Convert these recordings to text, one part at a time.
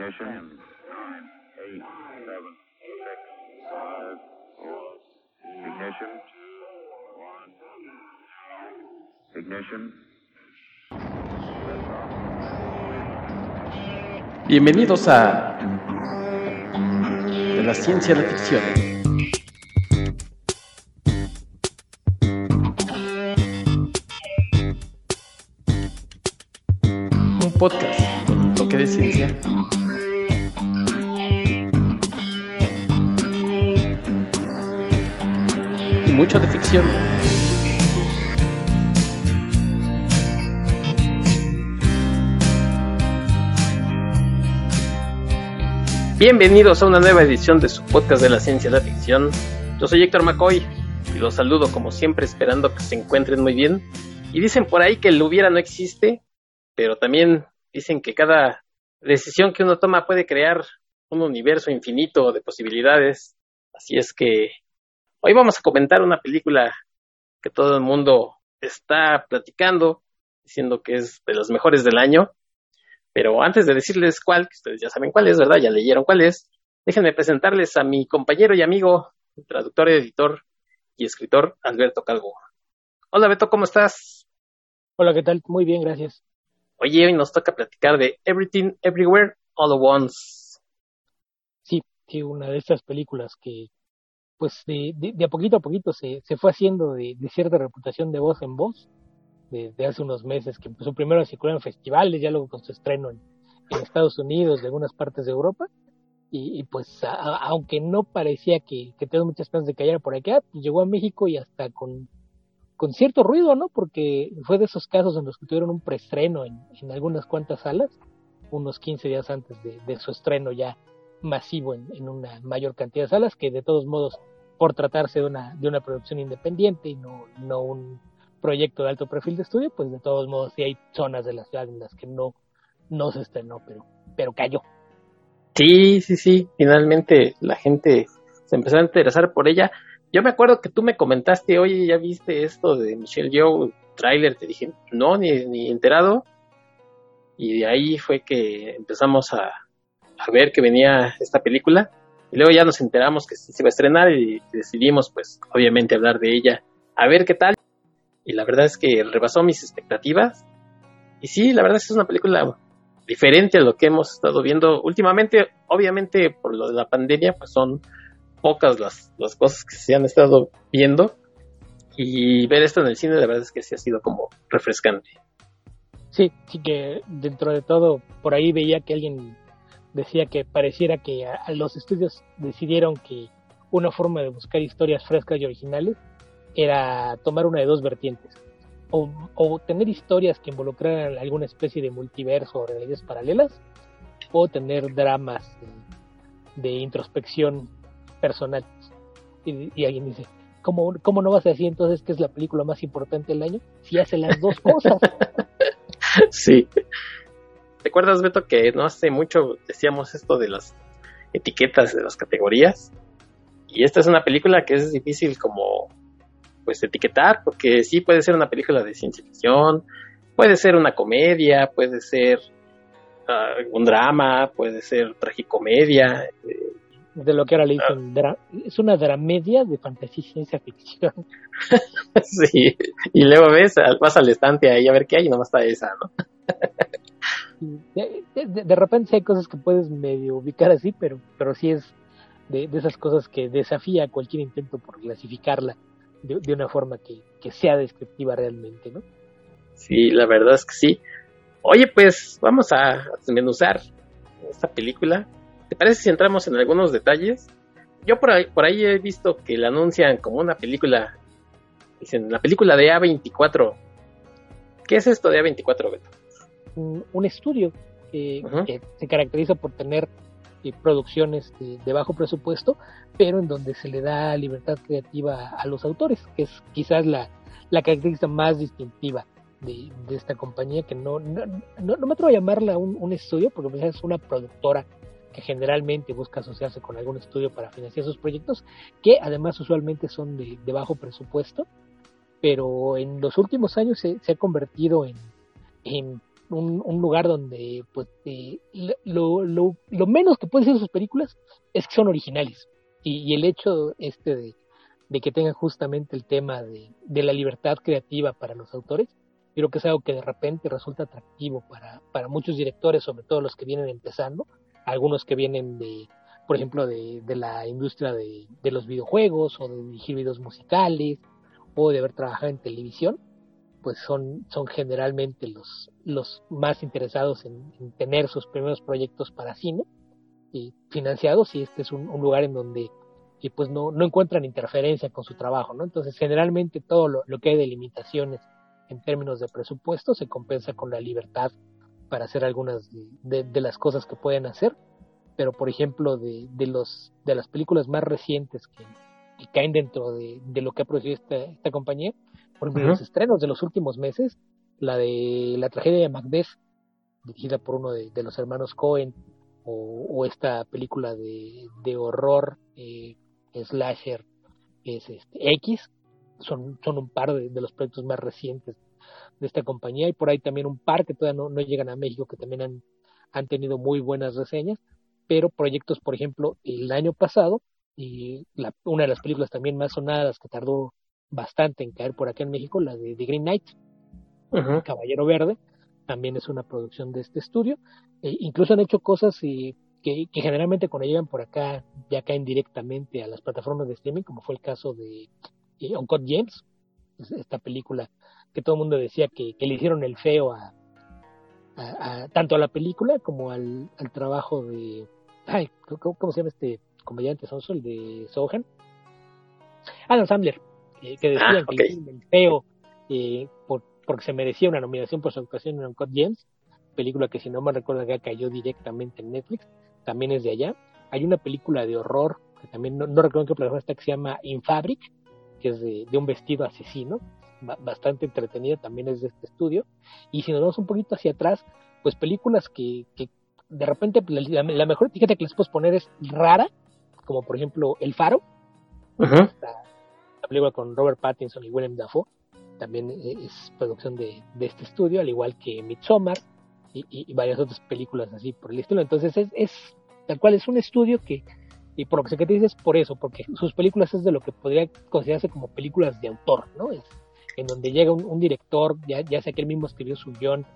Ignition. Ten, nine, eight, seven, six, five, four. Ignition. One. Ignition. Bienvenidos a De la ciencia a la ficción. De ficción. Bienvenidos a una nueva edición de su podcast de la ciencia y la ficción. Yo soy Héctor McCoy y los saludo como siempre esperando que se encuentren muy bien. Y dicen por ahí que el hubiera no existe, pero también dicen que cada decisión que uno toma puede crear un universo infinito de posibilidades. Así es que hoy vamos a comentar una película que todo el mundo está platicando, diciendo que es de las mejores del año. Pero antes de decirles cuál, que ustedes ya saben cuál es, ¿verdad? Ya leyeron cuál es, déjenme presentarles a mi compañero y amigo, traductor, editor y escritor, Alberto Calvo. Hola Beto, ¿cómo estás? Hola, ¿qué tal? Muy bien, gracias. Oye, hoy nos toca platicar de Everything Everywhere All at Once. Sí, sí, una de estas películas que, pues, de, de, a poquito a poquito se, se fue haciendo de, cierta reputación de voz en voz desde hace unos meses, que empezó primero a circular en festivales, ya luego con su estreno en, Estados Unidos, de algunas partes de Europa, y, pues aunque no parecía que, que tenía muchas esperanzas de cayera por acá, pues llegó a México y hasta con, con cierto ruido, ¿no? Porque fue de esos casos en los que tuvieron un preestreno en, en algunas cuantas salas, unos 15 días antes de, de su estreno ya masivo en, en, una mayor cantidad de salas, que de todos modos, por tratarse de una, de una producción independiente y no, no un proyecto de alto perfil de estudio, pues de todos modos sí hay zonas de la ciudad en las que no, no se estrenó, pero, pero cayó. Sí, sí, sí, finalmente la gente se empezó a interesar por ella. Yo me acuerdo que tú me comentaste, oye, ¿ya viste esto de Michelle Yeoh, trailer? Te dije, no, ni, ni enterado. Y de ahí fue que empezamos a, a ver que venía esta película. Y luego ya nos enteramos que se iba a estrenar y decidimos, pues, obviamente hablar de ella. A ver qué tal y la verdad es que rebasó mis expectativas. Y sí, la verdad es que es una película diferente a lo que hemos estado viendo últimamente. Obviamente, por lo de la pandemia, pues son pocas las, las cosas que se han estado viendo. Y ver esto en el cine, la verdad es que sí ha sido como refrescante. Sí, sí que dentro de todo, por ahí veía que alguien decía que pareciera que a, los estudios decidieron que una forma de buscar historias frescas y originales era tomar una de dos vertientes. O, o, tener historias que involucraran alguna especie de multiverso o realidades paralelas, o tener dramas de, de introspección personal. Y, y, alguien dice, ¿cómo, ¿cómo no vas a decir entonces que es la película más importante del año? Si hace las dos cosas. sí. ¿Te acuerdas, Beto, que no hace mucho decíamos esto de las etiquetas, de las categorías? Y esta es una película que es difícil como pues etiquetar, porque sí puede ser una película de ciencia ficción, puede ser una comedia, puede ser uh, un drama, puede ser tragicomedia. Eh, de lo que ahora le dicen, uh, es una dramedia de fantasía y ciencia ficción. sí, y luego ves, vas al estante ahí a ver qué hay y nomás está esa, ¿no? De, repente hay cosas que puedes medio ubicar así, pero, pero sí es de, esas cosas que desafía cualquier intento por clasificarla de, una forma que, que, sea descriptiva realmente, ¿no? Sí, la verdad es que sí. Oye, pues vamos a desmenuzar esta película. ¿Te parece si entramos en algunos detalles? Yo por ahí, por ahí he visto que la anuncian como una película, dicen, la película de A24. ¿Qué es esto de A24, Beto? Un, un estudio que, uh -huh. que, se caracteriza por tener eh, producciones de, de, bajo presupuesto, pero en donde se le da libertad creativa a los autores, que es quizás la, la característica más distintiva de, de esta compañía, que no, no, no, no, me atrevo a llamarla un, un estudio, porque pues es una productora que generalmente busca asociarse con algún estudio para financiar sus proyectos, que además usualmente son de, de bajo presupuesto, pero en los últimos años se, se ha convertido en, en un, lugar donde pues eh, lo, lo, lo, menos que pueden ser sus películas es que son originales. Y, y el hecho este de, de, que tengan justamente el tema de, de, la libertad creativa para los autores, creo que es algo que de repente resulta atractivo para, para muchos directores, sobre todo los que vienen empezando, algunos que vienen de, por ejemplo, de, de la industria de, de los videojuegos o de dirigir videos musicales o de haber trabajado en televisión pues son, son generalmente los, los más interesados en, tener sus primeros proyectos para cine y financiados y este es un, lugar en donde y pues no, no encuentran interferencia con su trabajo, ¿no? Entonces generalmente todo lo, lo que hay de limitaciones en términos de presupuesto se compensa con la libertad para hacer algunas de, las cosas que pueden hacer, pero por ejemplo de, de, los, de las películas más recientes que, caen dentro de, de, lo que ha producido esta, esta compañía, por ejemplo, los estrenos de los últimos meses, la de la tragedia de Macbeth, dirigida por uno de, los hermanos Cohen, o, esta película de, de horror eh, slasher es este, X, son, son un par de, los proyectos más recientes de esta compañía. Y por ahí también un par que todavía no, no llegan a México que también han, han tenido muy buenas reseñas, pero proyectos, por ejemplo, el año pasado, y la, una de las películas también más sonadas que tardó bastante en caer por acá en México, la de The Green Knight, Caballero Verde, también es una producción de este estudio. E incluso han hecho cosas y, que, que, generalmente cuando llegan por acá ya caen directamente a las plataformas de streaming, como fue el caso de eh, Uncut James, esta película que todo el mundo decía que, que le hicieron el feo a, a, tanto a la película como al, al trabajo de ay, ¿cómo, ¿cómo, se llama este comediante sonso, el de Sohan? Adam Sandler que decían ah, que el feo eh, por, porque se merecía una nominación por su actuación en Uncut James, película que si no me recuerdo ya cayó directamente en Netflix, también es de allá. Hay una película de horror, que también no, recuerdo en qué plataforma está, que se llama In Fabric, que es de, un vestido asesino, bastante entretenida, también es de este estudio. Y si nos vamos un poquito hacia atrás, pues películas que, que de repente la, mejor etiqueta que les puedo poner es rara, como por ejemplo El Faro, película con Robert Pattinson y William Dafoe, también es producción de, este estudio, al igual que Midsommar y, varias otras películas así por el estilo. Entonces es, es tal cual es un estudio que, y por lo que se dice es por eso, porque sus películas es de lo que podría considerarse como películas de autor, ¿no? Es en donde llega un, director, ya, ya sea que él mismo escribió su guion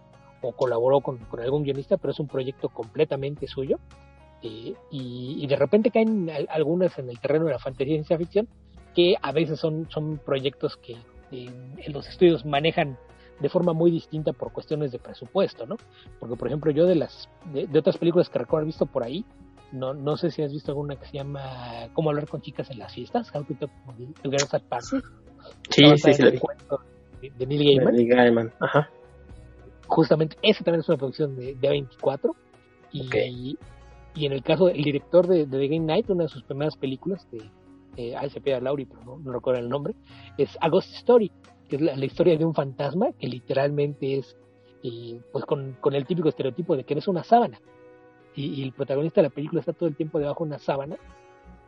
o colaboró con, algún guionista, pero es un proyecto completamente suyo. Eh, y, y, de repente caen algunas en el terreno de la fantasía y ciencia ficción, que a veces son, son proyectos que eh, los estudios manejan de forma muy distinta por cuestiones de presupuesto, ¿no? Porque, por ejemplo, yo de las de, otras películas que recuerdo haber visto por ahí, no, no sé si has visto alguna que se llama Cómo hablar con chicas en las fiestas, How to Talk to Girls at Parties. Sí, sí, sí, de, Neil Gaiman. Neil Gaiman, ajá. Justamente, esa también es una producción de, de A24. Y, y en el caso del director de, de The Game Night, una de sus primeras películas, de eh, ay, se pide a Lauri, pero no, recuerdo el nombre, es A Ghost Story, que es la, historia de un fantasma que literalmente es, eh, pues con, el típico estereotipo de que eres una sábana. Y, el protagonista de la película está todo el tiempo debajo de una sábana,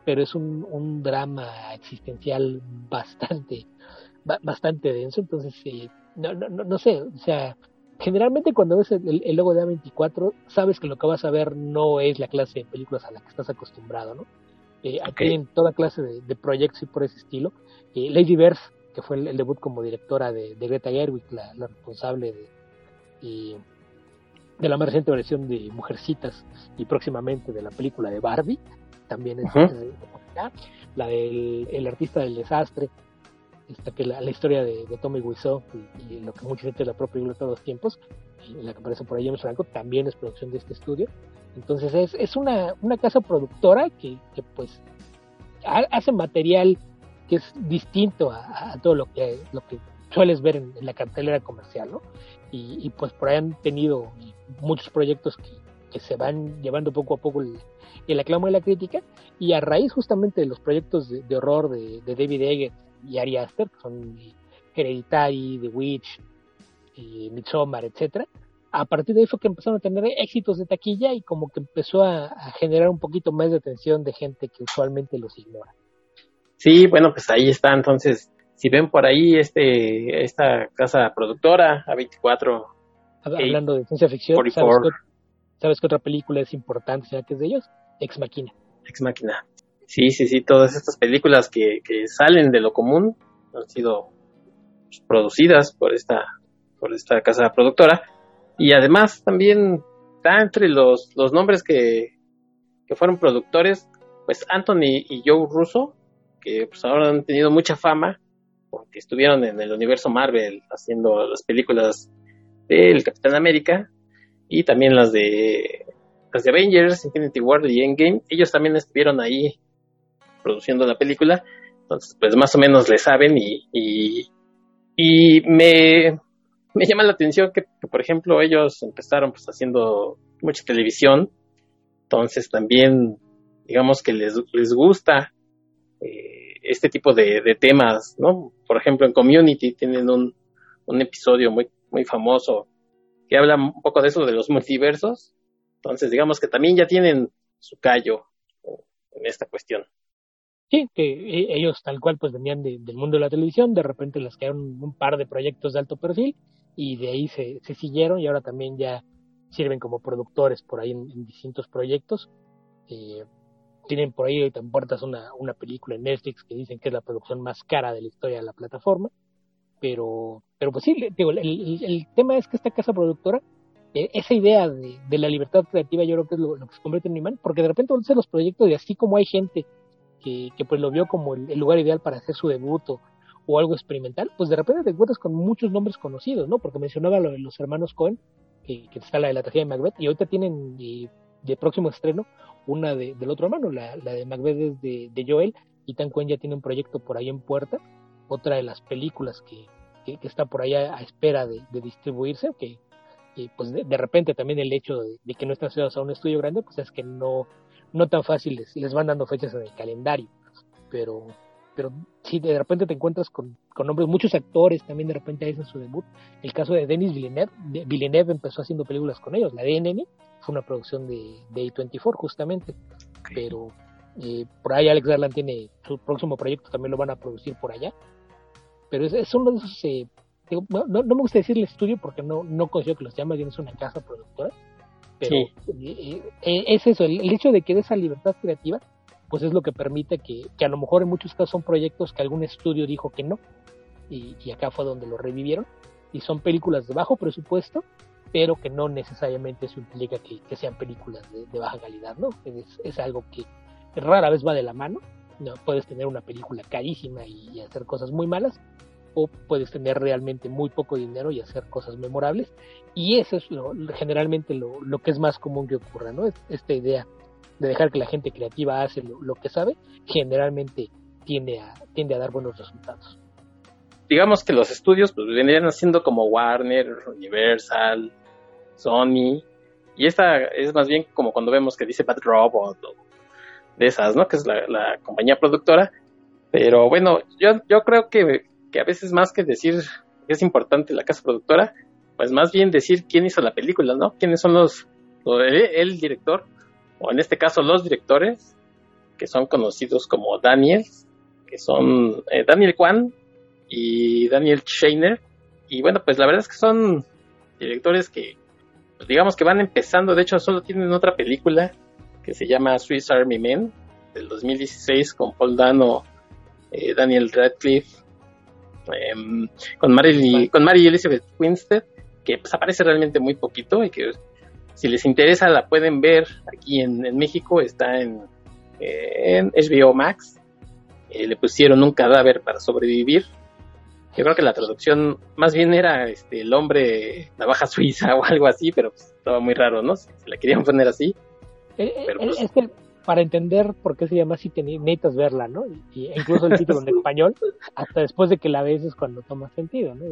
pero es un, drama existencial bastante, bastante denso, entonces, eh, no, sé, o sea, generalmente cuando ves el, el, logo de A24, sabes que lo que vas a ver no es la clase de películas a la que estás acostumbrado, ¿no? Eh, aquí en toda clase de, proyectos y por ese estilo. Eh, Lady Bird, que fue el, debut como directora de, Greta Gerwig, la, responsable de, de la más reciente versión de Mujercitas y próximamente de la película de Barbie, también es la del el artista del desastre, que la, historia de, Tommy Wiseau y, lo que mucha gente la propia de los tiempos, en la que aparece por ahí James Franco, también es producción de este estudio. Entonces es, es una, una casa productora que, que pues hace material que es distinto a, todo lo que, lo que sueles ver en, la cartelera comercial, ¿no? Y, pues por ahí han tenido muchos proyectos que, que se van llevando poco a poco el, el aclamo de la crítica y a raíz justamente de los proyectos de, horror de, de, David Eggers y Ari Aster, que son Hereditary, The Witch, y Midsommar, etcétera, a partir de eso que empezaron a tener éxitos de taquilla y como que empezó a, generar un poquito más de atención de gente que usualmente los ignora. Sí, bueno, pues ahí está. Entonces, si ven por ahí este esta casa productora A24 hablando de ciencia ficción, ¿sabes qué, ¿sabes qué, otra película es importante, ya que es de ellos? Ex Machina. Ex Machina. Sí, sí, sí, todas estas películas que, que salen de lo común han sido producidas por esta, por esta casa productora. Y además también está entre los, los nombres que, que fueron productores, pues Anthony y Joe Russo, que pues ahora han tenido mucha fama porque estuvieron en el universo Marvel haciendo las películas del Capitán América y también las de las de Avengers, Infinity War y Endgame. Ellos también estuvieron ahí produciendo la película, entonces pues más o menos le saben y, y, me, me llama la atención que, por ejemplo ellos empezaron pues haciendo mucha televisión, entonces también digamos que les, les gusta eh, este tipo de, temas, ¿no? Por ejemplo, en Community tienen un, un episodio muy, muy famoso que habla un poco de eso de los multiversos. Entonces, digamos que también ya tienen su callo en esta cuestión. Sí, que e, ellos tal cual pues venían del mundo de la televisión, de repente les quedaron un par de proyectos de alto perfil y de ahí se, se siguieron y ahora también ya sirven como productores por ahí en, distintos proyectos. Eh, tienen por ahí en puertas una, una película en Netflix que dicen que es la producción más cara de la historia de la plataforma. Pero, pero pues sí, digo, el, el, tema es que esta casa productora, eh, esa idea de, de, la libertad creativa yo creo que es lo, que se convierte en un imán, porque de repente van los proyectos y así como hay gente que, pues lo vio como el, lugar ideal para hacer su debut o, algo experimental, pues de repente te encuentras con muchos nombres conocidos, ¿no? Porque mencionaba lo de los hermanos Cohen, que, que está la de la tragedia de Macbeth, y ahorita tienen de próximo estreno una de, del otro hermano, la, la de Macbeth es de, de Joel, y Tan Cuen ya tiene un proyecto por ahí en puerta, otra de las películas que, que, está por ahí a, espera de, distribuirse, que pues de, repente también el hecho de, que no están asociados a un estudio grande, pues es que no, no tan fácil les, les van dando fechas en el calendario, pero pero si de repente te encuentras con, con nombres, muchos actores también de repente hacen su debut. El caso de Denis Villeneuve, Villeneuve empezó haciendo películas con ellos, la de Enemy fue una producción de, de A24 justamente, pero eh, por ahí Alex Garland tiene su próximo proyecto, también lo van a producir por allá, pero es, es uno de esos, eh, no, no, me gusta decirle estudio porque no, no considero que los llamen, bien es una casa productora, pero eh, es eso, el, hecho de que de esa libertad creativa pues es lo que permite que, que, a lo mejor en muchos casos son proyectos que algún estudio dijo que no, y, y, acá fue donde lo revivieron, y son películas de bajo presupuesto, pero que no necesariamente eso implica que, que sean películas de, baja calidad, ¿no? Es, es, algo que rara vez va de la mano, no puedes tener una película carísima y, hacer cosas muy malas, puedes tener realmente muy poco dinero y hacer cosas memorables, y eso es lo, generalmente lo, lo que es más común que ocurra, ¿no? Esta idea de dejar que la gente creativa hace lo, que sabe, generalmente tiende a, tiende a dar buenos resultados. Digamos que los estudios pues venían haciendo como Warner, Universal, Sony, y esta es más bien como cuando vemos que dice Bad Robot o de esas, ¿no? Que es la, compañía productora. Pero bueno, yo, yo creo que, que a veces más que decir que es importante la casa productora, pues más bien decir quién hizo la película, ¿no? ¿Quiénes son los, el director o en este caso los directores, que son conocidos como Daniel, que son eh, Daniel Kwan y Daniel Scheiner. Y bueno, pues la verdad es que son directores que, pues digamos que van empezando, de hecho solo tienen otra película que se llama Swiss Army Men del 2016 con Paul Dano, eh, Daniel Radcliffe, em, con, Mary, con Mary Elizabeth Winstead, que pues aparece realmente muy poquito y que si les interesa, la pueden ver aquí en, México, está en, en HBO Max. Eh, le pusieron un cadáver para sobrevivir. Yo creo que la traducción más bien era este, el hombre navaja suiza o algo así, pero pues, estaba muy raro, ¿no? Se la querían poner así. Eh, eh, pues es que para entender por qué se llama así necesitas verla, ¿no? Y, incluso el título en español, hasta después de que la ves es cuando toma sentido, ¿no?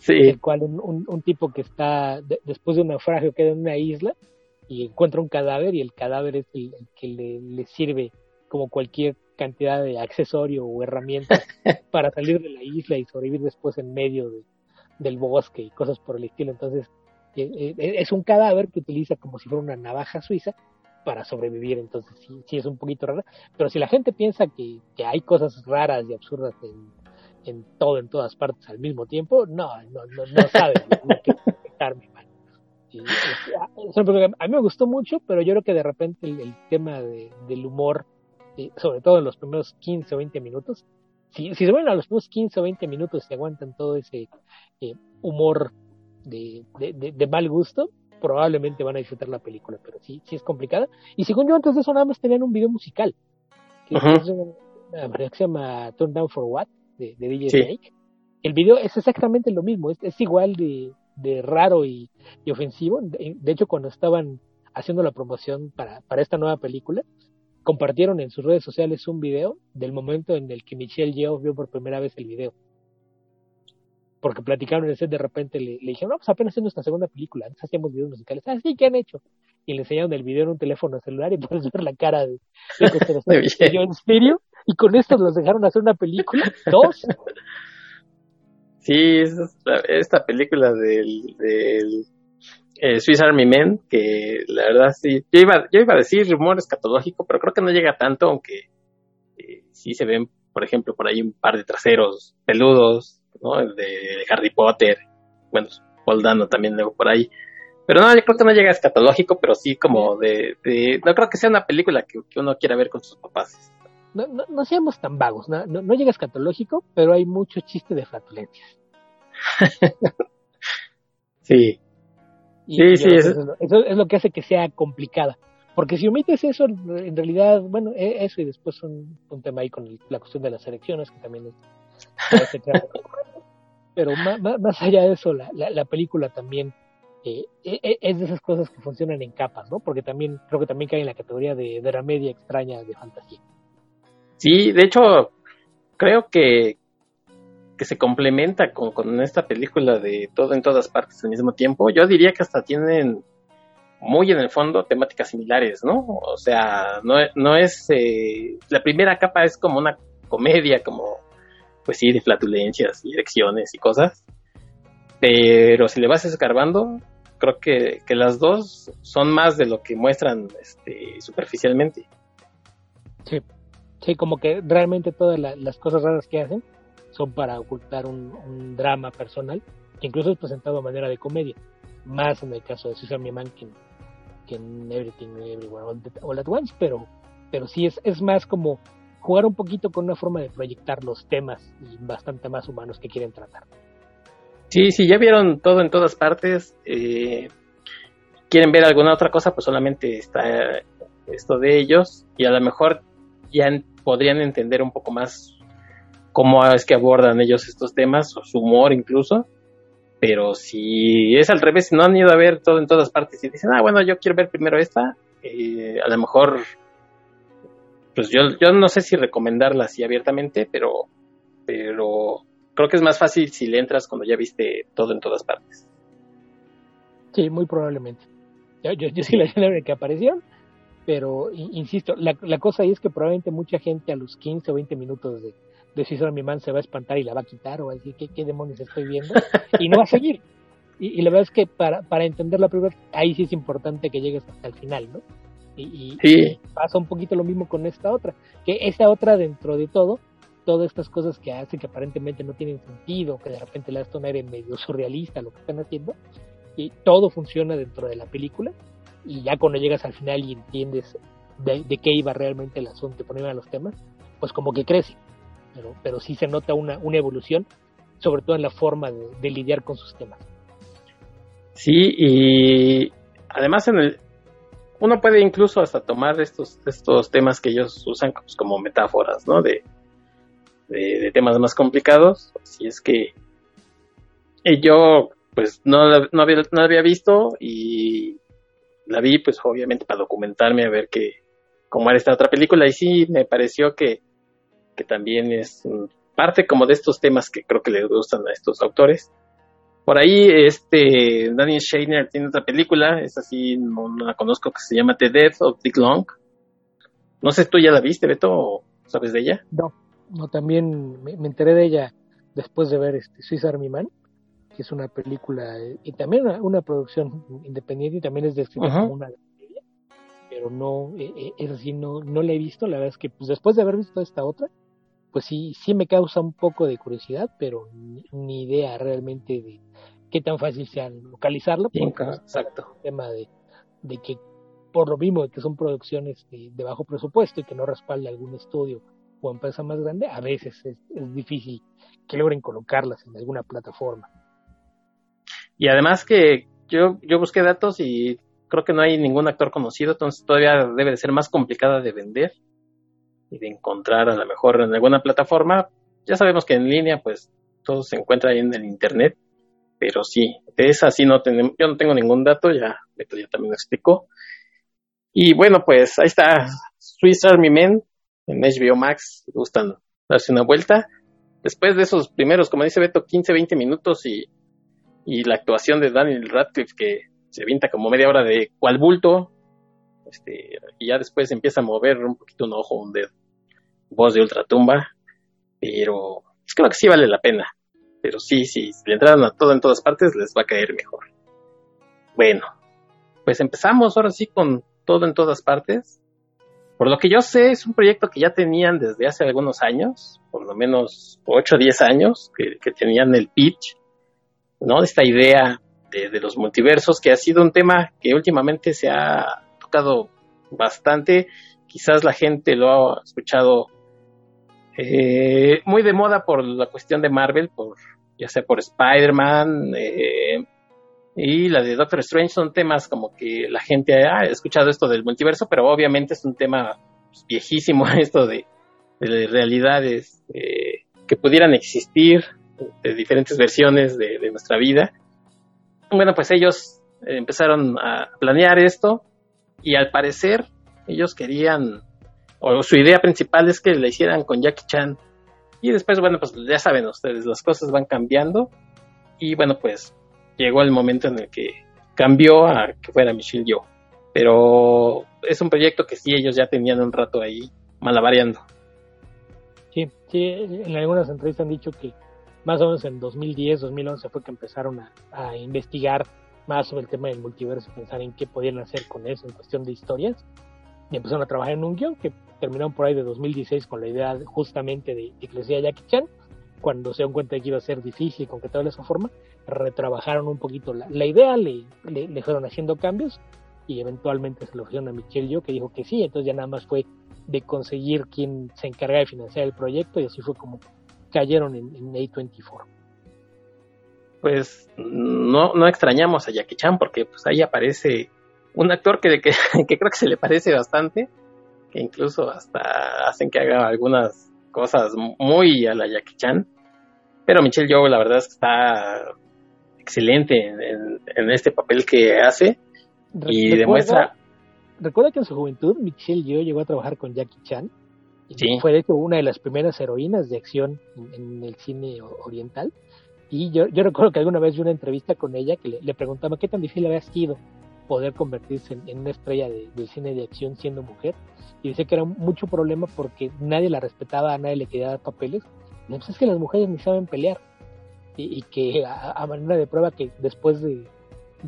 Sí. El cual un, un, tipo que está después de un naufragio queda en una isla y encuentra un cadáver y el cadáver es el, que le, sirve como cualquier cantidad de accesorio o herramienta para salir de la isla y sobrevivir después en medio del bosque y cosas por el estilo. Entonces, eh, eh, es un cadáver que utiliza como si fuera una navaja suiza para sobrevivir, entonces sí, sí es un poquito raro, pero si la gente piensa que, que hay cosas raras y absurdas en, en todo, en todas partes al mismo tiempo, no, no, no, no sabe lo que es mal. a mí me gustó mucho, pero yo creo que de repente el, tema del humor, eh, sobre todo en los primeros 15 o 20 minutos, si, si se ven a los primeros 15 o 20 minutos y aguantan todo ese eh, humor de, de, mal gusto, probablemente van a disfrutar la película, pero sí, sí es complicada. Y según yo, antes de eso nada más tenían un video musical, que, se llama Turn Down for What, de, DJ Snake. El video es exactamente lo mismo, es, igual de, de raro y, ofensivo. De, hecho, cuando estaban haciendo la promoción para, para esta nueva película, compartieron en sus redes sociales un video del momento en el que Michelle Yeoh vio por primera vez el video porque platicaron en el set, de repente le, le dijeron, no, pues apenas haciendo esta segunda película, antes hacíamos videos musicales, ah, sí, ¿qué han hecho? Y le enseñaron el video en un teléfono celular y puedes ver la cara de, de John Stereo, y con esto los dejaron hacer una película, dos. Sí, esta película del, del eh, Swiss Army Men, que la verdad sí, yo iba, yo iba a decir rumor escatológico, pero creo que no llega tanto, aunque eh, sí se ven, por ejemplo, por ahí un par de traseros peludos, ¿no? El de Harry Potter, bueno, Paul Dano también luego por ahí. Pero no, yo creo que no llega a escatológico, pero sí como de, no creo que sea una película que, uno quiera ver con sus papás. No, no, no seamos tan vagos, no, no, llega a escatológico, pero hay mucho chiste de flatulencias. sí. sí, sí. Eso, es lo que hace que sea complicada. Porque si omites eso, en realidad, bueno, e, eso y después un, un tema ahí con la cuestión de las elecciones, que también es Pero más, más, allá de eso, la, la, película también eh, e, e, es de esas cosas que funcionan en capas, ¿no? Porque también creo que también cae en la categoría de, de media extraña de fantasía. Sí, de hecho, creo que, que se complementa con, con esta película de todo en todas partes al mismo tiempo. Yo diría que hasta tienen muy en el fondo temáticas similares, ¿no? O sea, no, no es... Eh, la primera capa es como una comedia, como pues sí, de flatulencias y erecciones y cosas. Pero si le vas escarbando, creo que, las dos son más de lo que muestran este, superficialmente. Sí, sí, como que realmente todas las cosas raras que hacen son para ocultar un, drama personal, que incluso es presentado de manera de comedia, más en el caso de Susan Man que, que, en Everything Everywhere All, at Once, pero, pero sí es, es más como jugar un poquito con una forma de proyectar los temas y bastante más humanos que quieren tratar. Sí, sí, ya vieron todo en todas partes. Eh, quieren ver alguna otra cosa, pues solamente está esto de ellos y a lo mejor ya podrían entender un poco más cómo es que abordan ellos estos temas, o su humor incluso. Pero si es al revés, si no han ido a ver todo en todas partes y dicen, ah, bueno, yo quiero ver primero esta, eh, a lo mejor pues yo, yo no sé si recomendarla así abiertamente, pero, pero creo que es más fácil si le entras cuando ya viste todo en todas partes. Sí, muy probablemente. Yo, yo, sí la vi que aparecieron, pero insisto, la, la cosa ahí es que probablemente mucha gente a los 15 o 20 minutos de, de a mi Man se va a espantar y la va a quitar o va decir, ¿qué, qué demonios estoy viendo? y no va a seguir. Y, y, la verdad es que para, para entender la primera, ahí sí es importante que llegues hasta el final, ¿no? Y, pasa un poquito lo mismo con esta otra, que esta otra dentro de todo, todas estas cosas que hacen que aparentemente no tienen sentido, que de repente la hacen en medio surrealista lo que están haciendo, y todo funciona dentro de la película, y ya cuando llegas al final y entiendes de, qué iba realmente el asunto, ponían los temas, pues como que crece, pero, pero sí se nota una, una evolución, sobre todo en la forma de lidiar con sus temas. Sí, y además en el, uno puede incluso hasta tomar estos, estos temas que ellos usan pues, como metáforas, ¿no? De, temas más complicados. Si es que yo, pues, no, no, había, no había visto y la vi, pues, obviamente para documentarme a ver qué, cómo era esta otra película. Y sí, me pareció que, que también es parte como de estos temas que creo que le gustan a estos autores. Por ahí, este, Daniel Shainer tiene otra película, es así, no, la conozco, que se llama The Death of Dick Long. No sé, ¿tú ya la viste, Beto, o sabes de ella? No, no, también me, enteré de ella después de ver este Swiss Army Man, que es una película, y también una, producción independiente, y también es descrita como una pero no, eh, eh, es así, no, no la he visto, la verdad es que pues después de haber visto esta otra, pues sí, sí me causa un poco de curiosidad, pero ni, idea realmente de qué tan fácil sea localizarlo. exacto. El tema de, de que por lo mismo de que son producciones de, bajo presupuesto y que no respalde algún estudio o empresa más grande, a veces es, difícil que logren colocarlas en alguna plataforma. Y además que yo, yo busqué datos y creo que no hay ningún actor conocido, entonces todavía debe de ser más complicada de vender y de encontrar a lo mejor en alguna plataforma. Ya sabemos que en línea pues todo se encuentra ahí en el internet, pero sí, de esa sí no tenemos, yo no tengo ningún dato, ya Beto ya también lo explicó. Y bueno, pues ahí está Swiss Army Men en HBO Max, gustan darse una vuelta. Después de esos primeros, como dice Beto, 15, 20 minutos y, y la actuación de Daniel Radcliffe que se vinta como media hora de cual bulto, este, y ya después empieza a mover un poquito un ojo, un dedo. Voz de ultratumba, pero creo que sí vale la pena. Pero sí, sí, si le entraron a todo en todas partes, les va a caer mejor. Bueno, pues empezamos ahora sí con todo en todas partes. Por lo que yo sé, es un proyecto que ya tenían desde hace algunos años, por lo menos 8 o 10 años, que, tenían el pitch, ¿no? Esta idea de, los multiversos, que ha sido un tema que últimamente se ha tocado bastante. Quizás la gente lo ha escuchado eh, muy de moda por la cuestión de Marvel, por ya sea por Spider-Man, eh, y la de Doctor Strange son temas como que la gente ha escuchado esto del multiverso, pero obviamente es un tema pues, viejísimo esto de, realidades eh, que pudieran existir, de diferentes versiones de, nuestra vida. Bueno, pues ellos empezaron a planear esto y al parecer ellos querían, o su idea principal es que le hicieran con Jackie Chan. Y después, bueno, pues ya saben ustedes, las cosas van cambiando. Y bueno, pues llegó el momento en el que cambió a que fuera Michelle Yeoh. Pero es un proyecto que sí ellos ya tenían un rato ahí malavariando. Sí, sí, en algunas entrevistas han dicho que más o menos en 2010, 2011 fue que empezaron a, investigar más sobre el tema del multiverso, pensar en qué podían hacer con eso en cuestión de historias. Y empezaron a trabajar en un guion que terminaron por ahí de 2016 con la idea justamente de, de que les decía Jackie Chan cuando se dan cuenta de que iba a ser difícil concretarlo de esa forma, retrabajaron un poquito la, idea, le, le, fueron haciendo cambios y eventualmente se lo ofrecieron a Michelle Yo, que dijo que sí, entonces ya nada más fue de conseguir quién se encarga de financiar el proyecto y así fue como cayeron en, A24. Pues no, no extrañamos a Jackie Chan porque pues ahí aparece un actor que, que, que creo que se le parece bastante, que incluso hasta hacen que haga algunas cosas muy a la Jackie Chan. Pero Michelle Yeoh, la verdad es que está excelente en, este papel que hace y demuestra. Recuerda que en su juventud Michelle Yeoh llegó a trabajar con Jackie Chan. Y Fue de hecho una de las primeras heroínas de acción en, el cine oriental. Y yo, yo recuerdo que alguna vez vi una entrevista con ella que le, preguntaba qué tan difícil había sido poder convertirse en, una estrella del cine de acción siendo mujer y decía que era mucho problema porque nadie la respetaba, a nadie le quería dar papeles. No, pues es que las mujeres ni saben pelear. Y, que a, manera de prueba que después de,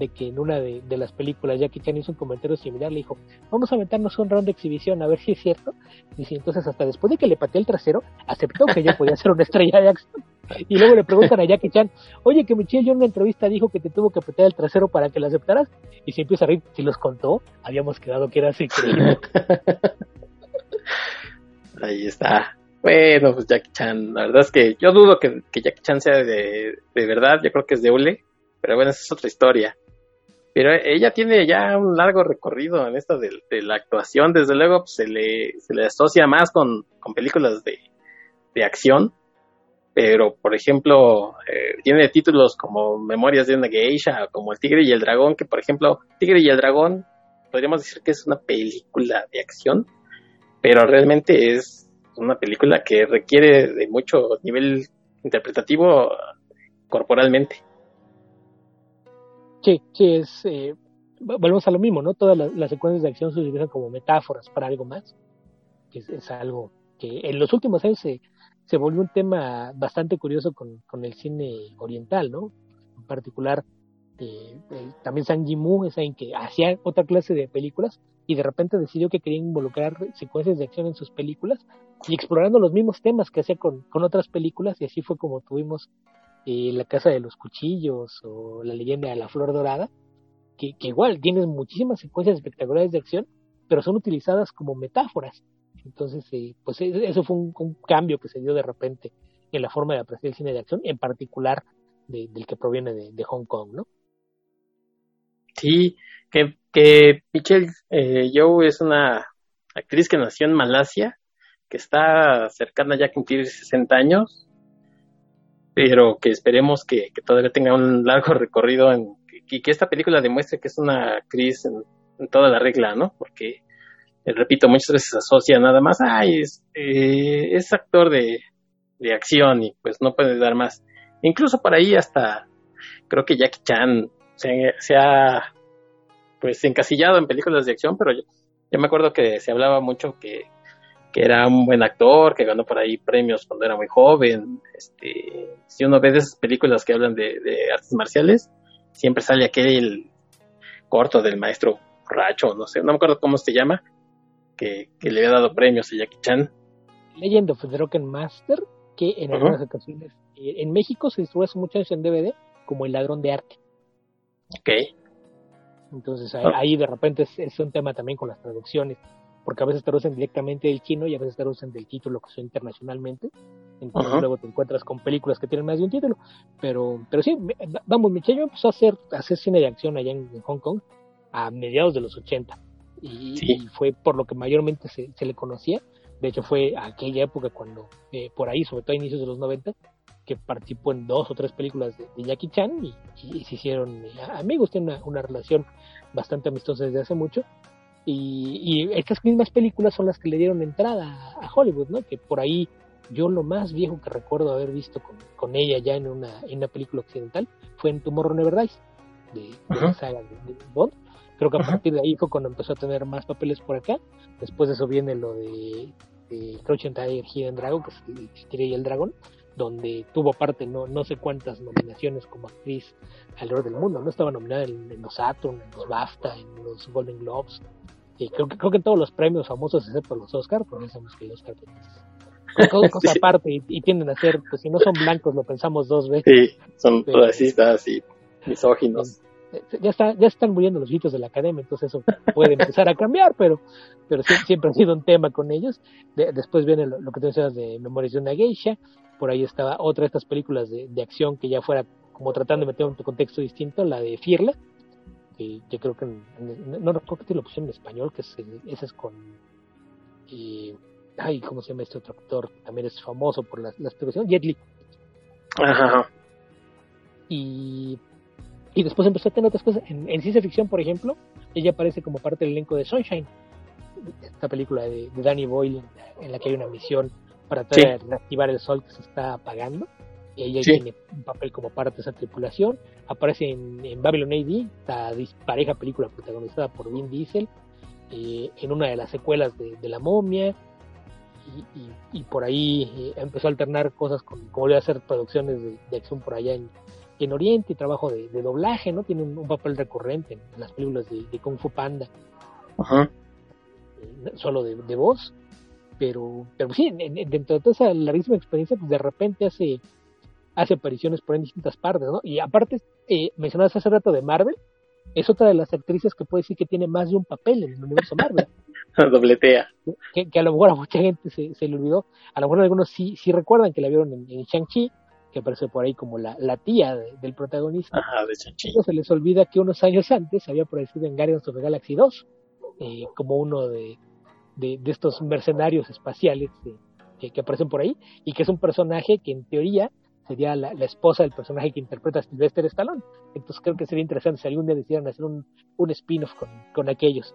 que en una de, las películas Jackie Chan hizo un comentario similar, le dijo, vamos a meternos un round de exhibición a ver si es cierto. Y entonces hasta después de que le pateé el trasero, aceptó que ella podía ser una estrella de acción. Y luego le preguntan a Jackie Chan, oye, que Michelle yo en una entrevista dijo que te tuvo que patear el trasero para que la aceptaras. Y si empieza a reír, si los contó, habíamos quedado que era así Ahí está. Bueno, pues Jackie Chan, la verdad es que yo dudo que, Jackie Chan sea de, verdad, yo creo que es de Ule, pero bueno, esa es otra historia. Pero ella tiene ya un largo recorrido en esto de, la actuación, desde luego pues, se, le, se le asocia más con, películas de, de acción, pero por ejemplo eh, tiene títulos como Memorias de una geisha, como El Tigre y el Dragón, que por ejemplo Tigre y el Dragón podríamos decir que es una película de acción, pero realmente es una película que requiere de mucho nivel interpretativo corporalmente. Sí, sí, es, eh, volvemos a lo mismo, ¿no? Todas las, secuencias de acción se utilizan como metáforas para algo más. Es, es algo que en los últimos años se, se volvió un tema bastante curioso con, con el cine oriental, ¿no? En particular, eh, también Sang Yimou es alguien que hacía otra clase de películas y de repente decidió que quería involucrar secuencias de acción en sus películas y explorando los mismos temas que hacía con, con otras películas y así fue como tuvimos eh, La Casa de los Cuchillos o La Leyenda de la Flor Dorada, que, igual tienes muchísimas secuencias espectaculares de acción, pero son utilizadas como metáforas. Entonces, eh, pues e, eso fue un, cambio que se dio de repente en la forma de apreciar el cine de acción, en particular del que proviene de, Hong Kong, ¿no? Sí, que, que Michelle eh, Yeoh es una actriz que nació en Malasia, que está cercana ya a cumplir 60 años, pero que esperemos que, todavía tenga un largo recorrido en, y que esta película demuestre que es una actriz en, toda la regla, ¿no? Porque, eh, repito, muchas veces se asocia nada más, ay, es, eh, es actor de, de acción y pues no puede dar más. Incluso por ahí hasta creo que Jackie Chan se, ha pues encasillado en películas de acción, pero yo, yo, me acuerdo que se hablaba mucho que, que era un buen actor, que ganó por ahí premios cuando era muy joven. Este, si uno ve de esas películas que hablan de, artes marciales, siempre sale aquel corto del maestro Racho, no sé, no me acuerdo cómo se llama, que, le había dado premios a Jackie Chan. Legend of the Rock Master, que en algunas ocasiones, eh, en México se distribuye hace muchos años en DVD como El Ladrón de Arte. Ok. Entonces ah. ahí, de repente es, un tema también con las traducciones porque a veces traducen directamente del chino y a veces traducen del título que son internacionalmente. Entonces luego te encuentras con películas que tienen más de un título. Pero, pero sí, vamos, Michelle empezó a hacer, hacer cine de acción allá en, Hong Kong a mediados de los 80. Y, fue por lo que mayormente se, se, le conocía. De hecho, fue aquella época cuando, eh, por ahí, sobre todo a inicios de los 90, que participó en dos o tres películas de, Jackie Chan y, se hicieron eh, amigos, tienen una, una relación bastante amistosa desde hace mucho y, estas mismas películas son las que le dieron entrada a Hollywood, ¿no? Que por ahí yo lo más viejo que recuerdo haber visto con, ella ya en una, en una película occidental fue en Tomorrow Never Dies, de, la saga de, Bond. Creo que a partir de ahí fue cuando empezó a tener más papeles por acá. Después de eso viene lo de, de Crouching Tiger, Hidden Dragon, que es el y el dragón, donde tuvo parte no, no sé cuántas nominaciones como actriz alrededor del mundo. No estaba nominada en, en los Saturn, en los BAFTA, en los Golden Globes creo que creo que todos los premios famosos excepto los Oscar, porque sabemos que los Oscar pues, cosa aparte y, tienden a ser, pues si no son blancos lo pensamos dos veces. Sí, son racistas y misóginos. Eh, ya está, ya están muriendo los hitos de la academia, entonces eso puede empezar a cambiar, pero, pero siempre ha sido un tema con ellos. después viene lo, que tú decías de Memorias de una Geisha, por ahí estaba otra de estas películas de, de acción que ya fuera como tratando de meter un contexto distinto, la de Fierla, que yo creo que no recuerdo que lo pusieron en español, que es, ese es con y, ay, ¿cómo se llama este otro actor? También es famoso por las, las películas, Jet Li. Ajá. Y, y después empezó a tener otras cosas. En, ciencia ficción, por ejemplo, ella aparece como parte del elenco de Sunshine, esta película de, Danny Boyle en la que hay una misión para tratar de reactivar el sol que se está apagando ella tiene un papel como parte de esa tripulación. Aparece en, Babylon AD, esta pareja película protagonizada por Vin Diesel, eh, en una de las secuelas de, La Momia. Y, por ahí eh, empezó a alternar cosas con, como voy a hacer producciones de, acción por allá en, en Oriente y trabajo de, doblaje, ¿no? Tiene un, papel recurrente en, las películas de, Kung Fu Panda. Ajá. Eh, solo de, voz. Pero, pero sí, dentro de toda esa larguísima experiencia, pues de repente hace hace apariciones por en distintas partes, ¿no? Y aparte, eh, mencionabas hace rato de Marvel, es otra de las actrices que puede decir que tiene más de un papel en el universo Marvel. Dobletea. Que, que, a lo mejor a mucha gente se, se, le olvidó. A lo mejor algunos sí, sí recuerdan que la vieron en, Shang-Chi, que aparece por ahí como la, la tía del protagonista. Ajá, de Shang-Chi. Se les olvida que unos años antes había aparecido en Guardians of the Galaxy 2, eh, como uno de, de, estos mercenarios espaciales que, que aparecen por ahí, y que es un personaje que en teoría sería la, esposa del personaje que interpreta Sylvester Stallone. Entonces creo que sería interesante si algún día decidieran hacer un, un spin-off con, con, aquellos.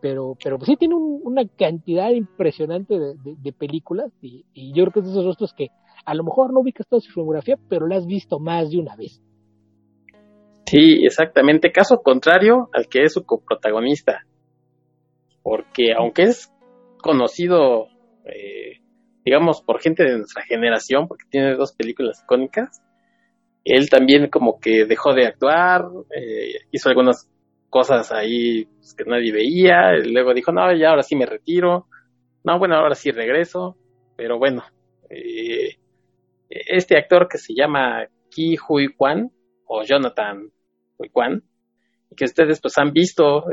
Pero, pero pues sí tiene una cantidad impresionante de, películas y, yo creo que es de esos rostros que a lo mejor no ubicas toda su filmografía, pero la has visto más de una vez. Sí, exactamente. Caso contrario al que es su coprotagonista. Porque aunque es conocido eh, digamos, por gente de nuestra generación, porque tiene dos películas icónicas. Él también como que dejó de actuar, eh, hizo algunas cosas ahí pues, que nadie veía, luego dijo, no, ya ahora sí me retiro, no, bueno, ahora sí regreso, pero bueno, eh, este actor que se llama Ki Hui Kwan o Jonathan Hui Kwan, que ustedes pues han visto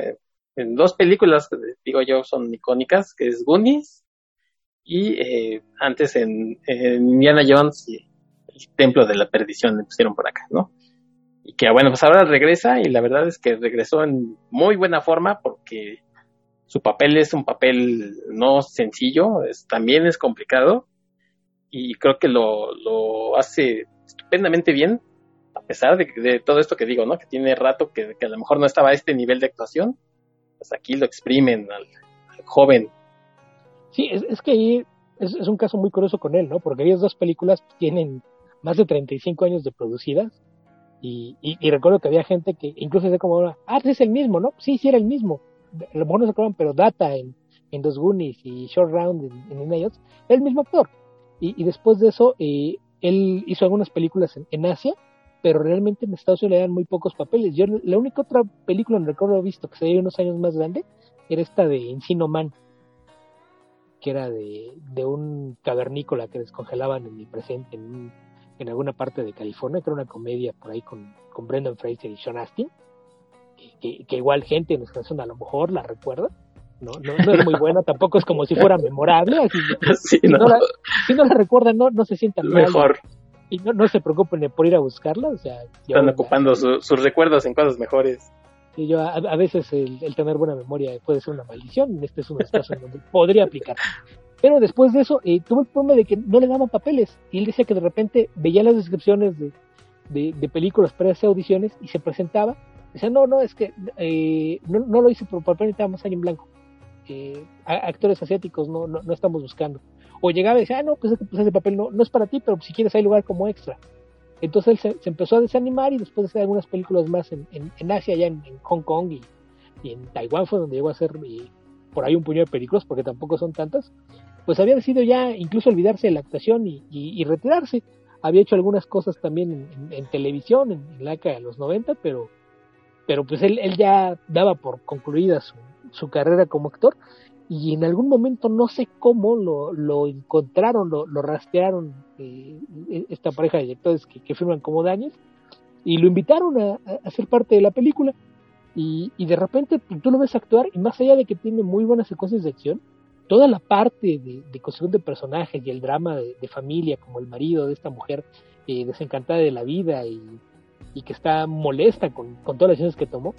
en dos películas que digo yo son icónicas, que es Goonies y eh, antes en, en, Indiana Jones el Templo de la Perdición le pusieron por acá, ¿no? Y que bueno, pues ahora regresa y la verdad es que regresó en muy buena forma porque su papel es un papel no sencillo, es, también es complicado y creo que lo, lo hace estupendamente bien a pesar de, de, todo esto que digo, ¿no? Que tiene rato que, que, a lo mejor no estaba a este nivel de actuación, pues aquí lo exprimen al, joven. Sí, es, es que ahí es, un caso muy curioso con él, ¿no? Porque esas dos películas tienen más de 35 años de producidas y, y, recuerdo que había gente que incluso decía como, ah, pues es el mismo, ¿no? Sí, sí era el mismo. A lo mejor se acuerdan, pero Data en, en Dos Goonies y Short Round en, en el mismo actor. Y, y después de eso, eh, él hizo algunas películas en Asia pero realmente en Estados Unidos le dan muy pocos papeles. Yo la única otra película, no recuerdo visto, que se veía unos años más grande, era esta de Encino Man, que era de, de un cavernícola que descongelaban en el presente, en, en, alguna parte de California, que era una comedia por ahí con, con Brendan Fraser y Sean Astin, que, que, igual gente en nuestra zona a lo mejor la recuerda. No, no, no es muy buena, tampoco es como si fuera memorable. Así, sí, si, no. no la, si no la recuerdan, no, no se sientan mejor. Mal y no, no se preocupen por ir a buscarla, o sea... Están yo, ocupando su, sus recuerdos en cosas mejores. Y yo, a, a veces el, el, tener buena memoria puede ser una maldición, este es un caso en donde podría aplicar. Pero después de eso, eh, tuvo el problema de que no le daban papeles, y él decía que de repente veía las descripciones de, de, de películas para hacer audiciones y se presentaba, decía, no, no, es que eh, no, no, lo hice por papel, necesitamos año en blanco. Eh, actores asiáticos no, no, no estamos buscando o llegaba y decía, ah, no, pues, pues ese papel no, no es para ti, pero si quieres hay lugar como extra. Entonces él se, empezó a desanimar y después de hacer algunas películas más en, en, en Asia, allá en, Hong Kong y, y, en Taiwán fue donde llegó a hacer y, por ahí un puñado de películas, porque tampoco son tantas, pues había decidido ya incluso olvidarse de la actuación y, y retirarse. Había hecho algunas cosas también en, televisión, en, la década de los 90, pero, pero pues él, él ya daba por concluida su carrera como actor y en algún momento no sé cómo lo, lo encontraron, lo, lo rastrearon eh, esta pareja de directores que, que, firman como Daniels y lo invitaron a, a, ser parte de la película. Y, y, de repente tú lo ves actuar y más allá de que tiene muy buenas secuencias de acción, toda la parte de, de construcción de personajes y el drama de, de, familia como el marido de esta mujer eh, desencantada de la vida y, y que está molesta con, con todas las decisiones que tomó,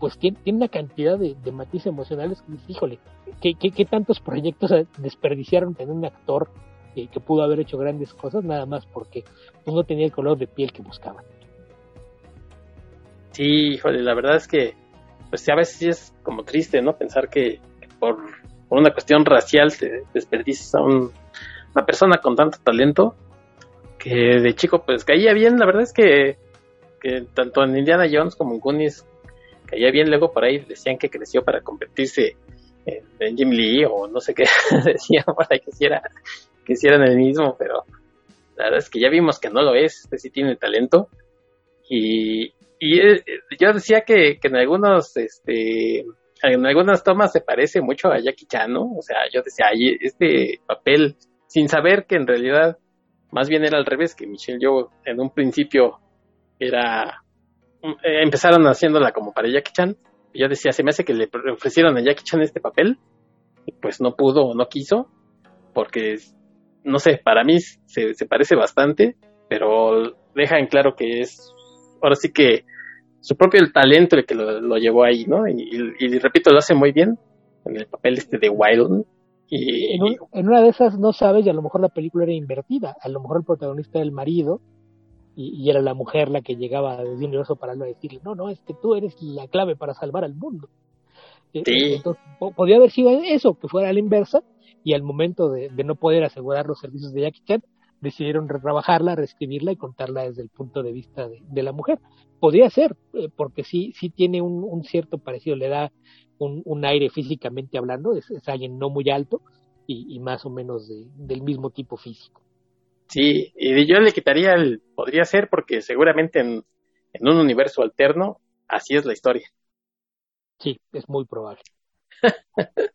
pues tiene, tiene una cantidad de, de, matices emocionales que híjole, ¿qué, qué, tantos proyectos desperdiciaron tener un actor que pudo haber hecho grandes cosas nada más porque pues, no tenía el color de piel que buscaban? Sí, híjole, la verdad es que pues a veces es como triste, ¿no? Pensar que, por, por, una cuestión racial te desperdicias a un, una persona con tanto talento que de chico pues caía bien, la verdad es que, que tanto en Indiana Jones como en Goonies caía bien, luego por ahí decían que creció para convertirse en, en Jim Lee o no sé qué decían por ahí que hiciera, que hicieran el mismo, pero la verdad es que ya vimos que no lo es, este sí tiene talento y, y yo decía que, que en algunos, este, en algunas tomas se parece mucho a Jackie Chan, ¿no? O sea, yo decía, ay, este papel, sin saber que en realidad más bien era al revés, que Michelle yo en un principio era eh, empezaron haciéndola como para Jackie Chan. Yo decía, se me hace que le ofrecieron a Jackie Chan este papel. Y pues no pudo o no quiso. Porque, no sé, para mí se, se parece bastante. Pero deja en claro que es, ahora sí que su propio talento el que lo, lo llevó ahí, ¿no? Y, repito, lo hace muy bien en el papel este de Wild. Y, en, en, una de esas no sabes y a lo mejor la película era invertida. A lo mejor el protagonista era el marido y, y, era la mujer la que llegaba desde el universo para no decirle, no, no, es que tú eres la clave para salvar al mundo. Sí. Entonces, podría haber sido eso, que fuera a la inversa, y al momento de, de, no poder asegurar los servicios de Jackie Chan, decidieron retrabajarla, reescribirla y contarla desde el punto de vista de, de la mujer. Podría ser, eh, porque sí, sí tiene un, un, cierto parecido, le da un, un aire físicamente hablando, es, es, alguien no muy alto y, y más o menos de, del mismo tipo físico. Sí, y yo le quitaría el podría ser porque seguramente en, en un universo alterno así es la historia. Sí, es muy probable.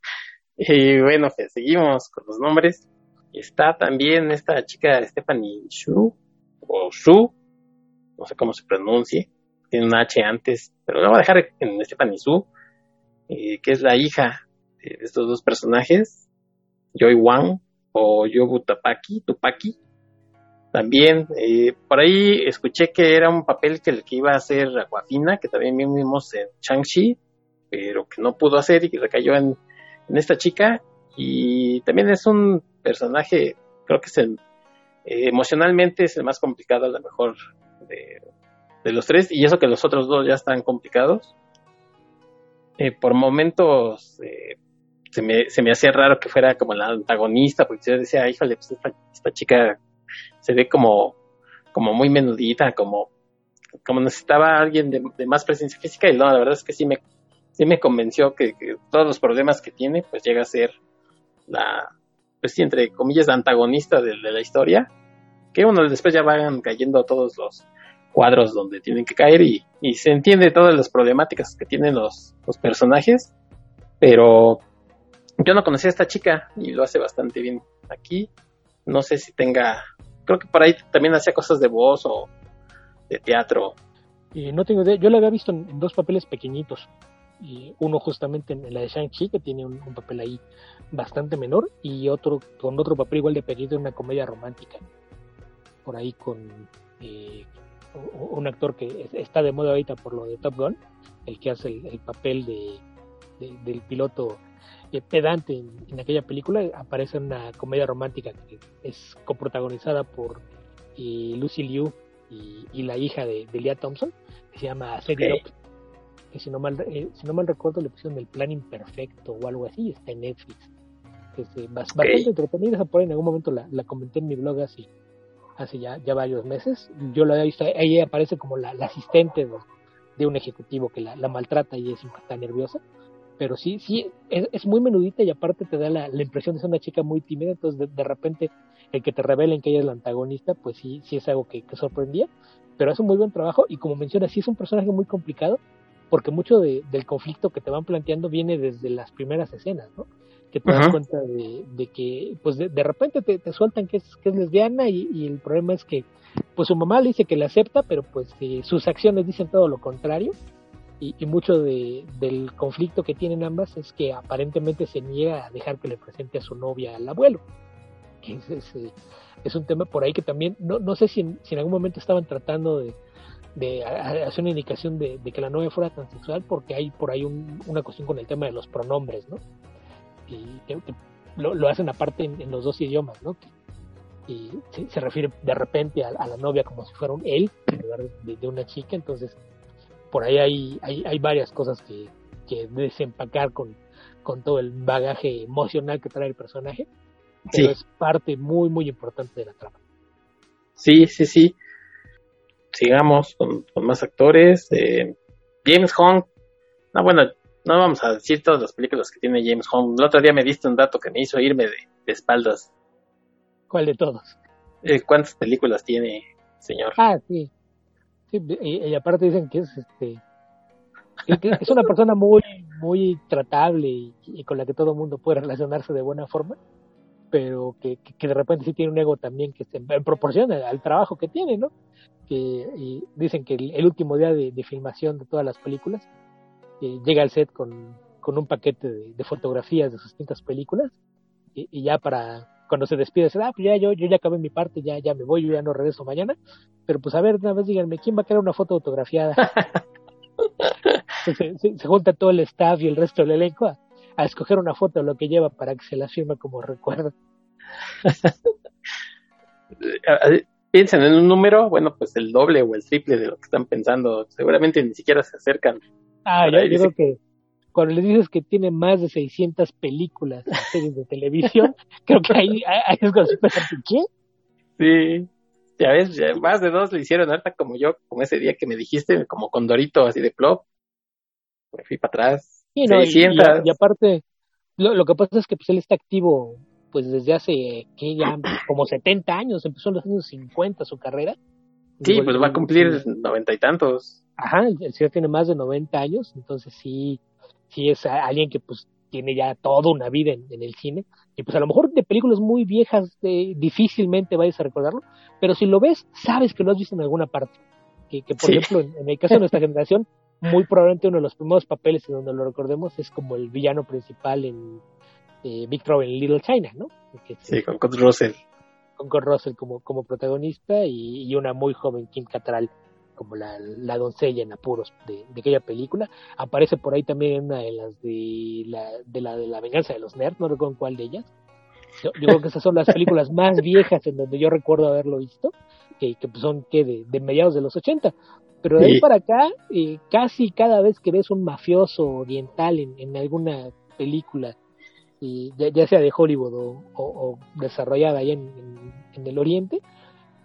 y bueno, pues seguimos con los nombres. Está también esta chica Stephanie Shu, o Shu, no sé cómo se pronuncie, tiene un H antes, pero lo voy a dejar en Stephanie Su, eh, que es la hija de estos dos personajes, Joy Wang o Yobu Tapaki, Tupaki. También, eh, por ahí escuché que era un papel que el que iba a hacer Aquafina, que también vimos en Shang-Chi, pero que no pudo hacer y que recayó en, en esta chica. Y también es un personaje, creo que es el, eh, emocionalmente es el más complicado a lo mejor de, de, los tres, y eso que los otros dos ya están complicados. Eh, por momentos eh, se, me, se me hacía raro que fuera como la antagonista, porque yo decía, híjole, pues esta, esta chica se ve como, como muy menudita, como, como necesitaba alguien de, más presencia física, y no, la verdad es que sí me, sí me convenció que, todos los problemas que tiene, pues llega a ser la, pues sí, entre comillas, la antagonista de, la historia, que bueno, después ya van cayendo todos los cuadros donde tienen que caer y, y se entiende todas las problemáticas que tienen los, los, personajes, pero yo no conocía a esta chica y lo hace bastante bien aquí. No sé si tenga, creo que por ahí también hacía cosas de voz o de teatro. Y no tengo idea, yo la había visto en dos papeles pequeñitos, y uno justamente en la de Shang-Chi, que tiene un, papel ahí bastante menor, y otro con otro papel igual de pequeñito en una comedia romántica, por ahí con eh, un actor que está de moda ahorita por lo de Top Gun, el que hace el, el papel de, del piloto pedante en, en, aquella película, aparece una comedia romántica que es coprotagonizada por eh, Lucy Liu y, y, la hija de, de Leah Thompson, que se llama Set okay. Que si no mal eh, si no mal recuerdo le pusieron el plan imperfecto o algo así, está en Netflix. Que es eh, bastante okay. entretenida, por ahí en algún momento la, la comenté en mi blog así hace ya, ya varios meses. Yo la he visto, ella aparece como la, la asistente de, de, un ejecutivo que la, la, maltrata y es está nerviosa. Pero sí, sí, es, es, muy menudita y aparte te da la, la, impresión de ser una chica muy tímida, entonces de, de, repente el que te revelen que ella es la antagonista, pues sí, sí es algo que, que sorprendía, pero hace un muy buen trabajo y como mencionas, sí es un personaje muy complicado, porque mucho de, del conflicto que te van planteando viene desde las primeras escenas, ¿no? que te das cuenta de, de, que, pues de, de repente te, te, sueltan que es, que es lesbiana y, y, el problema es que, pues su mamá le dice que la acepta, pero pues eh, sus acciones dicen todo lo contrario y, y mucho de, del conflicto que tienen ambas es que aparentemente se niega a dejar que le presente a su novia al abuelo. Es, es, es un tema por ahí que también, no, no sé si en, algún momento estaban tratando de, hacer una indicación de, que la novia fuera transexual porque hay por ahí un, una cuestión con el tema de los pronombres, ¿no? y que, lo, hacen aparte en, los dos idiomas, ¿no? Que, y se, refiere de repente a, la novia como si fuera un él en lugar de, una chica, entonces por ahí hay, hay, hay varias cosas que, que desempacar con, con todo el bagaje emocional que trae el personaje, pero sí. es parte muy, muy importante de la trama. Sí, sí, sí. Sigamos con, con más actores. Eh, James Hong, no, bueno, no vamos a decir todas las películas que tiene James Hong. El otro día me diste un dato que me hizo irme de, de espaldas. ¿Cuál de todos? Eh, ¿Cuántas películas tiene, señor? Ah, sí. Y, aparte dicen que es este es una persona muy muy tratable y, con la que todo el mundo puede relacionarse de buena forma, pero que, que, de repente sí tiene un ego también que se, en proporción al trabajo que tiene, ¿no? Que y dicen que el, último día de, filmación de todas las películas eh, llega al set con, con un paquete de, fotografías de sus distintas películas y, ya para cuando se despide, dice, ah, pues ya yo, yo ya acabé mi parte, ya, ya me voy, yo ya no regreso mañana, pero pues a ver, una vez díganme, ¿quién va a querer una foto autografiada? se, se, se, junta todo el staff y el resto del elenco a, a, escoger una foto de lo que lleva para que se la firme como recuerdo. Piensen en un número, bueno, pues el doble o el triple de lo que están pensando, seguramente ni siquiera se acercan Ah, yo, yo creo que cuando les dices que tiene más de 600 películas series de televisión, creo que ahí, ahí es cuando se ¿qué? Sí, ya ves, ya más de dos le hicieron harta como yo, como ese día que me dijiste, como con Dorito, así de plop. Me fui para atrás. Sí, no, 600. Y, y, y, aparte, lo, lo, que pasa es que pues él está activo pues desde hace que ya como 70 años, empezó en los años 50 su carrera. Sí, pues va a cumplir noventa y tantos. Ajá, el, señor tiene más de 90 años, entonces sí, sí es alguien que pues tiene ya toda una vida en, en, el cine. Y pues a lo mejor de películas muy viejas eh, difícilmente vayas a recordarlo, pero si lo ves, sabes que lo has visto en alguna parte. Que, que por ejemplo, en, el caso de nuestra generación, muy probablemente uno de los primeros papeles en donde lo recordemos es como el villano principal en eh, Big Trouble en Little China, ¿no? sí, con Kurt Russell. Con Kurt Russell como, como protagonista y, una muy joven Kim Cattrall como la, la doncella en apuros de, de, aquella película. Aparece por ahí también una de las de la, de la de la venganza de los nerds, no recuerdo cuál de ellas. Yo, creo que esas son las películas más viejas en donde yo recuerdo haberlo visto, que, que pues son que de, de, mediados de los 80. Pero de ahí para acá, eh, casi cada vez que ves un mafioso oriental en, en alguna película, y ya, sea de Hollywood o, o, desarrollada allá en, en, el Oriente,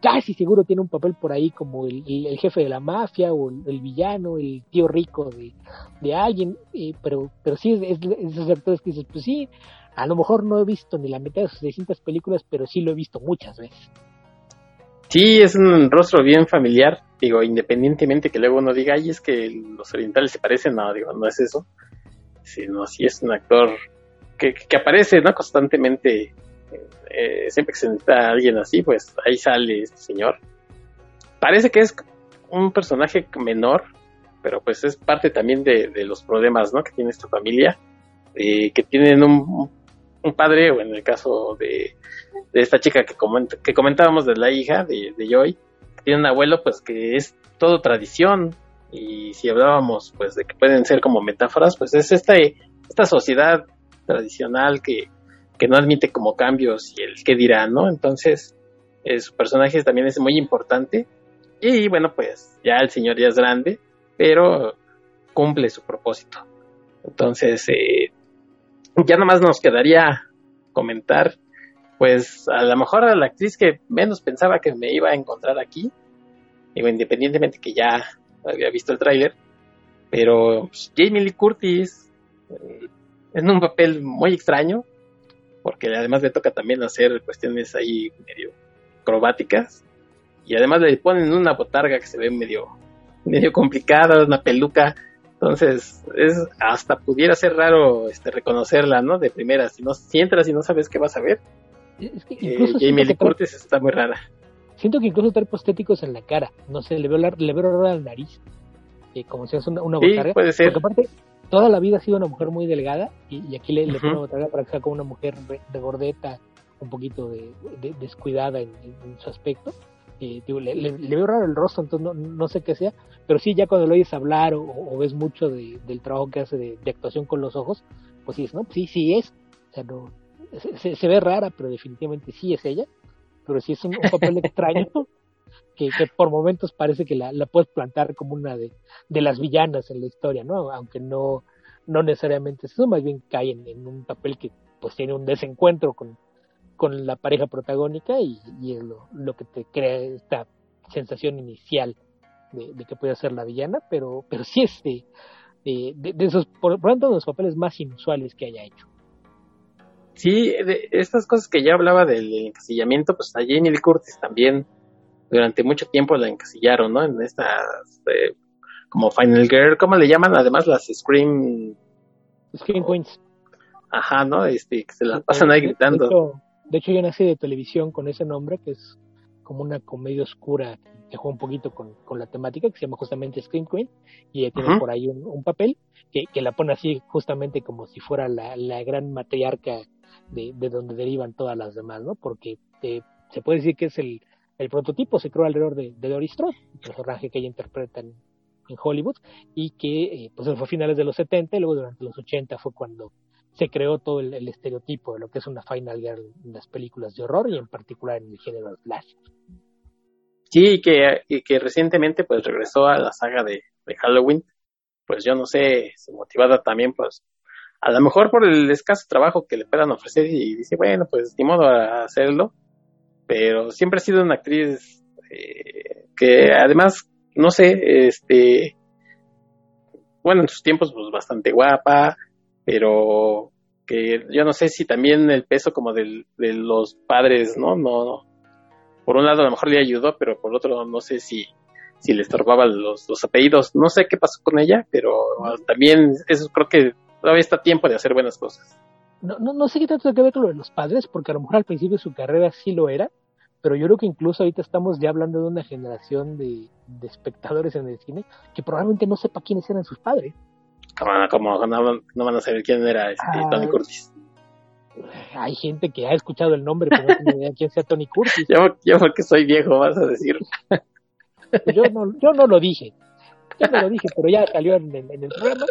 casi seguro tiene un papel por ahí como el, el, jefe de la mafia o el, villano, el tío rico de, de alguien, eh, pero, pero sí es, esos actores que dices, pues sí, a lo mejor no he visto ni la mitad de sus distintas películas, pero sí lo he visto muchas veces. Sí, es un rostro bien familiar, digo, independientemente que luego uno diga, ay, es que los orientales se parecen, no, digo, no es eso, sino sí es un actor que, que aparece, ¿no? Constantemente, eh, siempre que se necesita alguien así, pues ahí sale este señor. Parece que es un personaje menor, pero pues es parte también de, de los problemas, ¿no? Que tiene esta familia, que tienen un, un padre, o en el caso de, esta chica que, que comentábamos de la hija de, Joy, que tiene un abuelo pues que es todo tradición y si hablábamos pues de que pueden ser como metáforas, pues es esta, esta sociedad tradicional que, que no admite como cambios y el qué dirá, ¿no? Entonces eh, su personaje también es muy importante y bueno pues ya el señor ya es grande, pero cumple su propósito. Entonces, eh, ya nomás nos quedaría comentar, pues a lo mejor a la actriz que menos pensaba que me iba a encontrar aquí, independientemente que ya había visto el tráiler, pero pues, Jamie Lee Curtis eh, en un papel muy extraño, porque además le toca también hacer cuestiones ahí medio acrobáticas, y además le ponen una botarga que se ve medio, medio complicada, una peluca entonces, es hasta pudiera ser raro este reconocerla, ¿no? De primera, si no si entras y no sabes qué vas a ver. Es que eh, Jamie Lee Curtis está muy rara. Siento que incluso trae prostéticos en la cara, no sé, le veo la, le veo la nariz, eh, como si es una, una sí, puede ser. Porque aparte, toda la vida ha sido una mujer muy delgada y, aquí le, le pone una botarga para que sea como una mujer de gordeta, un poquito de, descuidada en, su aspecto. Eh, le, veo raro el rostro, entonces no, no sé qué sea, pero sí, ya cuando lo oyes hablar o, ves mucho del trabajo que hace de, actuación con los ojos, pues sí, ¿no? Sí, sí es. O sea, no, se, ve rara, pero definitivamente sí es ella. Pero sí es un, papel extraño que, por momentos parece que la, puedes plantar como una de, las villanas en la historia, ¿no? Aunque no, no necesariamente eso, más bien cae en, un papel que pues tiene un desencuentro con, con la pareja protagónica y, y es lo, lo que te crea esta sensación inicial de, que puede ser la villana, pero, pero sí es de, de, esos, por, por de los papeles más inusuales que haya hecho. Sí, de estas cosas que ya hablaba del encasillamiento, pues a Jamie Lee Curtis también durante mucho tiempo la encasillaron, ¿no? En estas, como Final Girl, ¿cómo le llaman? Además las Scream... Scream Queens. Ajá, ¿no? Este, que se las pasan ahí gritando. De hecho, de hecho, una serie de televisión con ese nombre que es como una comedia oscura que juega un poquito con, con, la temática, que se llama justamente Scream Queen, y ella tiene por ahí un, papel que, que, la pone así justamente como si fuera la, la gran matriarca de, de, donde derivan todas las demás, ¿no? Porque eh, se puede decir que es el, el prototipo, se creó alrededor de, de Doris Strode, el personaje que ella interpreta en, Hollywood, y que eh, pues fue a finales de los 70 y luego durante los 80 fue cuando se creó todo el, estereotipo de lo que es una Final Girl en las películas de horror y en particular en el género slash. Sí, y que, que recientemente pues regresó a la saga de, Halloween, pues yo no sé, motivada también pues a lo mejor por el escaso trabajo que le puedan ofrecer y dice, bueno, pues ni modo a hacerlo, pero siempre ha sido una actriz eh, que además, no sé, este, bueno, en sus tiempos pues bastante guapa, pero que yo no sé si también el peso como de los padres, ¿no? No, por un lado a lo mejor le ayudó, pero por otro no sé si, si le estorbaban los, los apellidos. No sé qué pasó con ella, pero también eso creo que todavía está tiempo de hacer buenas cosas. No, no, no sé qué tanto tiene que ver con lo de los padres, porque a lo mejor al principio de su carrera sí lo era, pero yo creo que incluso ahorita estamos ya hablando de una generación de, de espectadores en el cine que probablemente no sepa quiénes eran sus padres. Como no, no, van a saber quién era este, Ah. Tony Curtis. Hay gente que ha escuchado el nombre, pero no tiene idea quién sea Tony Curtis. Yo, yo porque soy viejo, vas a decir. Yo no, yo no lo dije. Yo no lo dije, pero ya salió en, el- en el programa.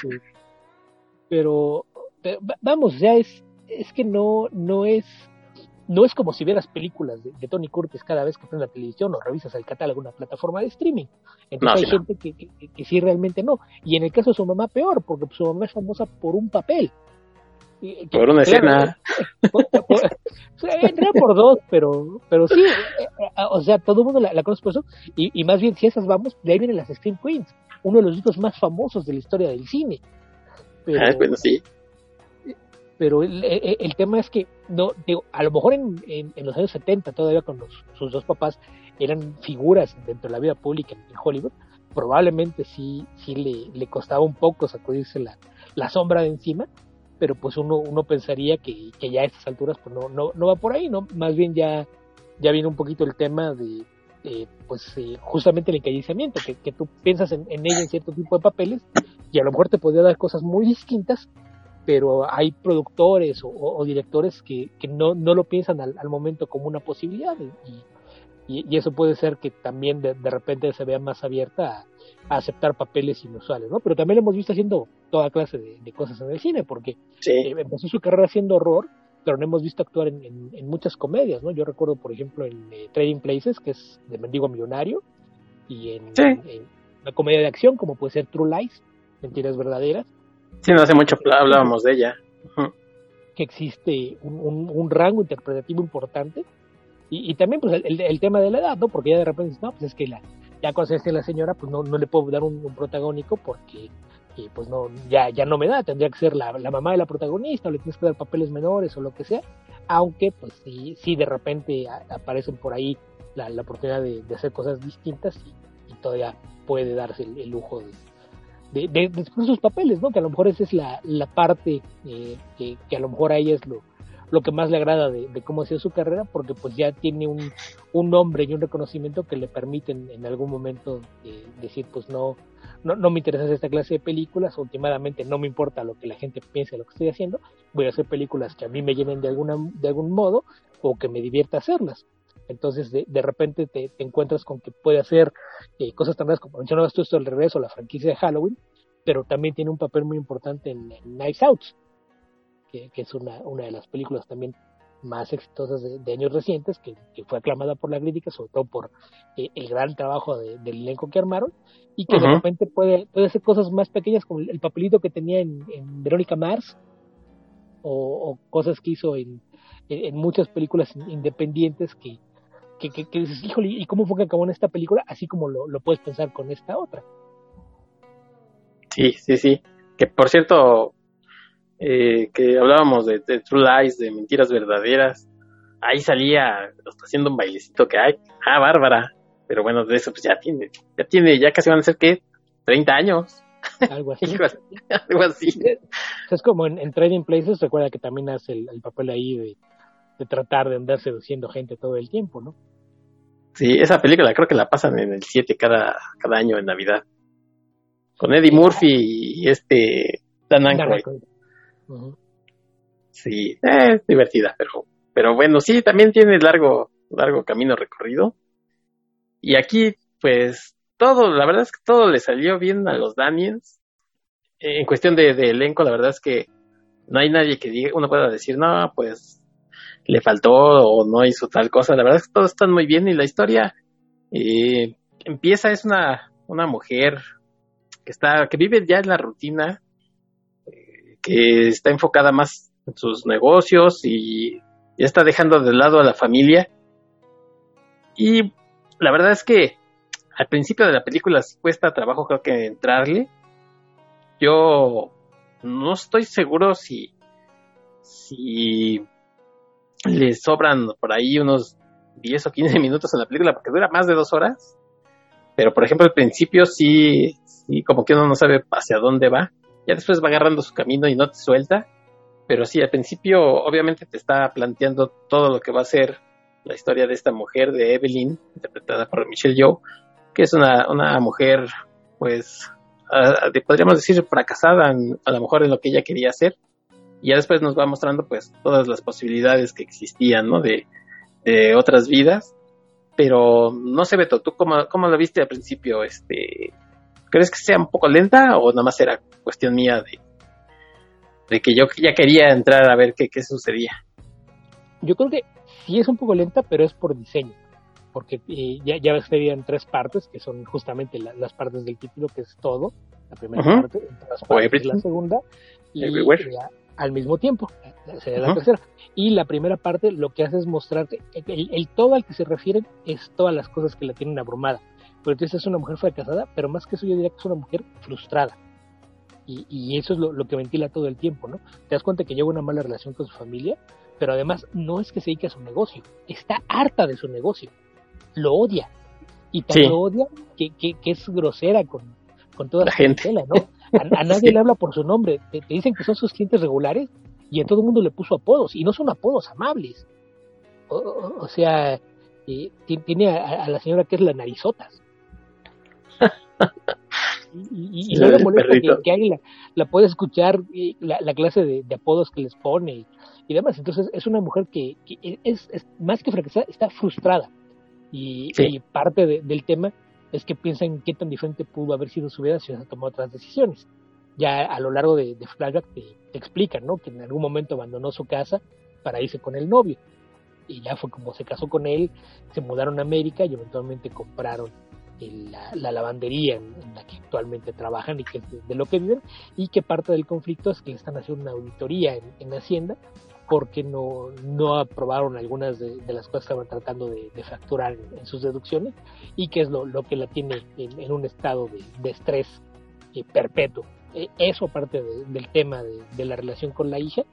Sí. Pero, pero, va- vamos, ya es, es que no, no es, no es como si vieras películas de, de Tony Curtis cada vez que prende la televisión o revisas el catálogo de una plataforma de streaming. Entonces No, hay sí, no. gente que, que, que sí realmente no. Y en el caso de su mamá peor, porque su mamá es famosa por un papel. Que- Por una escena. por- por- por dos, pero, pero sí, eh, eh, o sea, todo el mundo la, la conoce por eso, y, y más bien si esas vamos, de ahí vienen las Scream Queens, uno de los libros más famosos de la historia del cine. Pero, Ah, bueno, sí. Pero el, el- el tema es que, no digo, a lo mejor en, en, los años 70, todavía con sus dos papás, eran figuras dentro de la vida pública en Hollywood, probablemente sí, sí le, le costaba un poco sacudirse la, la sombra de encima, pero pues uno, uno pensaría que, que ya a estas alturas pues no, no, no va por ahí, ¿no? Más bien ya, ya viene un poquito el tema de, eh, pues eh, justamente el encallizamiento, que, que tú piensas en, en ella en cierto tipo de papeles y a lo mejor te podría dar cosas muy distintas, pero hay productores o, directores que, que no, no lo piensan al, al momento como una posibilidad y, y, y eso puede ser que también de, de repente se vea más abierta a, a aceptar papeles inusuales, ¿no? Pero también lo hemos visto haciendo toda clase de, de cosas en el cine, porque Sí. eh, empezó su carrera haciendo horror, pero no hemos visto actuar en, en- en muchas comedias, ¿no? Yo recuerdo, por ejemplo, en eh, Trading Places, que es de Mendigo Millonario, y en, Sí. en una comedia de acción, como puede ser True Lies, Mentiras Verdaderas, Sí, no hace mucho hablábamos de ella. Que existe un, un- un rango interpretativo importante, y, y también pues el, el- tema de la edad, ¿no? Porque ya de repente dices, no, pues es que la, ya cuando se la señora, pues no, no le puedo dar un, un protagónico porque eh, pues no, ya, ya no me da, tendría que ser la, la mamá de la protagonista, o le tienes que dar papeles menores o lo que sea, aunque pues sí, sí de repente a- aparecen por ahí la, la oportunidad de, de hacer cosas distintas y, y todavía puede darse el, el lujo de, de, de, de sus papeles, ¿no? Que a lo mejor esa es la, la parte eh, que, que a lo mejor a ella es lo, lo que más le agrada de, de cómo ha sido su carrera, porque pues ya tiene un, un nombre y un reconocimiento que le permiten en algún momento eh, decir, pues no, no, no me interesa esta clase de películas, últimamente no me importa lo que la gente piense de lo que estoy haciendo, voy a hacer películas que a mí me llenen de, alguna, de algún modo o que me divierta hacerlas. Entonces de, de repente te, te encuentras con que puede hacer eh, cosas tan raras como mencionabas tú esto del regreso la franquicia de Halloween, pero también tiene un papel muy importante en, en Knives Out, que, que es una, una de las películas también más exitosas de, de años recientes, que, que fue aclamada por la crítica, sobre todo por eh, el gran trabajo de- del elenco que armaron, y que de repente puede, puede hacer cosas más pequeñas como el, el papelito que tenía en, en Verónica Mars, o, o cosas que hizo en, en, en muchas películas in- independientes que, que, que, que dices, híjole, ¿y cómo fue que acabó en esta película? Así como lo, lo puedes pensar con esta otra. Sí, sí, sí. Que por cierto, eh, que hablábamos de, de True Lies, de mentiras verdaderas. Ahí salía hasta haciendo un bailecito que hay. Ah, Bárbara. Pero bueno, de eso pues ya tiene, ya tiene, ya casi van a ser que 30 años. Algo así. Algo así. Algo así. Es como en, en Trading Places, recuerda que también hace el, el papel ahí de, de tratar de andar seduciendo gente todo el tiempo, ¿no? Sí, esa película creo que la pasan en el 7 cada, cada año en Navidad. Con Eddie Murphy y este Dan Aykroyd. Sí, eh, es divertida, pero, pero bueno, sí, también tiene largo, largo camino recorrido. Y aquí, pues, todo, la verdad es que todo le salió bien a los Daniels. En cuestión de, de elenco, la verdad es que no hay nadie que diga, uno pueda decir, no, pues, le faltó o no hizo tal cosa. La verdad es que todos están muy bien y la historia empieza, es una, una mujer que está, que vive ya en la rutina, eh, que está enfocada más en sus negocios y ya está dejando de lado a la familia. Y la verdad es que al principio de la película sí cuesta trabajo creo que entrarle. Yo no estoy seguro si si le sobran por ahí unos 10 o 15 minutos a la película porque dura más de dos horas. Pero por ejemplo al principio sí, sí como que uno no sabe hacia dónde va. Ya después va agarrando su camino y no te suelta. Pero sí, al principio obviamente te está planteando todo lo que va a ser la historia de esta mujer, de Evelyn, interpretada por Michelle Yeoh, que es una, una mujer, pues, podríamos decir, fracasada a lo mejor en lo que ella quería hacer. Y ya después nos va mostrando, pues, todas las posibilidades que existían, ¿no? De, de otras vidas. Pero no sé, Beto, ¿tú cómo, cómo lo viste al principio? Este, ¿Crees que sea un poco lenta o nada más era cuestión mía de, de que yo ya quería entrar a ver qué, qué sucedía? Yo creo que sí es un poco lenta, pero es por diseño porque eh, ya, ya ves que habían tres partes, que son justamente las partes del título, que es todo, la primera parte, la segunda, y al mismo tiempo, sería la tercera. Y la primera parte lo que hace es mostrarte, el, todo al que se refieren es todas las cosas que la tienen abrumada. Pero entonces es una mujer fracasada, pero más que eso yo diría que es una mujer frustrada. Y, y eso es lo, lo, que ventila todo el tiempo, ¿no? Te das cuenta que lleva una mala relación con su familia, pero además no es que se dedique a su negocio, está harta de su negocio lo odia. Y tan lo odia que, que, es grosera con, con toda la, gente. ¿no? A, nadie le habla por su nombre. Te, dicen que son sus clientes regulares y a todo el mundo le puso apodos. Y no son apodos amables. O, sea, eh, tiene a, la señora que es la narizotas. y, y, no le molesta que, alguien la, puede escuchar eh, la, la clase de, apodos que les pone y, demás. Entonces es una mujer que, es, es, más que fracasada, está frustrada. Y, parte del tema es que piensan qué tan diferente pudo haber sido su vida si hubiera tomado otras decisiones. Ya a lo largo de, de Flashback te, explican, ¿no? Que en algún momento abandonó su casa para irse con el novio. Y ya fue como se casó con él, se mudaron a América y eventualmente compraron la, lavandería en, la que actualmente trabajan y que es de, lo que viven, y que parte del conflicto es que le están haciendo una auditoría en, en Hacienda porque no, no aprobaron algunas de, las cosas que estaban tratando de, facturar en, sus deducciones y que es lo, lo que la tiene en, un estado de, estrés eh, perpetuo. E, eso aparte del tema de, la relación con la hija,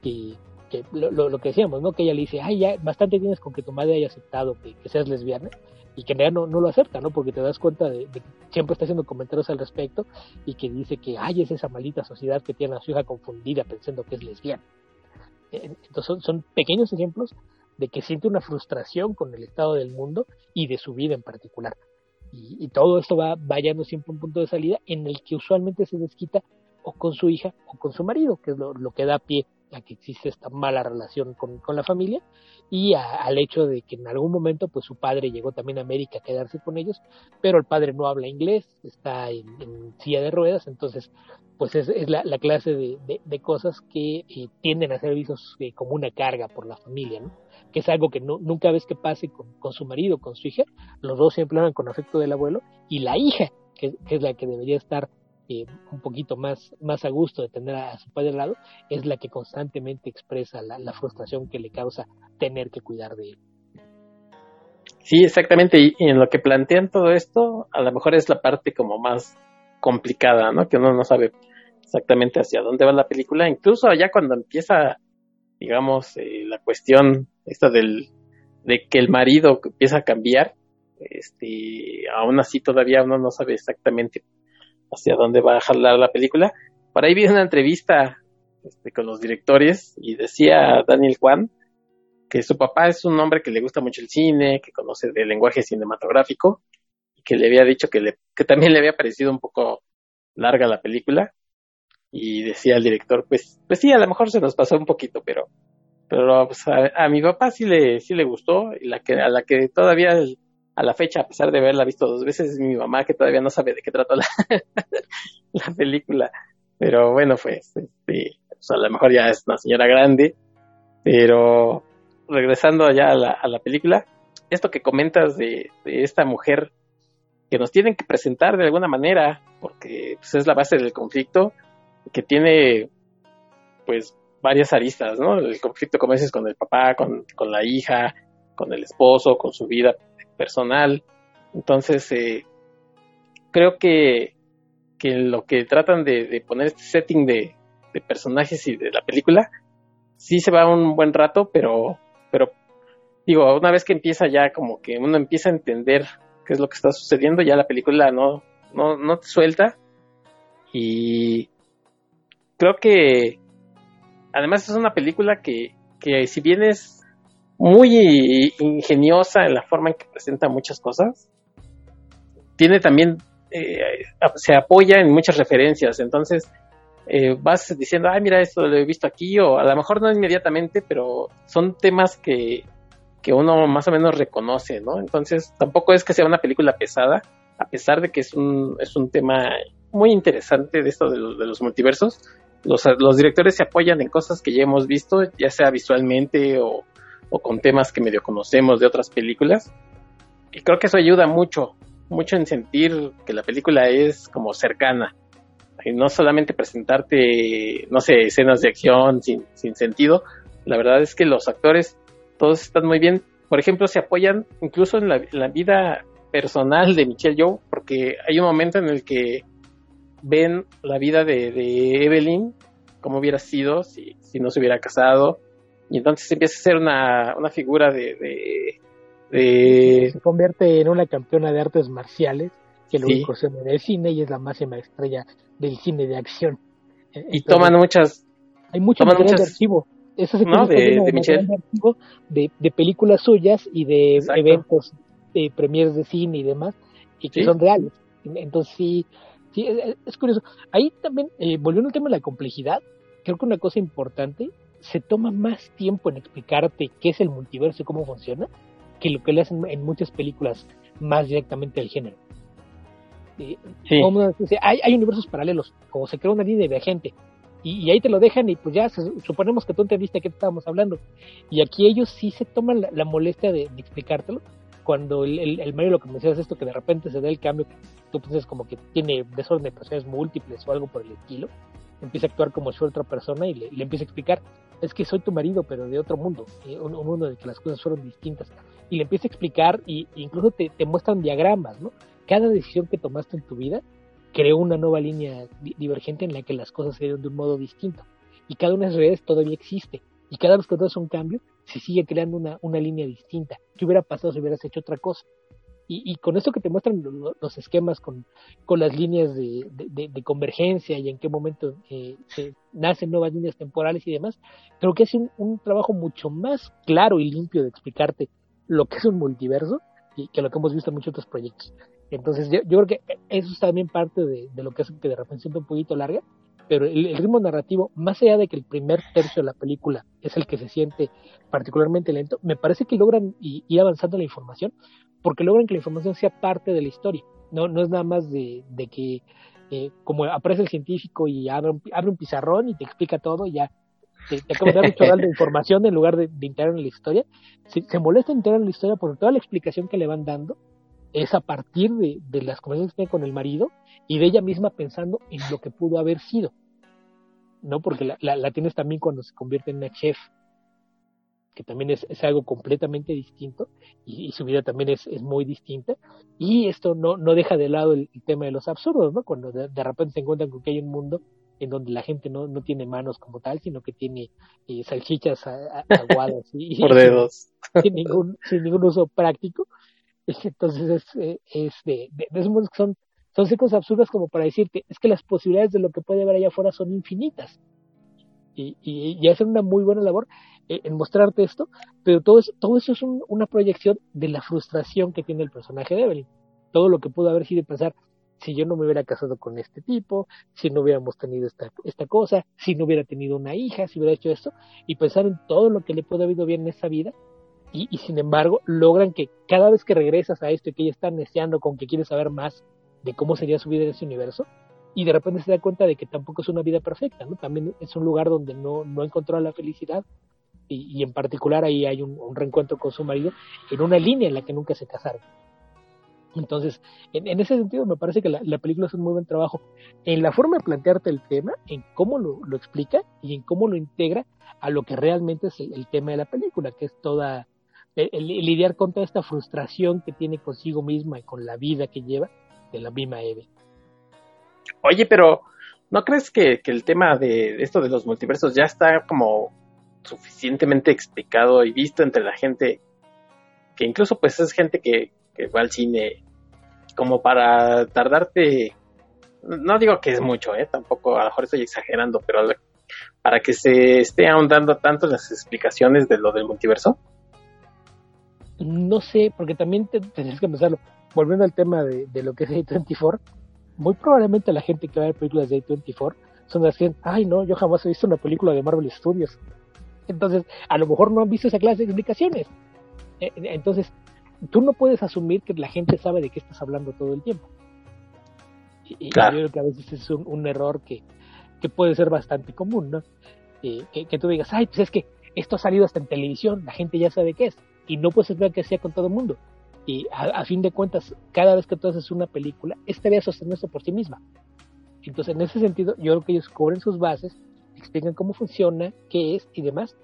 que, que lo, lo, que decíamos, ¿no? Que ella le dice, ay, ya bastante tienes con que tu madre haya aceptado que, seas lesbiana y que en realidad no, no, lo acepta, ¿no? Porque te das cuenta de, que siempre está haciendo comentarios al respecto y que dice que, ay, es esa maldita sociedad que tiene a su hija confundida pensando que es lesbiana. Entonces son, pequeños ejemplos de que siente una frustración con el estado del mundo y de su vida en particular. Y, todo esto va vayando siempre a un punto de salida en el que usualmente se desquita o con su hija o con su marido, que es lo, que da pie a que existe esta mala relación con, la familia y al hecho de que en algún momento pues su padre llegó también a América a quedarse con ellos, pero el padre no habla inglés, está en silla de ruedas, entonces pues es, es la, la, clase de, de, cosas que eh, tienden a ser vistos eh, como una carga por la familia, ¿no? Que es algo que no, nunca ves que pase con, con, su marido, con su hija, los dos siempre hablan con afecto del abuelo, y la hija, que, es la que debería estar un poquito más, más a gusto de tener a, su padre al lado, es la que constantemente expresa la, frustración que le causa tener que cuidar de él. Sí, exactamente, y en lo que plantean todo esto, a lo mejor es la parte como más complicada, ¿no? Que uno no sabe exactamente hacia dónde va la película. Incluso allá cuando empieza, digamos, eh, la cuestión esta del, de que el marido empieza a cambiar, este, aún así todavía uno no sabe exactamente hacia dónde va a jalar la película. Por ahí vi una entrevista este, con los directores y decía Daniel Juan que su papá es un hombre que le gusta mucho el cine, que conoce del lenguaje cinematográfico y que le había dicho que, le, que también le había parecido un poco larga la película y decía el director, pues, pues sí, a lo mejor se nos pasó un poquito, pero, pero pues, a, mi papá sí le, sí le gustó, y la que, a la que todavía a la fecha, a pesar de haberla visto dos veces, es mi mamá que todavía no sabe de qué trató la, la película. Pero bueno, pues, este, pues, a lo mejor ya es una señora grande, pero regresando ya a la, a la película, esto que comentas de, de esta mujer que nos tienen que presentar de alguna manera, porque pues, es la base del conflicto, que tiene pues varias aristas, ¿no? El conflicto, como dices, con el papá, con, con la hija, con el esposo, con su vida personal. Entonces, eh, creo que, que lo que tratan de, poner este setting de, personajes y de la película, sí se va un buen rato, pero, pero digo, una vez que empieza ya como que uno empieza a entender qué es lo que está sucediendo, ya la película no, no, no te suelta y, creo que además es una película que, que si bien es muy ingeniosa en la forma en que presenta muchas cosas. Tiene también, eh, se apoya en muchas referencias, entonces eh, vas diciendo, ay, mira, esto lo he visto aquí, o a lo mejor no inmediatamente, pero son temas que, que uno más o menos reconoce, ¿no? Entonces tampoco es que sea una película pesada, a pesar de que es un, es un tema muy interesante de esto de, los multiversos. Los, los directores se apoyan en cosas que ya hemos visto, ya sea visualmente o, o con temas que medio conocemos de otras películas. Y creo que eso ayuda mucho, mucho en sentir que la película es como cercana. Y no solamente presentarte, no sé, escenas de acción sin, sin sentido. La verdad es que los actores, todos están muy bien. Por ejemplo, se apoyan incluso en la, vida personal de Michelle Yeoh, porque hay un momento en el que ven la vida de, de Evelyn, cómo hubiera sido si, si no se hubiera casado, y entonces empieza a ser una, una figura de, de, de, Se convierte en una campeona de artes marciales, que lo sí. incursiona en el cine y es la máxima estrella del cine de acción. Y Entonces, toman muchas... Hay mucho toman material muchas, de archivo. Esa ¿no? de, de, de Michelle. De, archivo de, de, películas suyas y de Exacto. eventos, de premiers de cine y demás, y que ¿Sí? son reales. Entonces sí, sí es, es curioso. Ahí también, eh, volviendo al tema de la complejidad, creo que una cosa importante se toma más tiempo en explicarte qué es el multiverso y cómo funciona que lo que le hacen en muchas películas más directamente al género. Eh, sí. como, hay, hay, universos paralelos, como se crea una línea de viajante, y, y, ahí te lo dejan y pues ya se, suponemos que tú entendiste a qué estábamos hablando. Y aquí ellos sí se toman la, la molestia de, de, explicártelo. Cuando el, el, el Mario lo que me decías esto, que de repente se da el cambio, tú piensas como que tiene desorden de personalidades múltiples o algo por el estilo, empieza a actuar como si fuera otra persona y le, empieza a explicar, es que soy tu marido, pero de otro mundo, eh, un, un, mundo en el que las cosas fueron distintas. Y le empieza a explicar y incluso te, muestran diagramas, ¿no? Cada decisión que tomaste en tu vida creó una nueva línea di divergente en la que las cosas se dieron de un modo distinto. Y cada una de esas redes todavía existe. Y cada vez que tú haces un cambio, se sigue creando una, una línea distinta. ¿Qué hubiera pasado si hubieras hecho otra cosa? Y, y, con esto que te muestran los esquemas con, con las líneas de, de, de, convergencia y en qué momento eh, se nacen nuevas líneas temporales y demás, creo que es un, un, trabajo mucho más claro y limpio de explicarte lo que es un multiverso y que lo que hemos visto en muchos otros proyectos. Entonces yo, yo creo que eso es también parte de, de, lo que hace que de repente sienta un poquito larga, pero el, el, ritmo narrativo, más allá de que el primer tercio de la película es el que se siente particularmente lento, me parece que logran ir avanzando la información porque logran que la información sea parte de la historia. No, no es nada más de, de que eh, como aparece el científico y abre un, abre un pizarrón y te explica todo y ya te, te acaba de dar un de información en lugar de, de integrar en la historia. Se, se molesta en integrar en la historia por toda la explicación que le van dando es a partir de, de las conversaciones que tiene con el marido y de ella misma pensando en lo que pudo haber sido. ¿No? Porque la, la, la tienes también cuando se convierte en una chef que también es, es algo completamente distinto y, y, su vida también es, es muy distinta. Y esto no, no deja de lado el, el tema de los absurdos, ¿no? Cuando de, de, repente se encuentran con que hay un mundo en donde la gente no, no tiene manos como tal, sino que tiene eh, salchichas aguadas y, por dedos. sin, ningún, sin ningún uso práctico. Entonces es, eh, es de, de, de esos mundos que son, son cosas absurdas como para decirte, es que las posibilidades de lo que puede haber allá afuera son infinitas. Y, y, y hacen una muy buena labor en mostrarte esto, pero todo, es, todo eso es un, una proyección de la frustración que tiene el personaje de Evelyn. Todo lo que pudo haber sido pensar, si yo no me hubiera casado con este tipo, si no hubiéramos tenido esta, esta cosa, si no hubiera tenido una hija, si hubiera hecho esto, y pensar en todo lo que le puede haber ido bien en esa vida, y, y, sin embargo logran que cada vez que regresas a esto y que ella está deseando con que quiere saber más de cómo sería su vida en ese universo, y de repente se da cuenta de que tampoco es una vida perfecta, ¿no? También es un lugar donde no, no encontró la felicidad, y, y en particular ahí hay un, reencuentro con su marido en una línea en la que nunca se casaron. Entonces, en, ese sentido me parece que la, la, película es un muy buen trabajo en la forma de plantearte el tema, en cómo lo, explica y en cómo lo integra a lo que realmente es el, tema de la película, que es toda lidiar con toda esta frustración que tiene consigo misma y con la vida que lleva de la misma Eve. Oye, pero ¿no crees que el tema de esto de los multiversos ya está como suficientemente explicado y visto entre la gente que incluso pues es gente que, va al cine como para tardarte no digo que es mucho eh tampoco a lo mejor estoy exagerando pero para que se esté ahondando tanto las explicaciones de lo del multiverso no sé, porque también te, tendrías que pensarlo. Volviendo al tema de, de lo que es A24, muy probablemente la gente que va a ver películas de A24 son las que, ay no, yo jamás he visto una película de Marvel Studios. Entonces, a lo mejor no han visto esa clase de explicaciones. Eh, entonces, tú no puedes asumir que la gente sabe de qué estás hablando todo el tiempo. Y, claro. yo creo que a veces es un, un error que, que, puede ser bastante común, ¿no? Eh, que, que, tú digas, ay, pues es que esto ha salido hasta en televisión, la gente ya sabe qué es, y no puedes esperar que sea con todo el mundo. Y a, a, fin de cuentas, cada vez que tú haces una película, esta debe sostenerse por sí misma. Entonces, en ese sentido, yo creo que ellos cubren sus bases, explican cómo funciona, qué es y demás,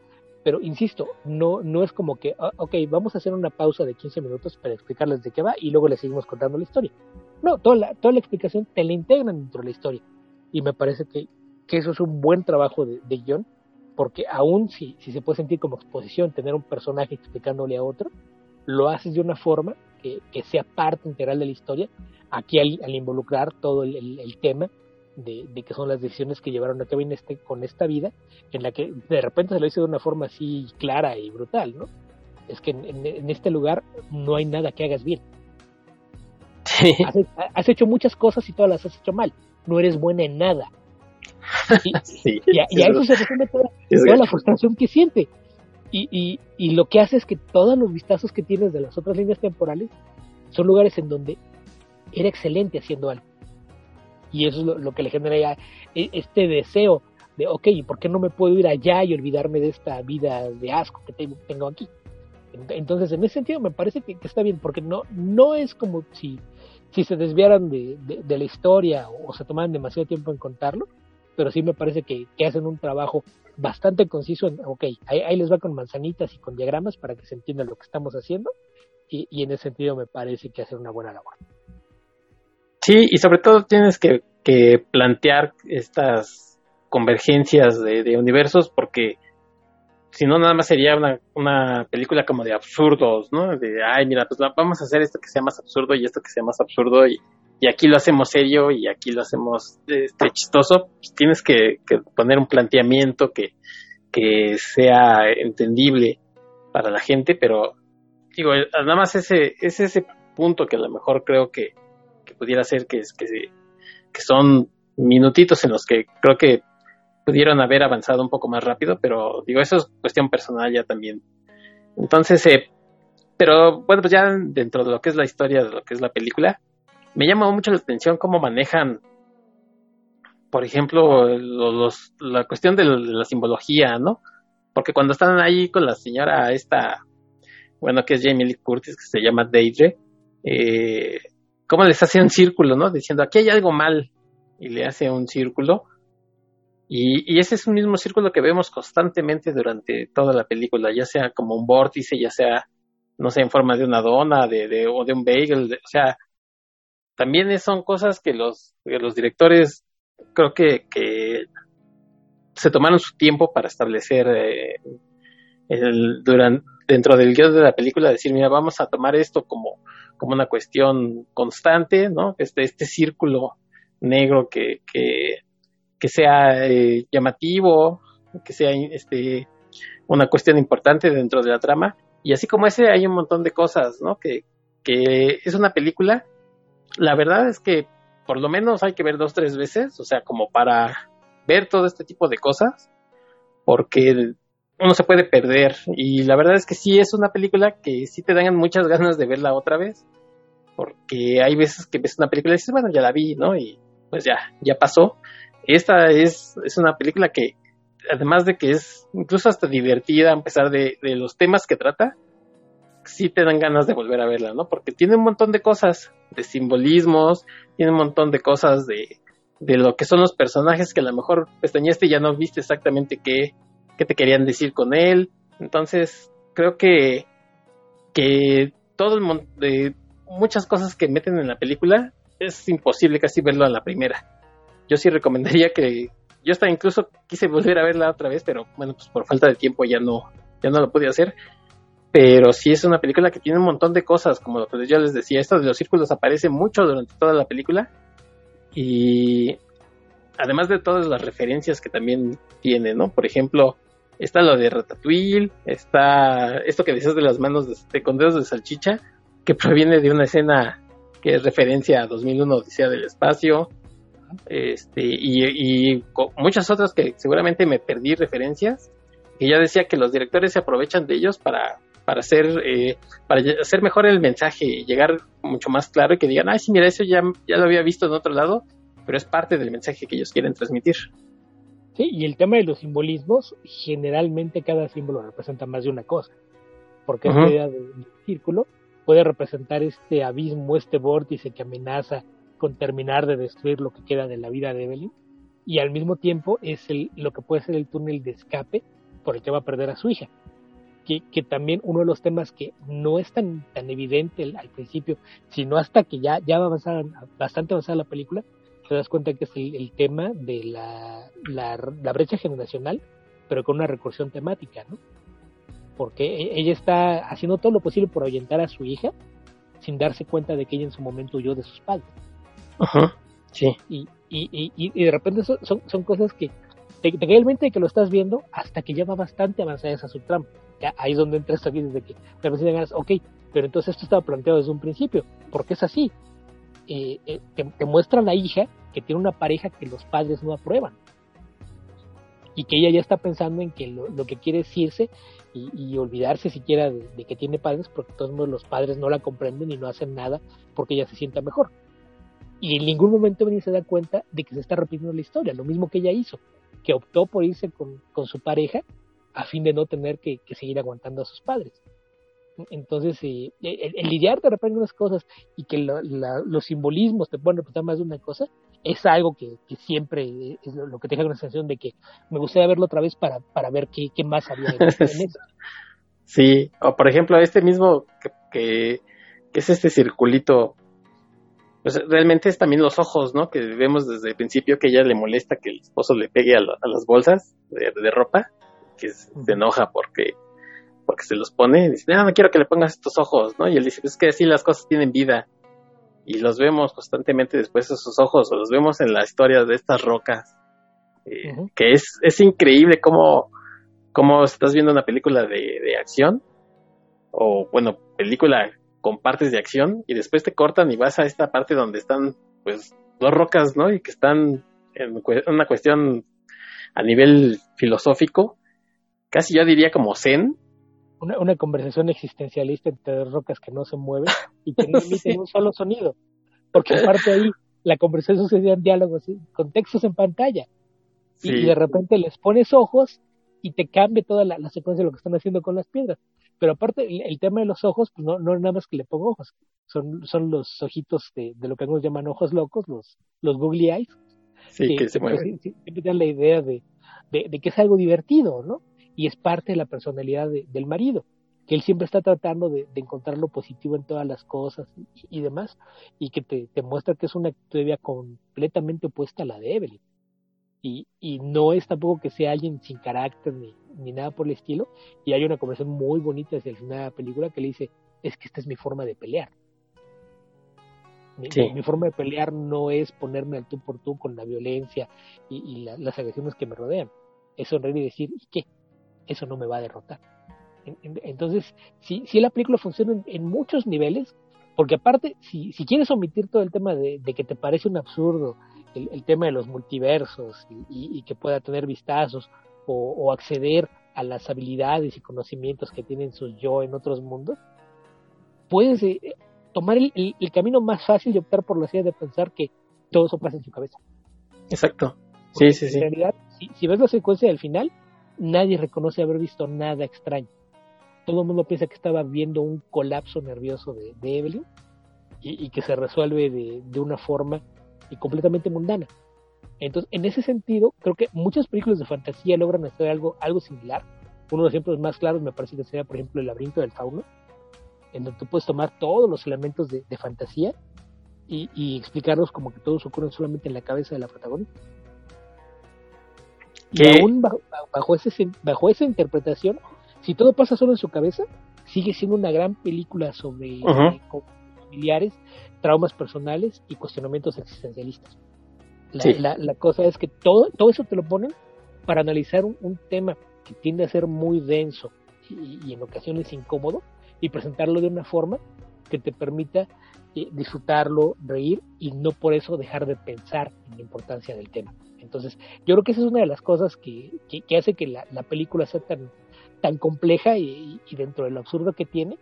pero insisto, no, no es como que, ok, vamos a hacer una pausa de 15 minutos para explicarles de qué va y luego les seguimos contando la historia. No, toda la, toda la explicación te la integran dentro de la historia. Y me parece que, que eso es un buen trabajo de, de porque aún si, si se puede sentir como exposición tener un personaje explicándole a otro, lo haces de una forma que, que sea parte integral de la historia. Aquí al, involucrar todo el tema, de, de, que son las decisiones que llevaron a cabo en este, con esta vida, en la que de repente se lo hizo de una forma así clara y brutal, ¿no? Es que en, en, en este lugar no hay nada que hagas bien. Sí. Has, has, hecho muchas cosas y todas las has hecho mal. No eres buena en nada. Y, sí, y, a, y a, eso se resume toda, toda la frustración que siente. Y, y, y lo que hace es que todos los vistazos que tienes de las otras líneas temporales son lugares en donde era excelente haciendo algo y eso es lo, que le genera ya este deseo de, ok, ¿por qué no me puedo ir allá y olvidarme de esta vida de asco que tengo, aquí? Entonces, en ese sentido me parece que, que, está bien, porque no, no es como si, si se desviaran de, de, de, la historia o se tomaran demasiado tiempo en contarlo, pero sí me parece que, que hacen un trabajo bastante conciso en, ok, ahí, ahí, les va con manzanitas y con diagramas para que se entienda lo que estamos haciendo, y, y en ese sentido me parece que hacen una buena labor. Sí, y sobre todo tienes que, que plantear estas convergencias de, universos porque si no nada más sería una, una, película como de absurdos, ¿no? De, ay, mira, pues vamos a hacer esto que sea más absurdo y esto que sea más absurdo y, y aquí lo hacemos serio y aquí lo hacemos este, chistoso, pues tienes que, que, poner un planteamiento que, que sea entendible para la gente, pero digo, nada más ese, es ese punto que a lo mejor creo que pudiera ser que, que, que son minutitos en los que creo que pudieron haber avanzado un poco más rápido, pero digo, eso es cuestión personal ya también. Entonces, eh, pero bueno, pues ya dentro de lo que es la historia, de lo que es la película, me llama mucho la atención cómo manejan, por ejemplo, los, la cuestión de la simbología, ¿no? Porque cuando están ahí con la señora esta, bueno, que es Jamie Lee Curtis, que se llama Deidre, eh, cómo les hace un círculo, ¿no? Diciendo, aquí hay algo mal, y le hace un círculo. Y, ese es un mismo círculo que vemos constantemente durante toda la película, ya sea como un vórtice, ya sea, no sé, en forma de una dona de, de, o de un bagel, o sea, también son cosas que los, que los directores creo que, que se tomaron su tiempo para establecer eh, durante, dentro del guion de la película, decir, mira, vamos a tomar esto como como una cuestión constante, ¿no? Este, este círculo negro que, que, que sea eh, llamativo, que sea este, una cuestión importante dentro de la trama. Y así como ese hay un montón de cosas, ¿no? Que, que es una película, la verdad es que por lo menos hay que ver dos, tres veces, o sea, como para ver todo este tipo de cosas, porque uno se puede perder. Y la verdad es que sí es una película que sí te dan muchas ganas de verla otra vez. Porque hay veces que ves una película y dices, bueno, ya la vi, ¿no? Y pues ya, ya pasó. Esta es, es una película que, además de que es incluso hasta divertida, a pesar de, de los temas que trata, sí te dan ganas de volver a verla, ¿no? Porque tiene un montón de cosas, de simbolismos, tiene un montón de cosas de, de lo que son los personajes que a lo mejor pestañaste y ya no viste exactamente qué, qué te querían decir con él. Entonces, creo que, que todo el mundo, de muchas cosas que meten en la película, es imposible casi verlo a la primera. Yo sí recomendaría que, yo hasta incluso quise volver a verla otra vez, pero bueno, pues por falta de tiempo ya no, ya no lo pude hacer. Pero sí es una película que tiene un montón de cosas, como lo que yo les decía, esto de los círculos aparece mucho durante toda la película. Y además de todas las referencias que también tiene, ¿no? Por ejemplo, está lo de Ratatouille, está esto que dices de las manos de, con dedos de salchicha, que proviene de una escena que es referencia a 2001 Odisea del Espacio, este, y, muchas otras que seguramente me perdí referencias, que ya decía que los directores se aprovechan de ellos para, para hacer, eh, para hacer mejor el mensaje y llegar mucho más claro y que digan, ay, sí, mira, eso ya, ya lo había visto en otro lado, pero es parte del mensaje que ellos quieren transmitir. Sí, y el tema de los simbolismos, generalmente cada símbolo representa más de una cosa, porque esta idea del círculo puede representar este abismo, este vórtice que amenaza con terminar de destruir lo que queda de la vida de Evelyn, y al mismo tiempo es el, lo que puede ser el túnel de escape por el que va a perder a su hija. Que, que también uno de los temas que no es tan, tan evidente al principio, sino hasta que ya, ya va a avanzar, bastante avanzada la película, te das cuenta que es el, tema de la, la, brecha generacional, pero con una recursión temática, ¿no? Porque e, ella está haciendo todo lo posible por ahuyentar a su hija sin darse cuenta de que ella en su momento huyó de sus padres. Ajá, sí. Y, y, y, de repente son, son, cosas que te, te cae el mente de que lo estás viendo hasta que ya va bastante avanzada esa subtrama. Ya ahí es donde entras aquí desde que te ganas, ok, pero entonces esto estaba planteado desde un principio, porque es así. Eh, eh, te, muestra la hija que tiene una pareja que los padres no aprueban y que ella ya está pensando en que lo, que quiere es irse y, olvidarse siquiera de, que tiene padres porque todos los padres no la comprenden y no hacen nada porque ella se sienta mejor. Y en ningún momento Benny se da cuenta de que se está repitiendo la historia, lo mismo que ella hizo, que optó por irse con, su pareja a fin de no tener que seguir aguantando a sus padres. Entonces, el, lidiar de repente unas cosas y que los simbolismos te pueden representar más de una cosa, es algo que, siempre es lo, que te deja una sensación de que me gustaría verlo otra vez para, para ver qué, más había en, eso. Sí, o por ejemplo, este mismo que, es este circulito, pues realmente es también los ojos, ¿no? Que vemos desde el principio que ella le molesta que el esposo le pegue a, las bolsas de, ropa, que se enoja porque porque se los pone y dice, no, no quiero que le pongas estos ojos, ¿no? Y él dice, es que sí, las cosas tienen vida. Y los vemos constantemente después de esos ojos, o los vemos en la historia de estas rocas. Eh, que es, es increíble cómo, cómo estás viendo una película de, de acción, o bueno, película con partes de acción, y después te cortan y vas a esta parte donde están, pues, dos rocas, ¿no? Y que están en una cuestión a nivel filosófico, casi yo diría como zen, una, conversación existencialista entre rocas que no se mueven y que no emiten un solo sonido. Porque aparte ahí la conversación sucede en diálogos, con textos en pantalla. Y, de repente les pones ojos y te cambia toda la, secuencia de lo que están haciendo con las piedras. Pero aparte, el, tema de los ojos, pues no, no nada más que le pongo ojos. Son, son los ojitos de, lo que algunos llaman ojos locos, los, los googly eyes. Sí, que, se pues, mueven. siempre dan la idea de, de, que es algo divertido, ¿no? Y es parte de la personalidad del marido, que él siempre está tratando de, encontrar lo positivo en todas las cosas y, demás, y que te, muestra que es una actitud completamente opuesta a la de Evelyn. Y, y, no es tampoco que sea alguien sin carácter ni, ni nada por el estilo, y hay una conversación muy bonita hacia el final de la película que le dice, es que esta es mi forma de pelear. Mi, mi, forma de pelear no es ponerme al tú por tú con la violencia y, las agresiones que me rodean. Es sonreír y decir, ¿y qué? Eso no me va a derrotar. Entonces, si, si la película funciona en, muchos niveles, porque aparte, si, si quieres omitir todo el tema de, que te parece un absurdo el, tema de los multiversos y, que pueda tener vistazos o, acceder a las habilidades y conocimientos que tienen sus yo en otros mundos, puedes eh, tomar el, camino más fácil y optar por la idea de pensar que todo eso pasa en su cabeza. Exacto. Sí, sí, sí. En realidad, si, si ves la secuencia del final, nadie reconoce haber visto nada extraño. Todo el mundo piensa que estaba viendo un colapso nervioso de, Evelyn y, que se resuelve de, una forma completamente mundana. Entonces, en ese sentido, creo que muchas películas de fantasía logran hacer algo, algo similar. Uno de los ejemplos más claros me parece que sería, por ejemplo, El laberinto del fauno, en donde tú puedes tomar todos los elementos de, fantasía y, y, explicarlos como que todos ocurren solamente en la cabeza de la protagonista. Y aún bajo, bajo, ese, bajo esa interpretación, si todo pasa solo en su cabeza, sigue siendo una gran película sobre eh, familiares, traumas personales y cuestionamientos existencialistas. La, la, cosa es que todo, todo eso te lo ponen para analizar un, tema que tiende a ser muy denso y, en ocasiones incómodo y presentarlo de una forma que te permita eh, disfrutarlo, reír y no por eso dejar de pensar en la importancia del tema. Entonces, yo creo que esa es una de las cosas que, que, hace que la, película sea tan, tan compleja y, dentro de lo absurdo que tiene,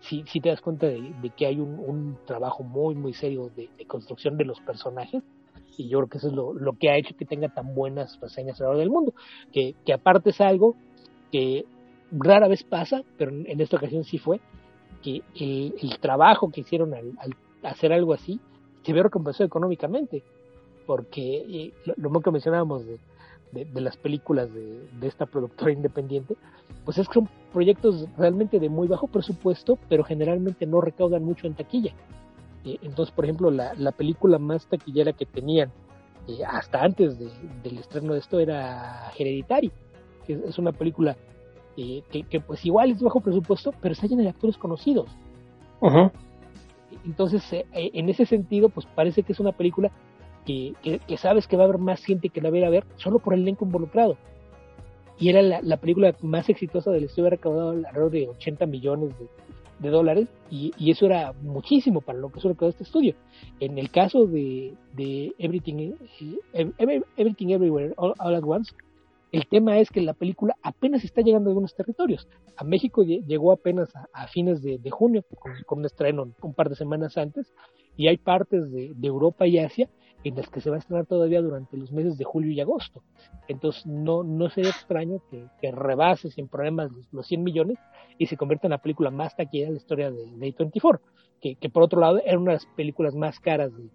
si si te das cuenta de, que hay un, trabajo muy, muy serio de, construcción de los personajes. Y yo creo que eso es lo, lo que ha hecho que tenga tan buenas reseñas alrededor del mundo. Que, que aparte es algo que rara vez pasa, pero en esta ocasión sí fue, que el, trabajo que hicieron al, hacer algo así se vio recompensado económicamente, porque eh, lo, lo, que mencionábamos de, de, las películas de, de, esta productora independiente, pues es que son proyectos realmente de muy bajo presupuesto, pero generalmente no recaudan mucho en taquilla. Eh, entonces, por ejemplo, la, la, película más taquillera que tenían eh, hasta antes del estreno de esto era Hereditary, que es una película eh, que, pues igual es bajo presupuesto, pero está llena de actores conocidos. Entonces, eh, eh, en ese sentido, pues parece que es una película que, que, sabes que va a haber más gente que la va a ver solo por el elenco involucrado. Y era la, película más exitosa del estudio, recaudado alrededor de 80 millones de, dólares, y, y, eso era muchísimo para lo que se recaudó este estudio. En el caso de, de Everything, Everything Everywhere All at Once, el tema es que la película apenas está llegando a algunos territorios. A México llegó apenas a, fines de, junio, con, un estreno un par de semanas antes, y hay partes de, Europa y Asia en las que se va a estrenar todavía durante los meses de julio y agosto. Entonces no, no sería extraño que, que rebase sin problemas los, 100 millones y se convierta en la película más taquillera de la historia de, de A24, que, que por otro lado era una de las películas más caras de,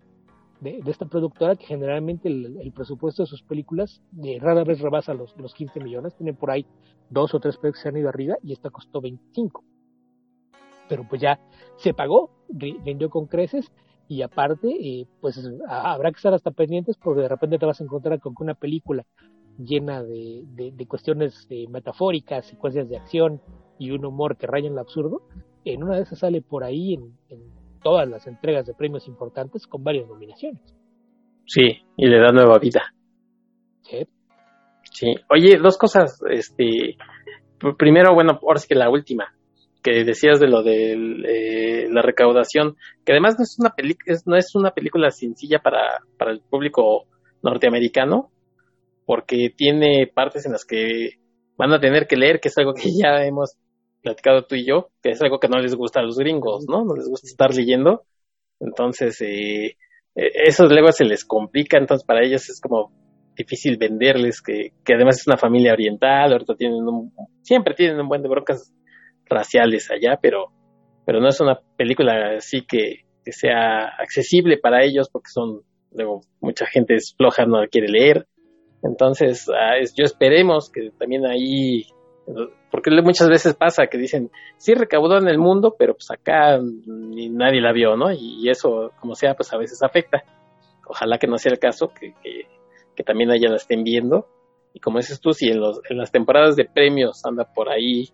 de, esta productora que generalmente el, presupuesto de sus películas de rara vez rebasa los, los 15 millones, tienen por ahí dos o tres proyectos que se han ido arriba y esta costó 25. Pero pues ya se pagó, vendió con creces y aparte eh, pues habrá que estar hasta pendientes porque de repente te vas a encontrar con una película llena de, de, cuestiones eh, metafóricas, secuencias de acción y un humor que raya en lo absurdo, en una de esas sale por ahí en todas las entregas de premios importantes con varias nominaciones. Sí, y le da nueva vida. Sí. Sí. Oye, dos cosas, este, primero, bueno, ahora sí que la última, que decías de lo de eh, la recaudación, que además no es una película, no es una película sencilla para, para el público norteamericano, porque tiene partes en las que van a tener que leer, que es algo que ya hemos platicado tú y yo, que es algo que no les gusta a los gringos, ¿no? No les gusta estar leyendo. Entonces, eh, eh, eso luego se les complica, entonces para ellos es como difícil venderles que, que además es una familia oriental, ahorita tienen un, siempre tienen un buen de brocas raciales allá, pero, pero no es una película así que, que sea accesible para ellos porque son, luego mucha gente es floja, no la quiere leer. Entonces, ah, yo esperemos que también ahí porque muchas veces pasa que dicen, sí recaudó en el mundo, pero pues acá ni nadie la vio, ¿no? Y, eso, como sea, pues a veces afecta. Ojalá que no sea el caso, que, que, también allá la estén viendo. Y como dices tú, si en, los, en las temporadas de premios anda por ahí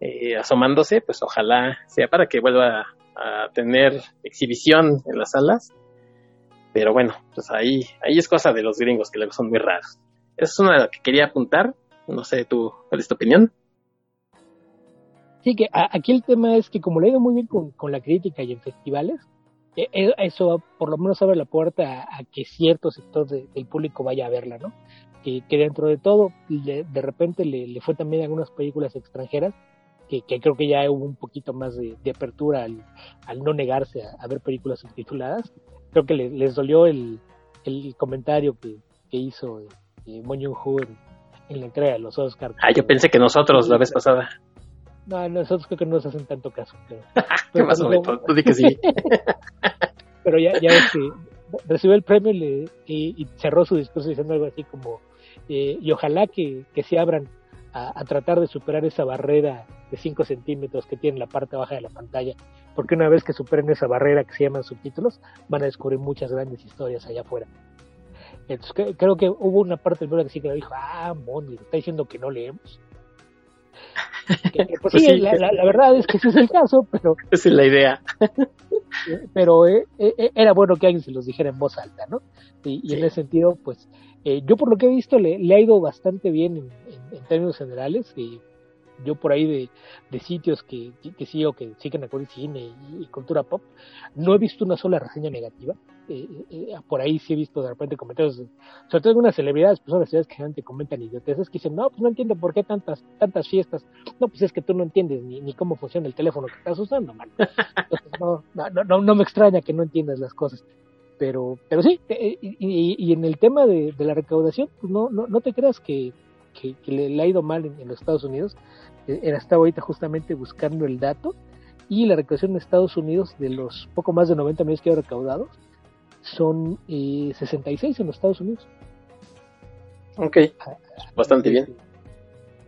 eh, asomándose, pues ojalá sea para que vuelva a tener exhibición en las salas. Pero bueno, pues ahí, ahí es cosa de los gringos que luego son muy raros. Eso es una que quería apuntar. No sé, ¿tú, ¿cuál es tu opinión? Sí, que aquí el tema es que como le ha ido muy bien con, la crítica y en festivales, e, e, eso por lo menos abre la puerta a, que cierto sector del público vaya a verla, ¿no? Que, dentro de todo, de repente le, fue también a algunas películas extranjeras, que, creo que ya hubo un poquito más de, apertura al, no negarse a, ver películas subtituladas. Creo que les dolió el, comentario que, hizo eh, Mo en la entrega de los Oscars. Ah, yo pensé que nosotros la vez pasada. No, nosotros creo que no nos hacen tanto caso. Pero, ¿Qué pasó, Tú di que sí. pero ya, ya ves que recibió el premio y, cerró su discurso diciendo algo así como, eh, y ojalá que, que se abran a, tratar de superar esa barrera de 5 centímetros que tiene la parte baja de la pantalla, porque una vez que superen esa barrera que se llaman subtítulos, van a descubrir muchas grandes historias allá afuera. Entonces, creo que hubo una parte del que sí que dijo, ah, Mondi, está diciendo que no leemos. pues, sí, La, verdad es que ese es el caso, pero... Esa es la idea. pero eh, eh, era bueno que alguien se los dijera en voz alta, ¿no? Y, en ese sentido, pues, yo por lo que he visto le, ha ido bastante bien en, en términos generales. Y yo por ahí de, de sitios que, que, sigo, que siguen a cine y, cultura pop, no he visto una sola reseña negativa. Eh, eh, eh, por ahí sí he visto de repente comentarios, sobre todo algunas celebridades, personas que generalmente comentan idioteces que dicen, no, pues no entiendo por qué tantas tantas fiestas. No, pues es que tú no entiendes ni, ni cómo funciona el teléfono que estás usando, man. no, no, no, no me extraña que no entiendas las cosas pero pero sí y, y, en el tema de, de la recaudación pues no, no no te creas que, que, le, ha ido mal en, los Estados Unidos eh, estaba ahorita justamente buscando el dato y la recaudación en Estados Unidos de los poco más de 90 millones que ha recaudado son eh, 66 en los Estados Unidos. Ok, ah, bastante bien.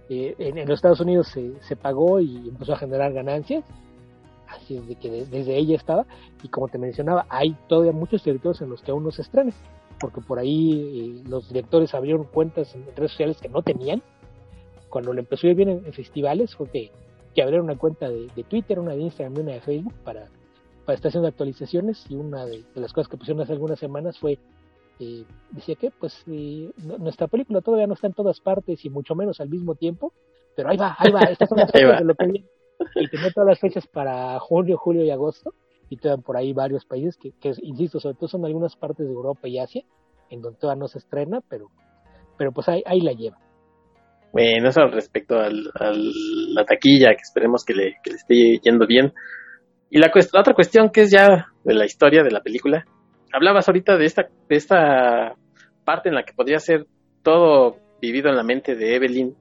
Eh, en, los Estados Unidos se, se, pagó y empezó a generar ganancias, así es de que desde ella estaba, y como te mencionaba, hay todavía muchos territorios en los que aún no se estrena, porque por ahí eh, los directores abrieron cuentas en redes sociales que no tenían, cuando le empezó a ir bien en, festivales fue que, que, abrieron una cuenta de, Twitter, una de Instagram y una de Facebook para, para estar haciendo actualizaciones. Y una de, las cosas que pusieron hace algunas semanas fue eh, decía que pues eh, nuestra película todavía no está en todas partes y mucho menos al mismo tiempo, pero ahí va, ahí va, estas son las fechas de lo que viene. Y tenía todas las fechas para junio, julio y agosto, todavía por ahí varios países que, que, insisto, sobre todo son algunas partes de Europa y Asia, en donde todavía no se estrena, pero, pero pues ahí, ahí la lleva. Bueno, eso respecto a la taquilla, que esperemos que le, que le esté yendo bien. Y la, otra cuestión que es ya de la historia de la película. Hablabas ahorita de esta, de esta parte en la que podría ser todo vivido en la mente de Evelyn,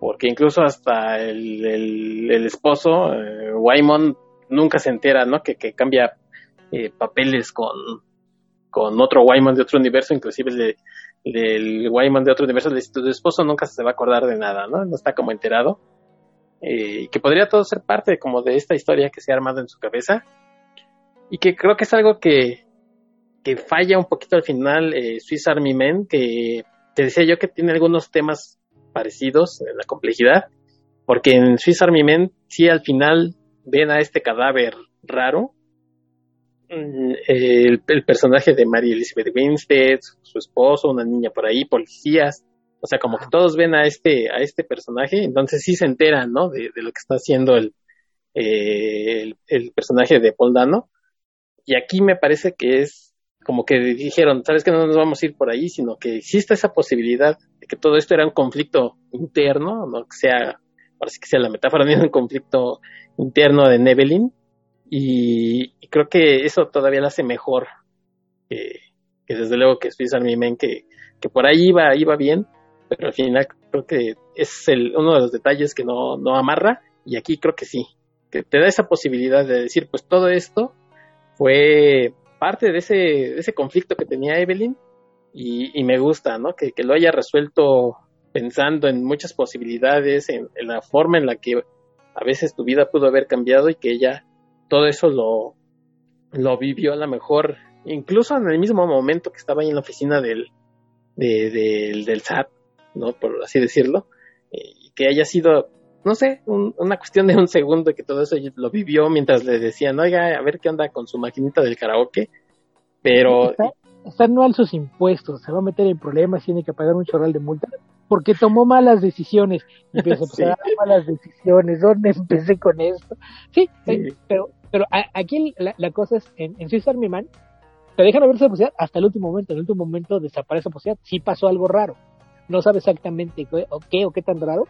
porque incluso hasta el, el, esposo, eh, nunca se entera, ¿no? Que, que cambia eh, papeles con, con otro Wyman de otro universo, inclusive le, del Wyman de otro universo, tu esposo nunca se va a acordar de nada, ¿no? No está como enterado. Eh, que podría todo ser parte como de esta historia que se ha armado en su cabeza. Y que creo que es algo que, que falla un poquito al final eh, Swiss Army Men, que te decía yo que tiene algunos temas parecidos en la complejidad, porque en Swiss Army Men sí al final ven a este cadáver raro, Mm, el, personaje de Mary Elizabeth Winstead, su esposo, una niña por ahí, policías, o sea, como que todos ven a este, a este personaje, entonces sí se enteran, ¿no? De, lo que está haciendo el, eh, el, personaje de Paul Dano. Y aquí me parece que es como que dijeron, sabes que no nos vamos a ir por ahí, sino que existe esa posibilidad de que todo esto era un conflicto interno, no que sea, parece que sea la metáfora de un conflicto interno de Nebelin, y, creo que eso todavía lo hace mejor que, desde luego que Swiss Army Men, que, que por ahí iba, iba bien, pero al final creo que es el, uno de los detalles que no, no amarra y aquí creo que sí, que te da esa posibilidad de decir, pues todo esto fue parte de ese, de ese conflicto que tenía Evelyn y, me gusta, ¿no? Que, que, lo haya resuelto pensando en muchas posibilidades, en, la forma en la que a veces tu vida pudo haber cambiado y que ella todo eso lo, lo vivió a lo mejor, incluso en el mismo momento que estaba ahí en la oficina del, del SAT, ¿no? Por así decirlo, y que haya sido, no sé, una cuestión de un segundo que todo eso lo vivió mientras le decían, oiga, a ver qué onda con su maquinita del karaoke, pero... Está, está anual sus impuestos, se va a meter en problemas, tiene que pagar un chorral de multa, porque tomó malas decisiones. Y empezó a malas decisiones, ¿dónde empecé con esto? Sí, eh, pero, pero aquí la, cosa es, en, en Swiss Army Man, te dejan ver esa posibilidad hasta el último momento. En el último momento desaparece esa posibilidad. Sí pasó algo raro. No sabe exactamente qué o qué, o qué tan raro,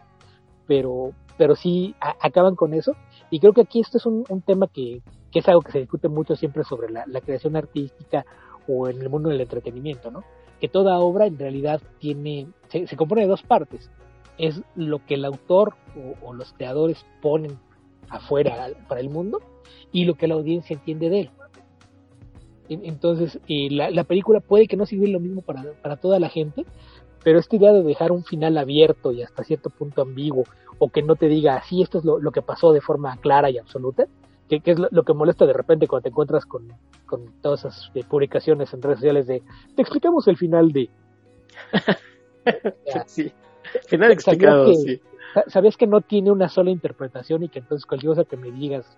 pero, pero sí acaban con eso. Y creo que aquí esto es un, tema que, que, es algo que se discute mucho siempre sobre la, la creación artística o en el mundo del entretenimiento, ¿no? Que toda obra en realidad tiene, se, compone de dos partes. Es lo que el autor o, los creadores ponen afuera para el mundo y lo que la audiencia entiende de él. Entonces, eh, la, película puede que no sirva lo mismo para, para toda la gente, pero esta idea de dejar un final abierto y hasta cierto punto ambiguo, o que no te diga, así esto es lo, lo, que pasó de forma clara y absoluta, que, es lo, que molesta de repente cuando te encuentras con, todas esas eh, publicaciones en redes sociales de te explicamos el final de sí final explicado sí sabes que no tiene una sola interpretación y que entonces cualquier cosa que me digas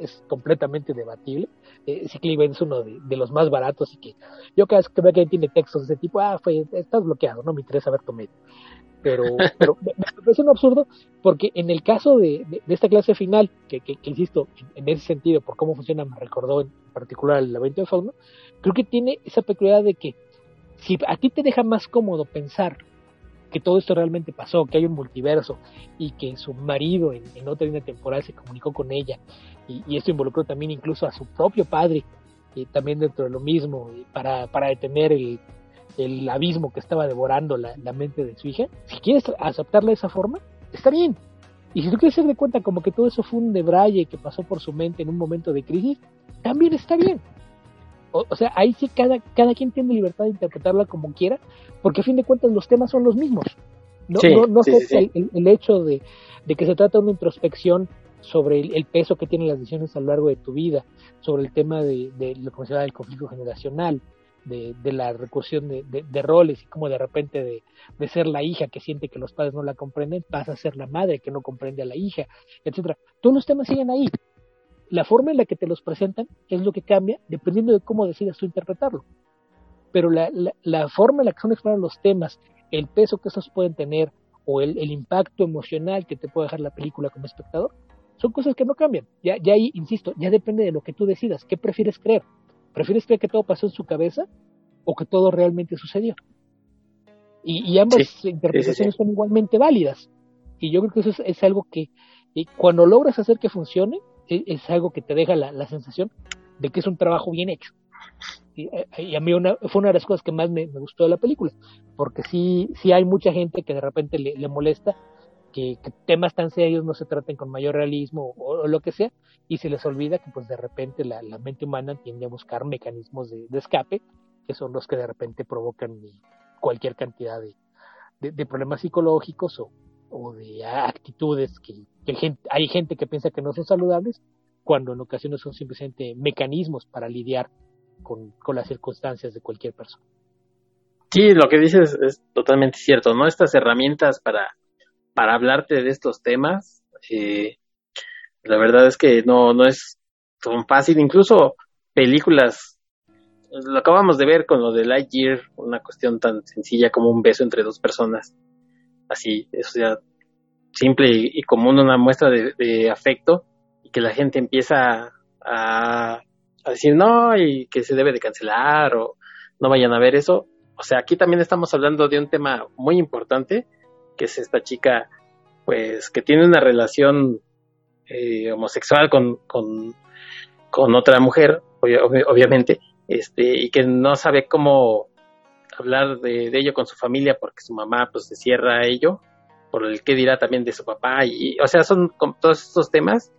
es completamente debatible. Eh, es uno de, los más baratos y que yo cada vez que veo que tiene textos de ese tipo, ah, fue, estás bloqueado, no me interesa ver tu medio. Pero, pero parece un absurdo porque en el caso de, esta clase final, que, que, insisto, en, ese sentido, por cómo funciona, me recordó en particular el evento de Fauno, creo que tiene esa peculiaridad de que si a ti te deja más cómodo pensar que todo esto realmente pasó, que hay un multiverso y que su marido en, otra línea temporal se comunicó con ella y, esto involucró también incluso a su propio padre y también dentro de lo mismo para, para detener el, el abismo que estaba devorando la, mente de su hija, si quieres aceptarla de esa forma, está bien. Y si tú quieres de cuenta como que todo eso fue un debraye que pasó por su mente en un momento de crisis, también está bien. O, sea, ahí sí cada, cada quien tiene libertad de interpretarla como quiera, porque a fin de cuentas los temas son los mismos. No, no, no el, el, hecho de, que se trata de una introspección sobre el, peso que tienen las decisiones a lo largo de tu vida, sobre el tema de, de lo que se llama el conflicto generacional, de, la recursión de, roles y como de repente de, de, ser la hija que siente que los padres no la comprenden, pasa a ser la madre que no comprende a la hija, etcétera. Todos los temas siguen ahí la forma en la que te los presentan es lo que cambia dependiendo de cómo decidas tú interpretarlo. Pero la, la, forma en la que son explorados los temas, el peso que estos pueden tener o el, el, impacto emocional que te puede dejar la película como espectador, son cosas que no cambian. Ya, ya ahí, insisto, ya depende de lo que tú decidas. ¿Qué prefieres creer? ¿Prefieres creer que todo pasó en su cabeza o que todo realmente sucedió? Y, ambas interpretaciones son igualmente válidas. Y yo creo que eso es, algo que cuando logras hacer que funcione, e, es, algo que te deja la, sensación de que es un trabajo bien hecho. Y, eh, a mí una, fue una de las cosas que más me, gustó de la película, porque sí, sí hay mucha gente que de repente le, molesta que, temas tan serios no se traten con mayor realismo o, lo que sea, y se les olvida que pues de repente la, mente humana tiende a buscar mecanismos de, escape, que son los que de repente provocan cualquier cantidad de, de problemas psicológicos o, o de actitudes que, hay gente que piensa que no son saludables, cuando en ocasiones son simplemente mecanismos para lidiar con, las circunstancias de cualquier persona. Sí, lo que dices es totalmente cierto, ¿no? Estas herramientas para, para hablarte de estos temas, eh, la verdad es que no, no es tan fácil, incluso películas, lo acabamos de ver con lo de Lightyear, una cuestión tan sencilla como un beso entre dos personas, así, eso ya simple y, común, una muestra de, afecto, y que la gente empieza a, decir no, y que se debe de cancelar, o no vayan a ver eso. O sea, aquí también estamos hablando de un tema muy importante, que es esta chica, pues, que tiene una relación eh, homosexual con, con, con, otra mujer, obviamente, este, y que no sabe cómo hablar de, ello con su familia porque su mamá pues se cierra a ello por el que dirá también de su papá y o sea son todos estos temas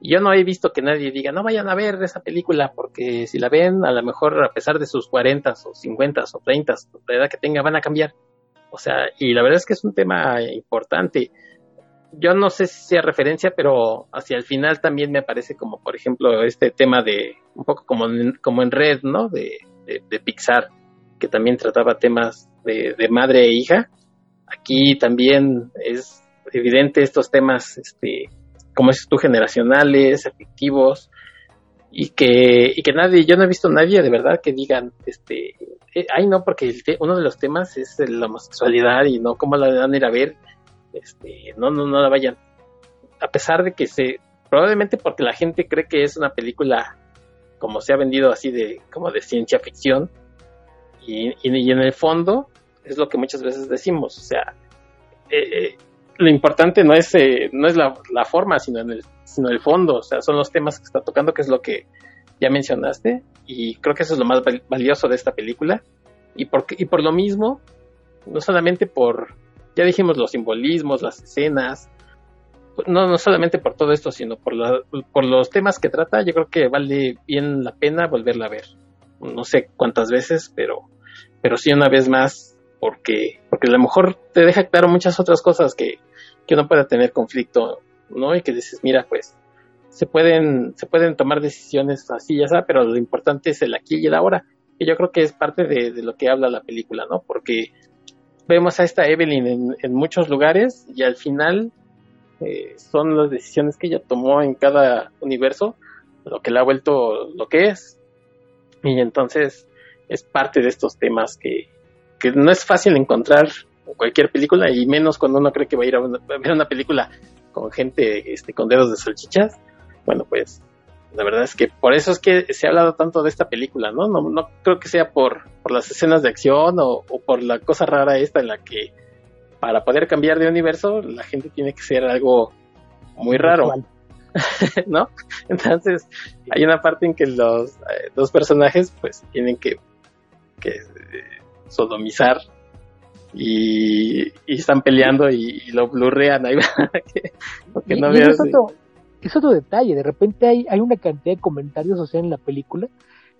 y yo no he visto que nadie diga no vayan a ver esa película porque si la ven a lo mejor a pesar de sus 40 o 50 o 30 la edad que tenga van a cambiar o sea y la verdad es que es un tema importante yo no sé si sea referencia pero hacia el final también me parece como por ejemplo este tema de un poco como en, como en red no de, de Pixar que también trataba temas de, madre e hija. Aquí también es evidente estos temas, este, como es tú, generacionales, afectivos, y que, y que nadie, yo no he visto nadie de verdad que digan, este, eh, ay no, porque uno de los temas es la homosexualidad y no, ¿cómo la van a ir a ver? Este, no, no, no la vayan. A pesar de que se, probablemente porque la gente cree que es una película como se ha vendido así de, como de ciencia ficción, y, en el fondo es lo que muchas veces decimos, o sea, eh, eh, lo importante no es, eh, no es la, forma, sino, en el, sino el fondo, o sea, son los temas que está tocando, que es lo que ya mencionaste, y creo que eso es lo más valioso de esta película, y por, y por lo mismo, no solamente por, ya dijimos, los simbolismos, las escenas, no, no solamente por todo esto, sino por, por los temas que trata, yo creo que vale bien la pena volverla a ver. No sé cuántas veces, pero pero sí una vez más, porque, porque a lo mejor te deja claro muchas otras cosas que, que uno pueda tener conflicto, ¿no? Y que dices, mira, pues, se pueden, se pueden tomar decisiones así, ya sabes, pero lo importante es el aquí y el ahora. Y yo creo que es parte de, lo que habla la película, ¿no? Porque vemos a esta Evelyn en, en, muchos lugares y al final eh, son las decisiones que ella tomó en cada universo lo que la ha vuelto lo que es. Y entonces es parte de estos temas que, que no es fácil encontrar en cualquier película y menos cuando uno cree que va a ir a, ver una película con gente este, con dedos de salchichas. Bueno, pues la verdad es que por eso es que se ha hablado tanto de esta película, ¿no? No, no creo que sea por, por las escenas de acción o, o, por la cosa rara esta en la que para poder cambiar de universo la gente tiene que ser algo muy raro. ¿No? Entonces hay una parte en que los eh, dos personajes pues tienen que, que eh, sodomizar y, y, están peleando y, y lo blurrean ahí que, que no veas es otro detalle, de repente hay, hay una cantidad de comentarios, o sea, en la película,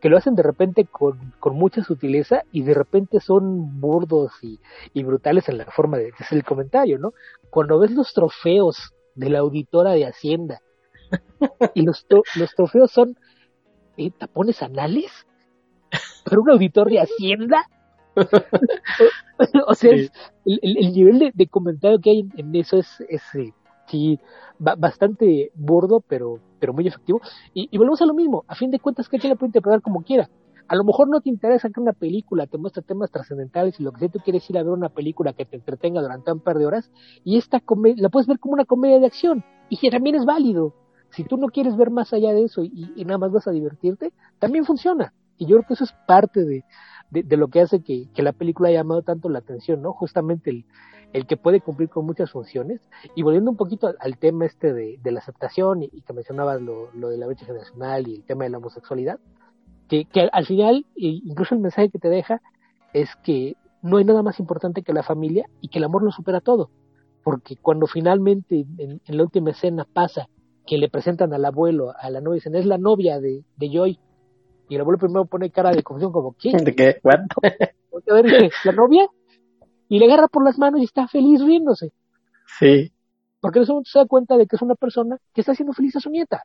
que lo hacen de repente con, con mucha sutileza y de repente son burdos y, y, brutales en la forma de hacer el comentario, ¿no? Cuando ves los trofeos de la auditora de Hacienda y los, los trofeos son eh, tapones anales para un auditor de Hacienda. o, sea, sí. el, el, nivel de, de, comentario que hay en, en eso es, es eh, sí, bastante burdo, pero, pero muy efectivo. Y, y, volvemos a lo mismo, a fin de cuentas, que la puede interpretar como quiera. A lo mejor no te interesa que una película te muestre temas trascendentales y lo que sea, tú quieres ir a ver una película que te entretenga durante un par de horas y esta la puedes ver como una comedia de acción y que también es válido. Si tú no quieres ver más allá de eso y, y nada más vas a divertirte, también funciona. Y yo creo que eso es parte de, de, lo que hace que, que, la película haya llamado tanto la atención, ¿no? Justamente el, el que puede cumplir con muchas funciones. Y volviendo un poquito al, tema este de, de, la aceptación y, que mencionabas lo, lo, de la brecha generacional y el tema de la homosexualidad, que, que al final, incluso el mensaje que te deja es que no hay nada más importante que la familia y que el amor lo supera todo. Porque cuando finalmente en, en la última escena pasa que le presentan al abuelo, a la novia, dicen, es la novia de, de Joy. Y el abuelo primero pone cara de confusión como, ¿qué? ¿De qué? ¿What? A ver, ¿la novia? y le agarra por las manos y está feliz riéndose. Sí. Porque en ese momento se da cuenta de que es una persona que está haciendo feliz a su nieta.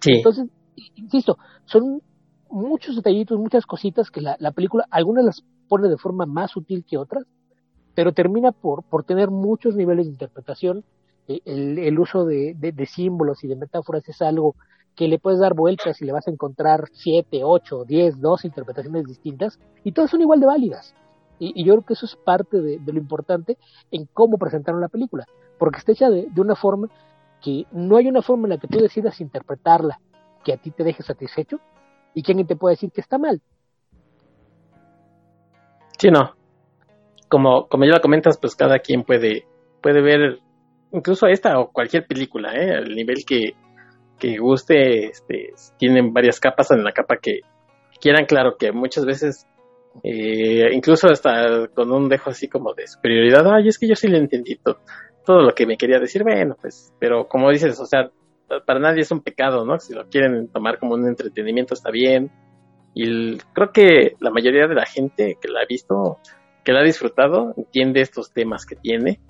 Sí. Entonces, insisto, son muchos detallitos, muchas cositas que la, la, película, algunas las pone de forma más sutil que otras, pero termina por, por tener muchos niveles de interpretación. El, el uso de, símbolos y de metáforas es algo que le puedes dar vueltas y le vas a encontrar siete, ocho, diez, dos interpretaciones distintas y todas son igual de válidas. Y, yo creo que eso es parte de, de, lo importante en cómo presentaron la película, porque está hecha de, de, una forma que no hay una forma en la que tú decidas interpretarla que a ti te deje satisfecho y que alguien te pueda decir que está mal. Sí, no. Como, como ya lo comentas, pues cada quien puede, puede ver incluso esta o cualquier película, ¿eh? al nivel que, que guste, este, tienen varias capas en la capa que quieran, claro que muchas veces, eh, incluso hasta con un dejo así como de superioridad, ay, es que yo sí le entendí todo, todo lo que me quería decir, bueno, pues, pero como dices, o sea, para nadie es un pecado, ¿no? Si lo quieren tomar como un entretenimiento está bien. Y creo que la mayoría de la gente que la ha visto, que la ha disfrutado, entiende estos temas que tiene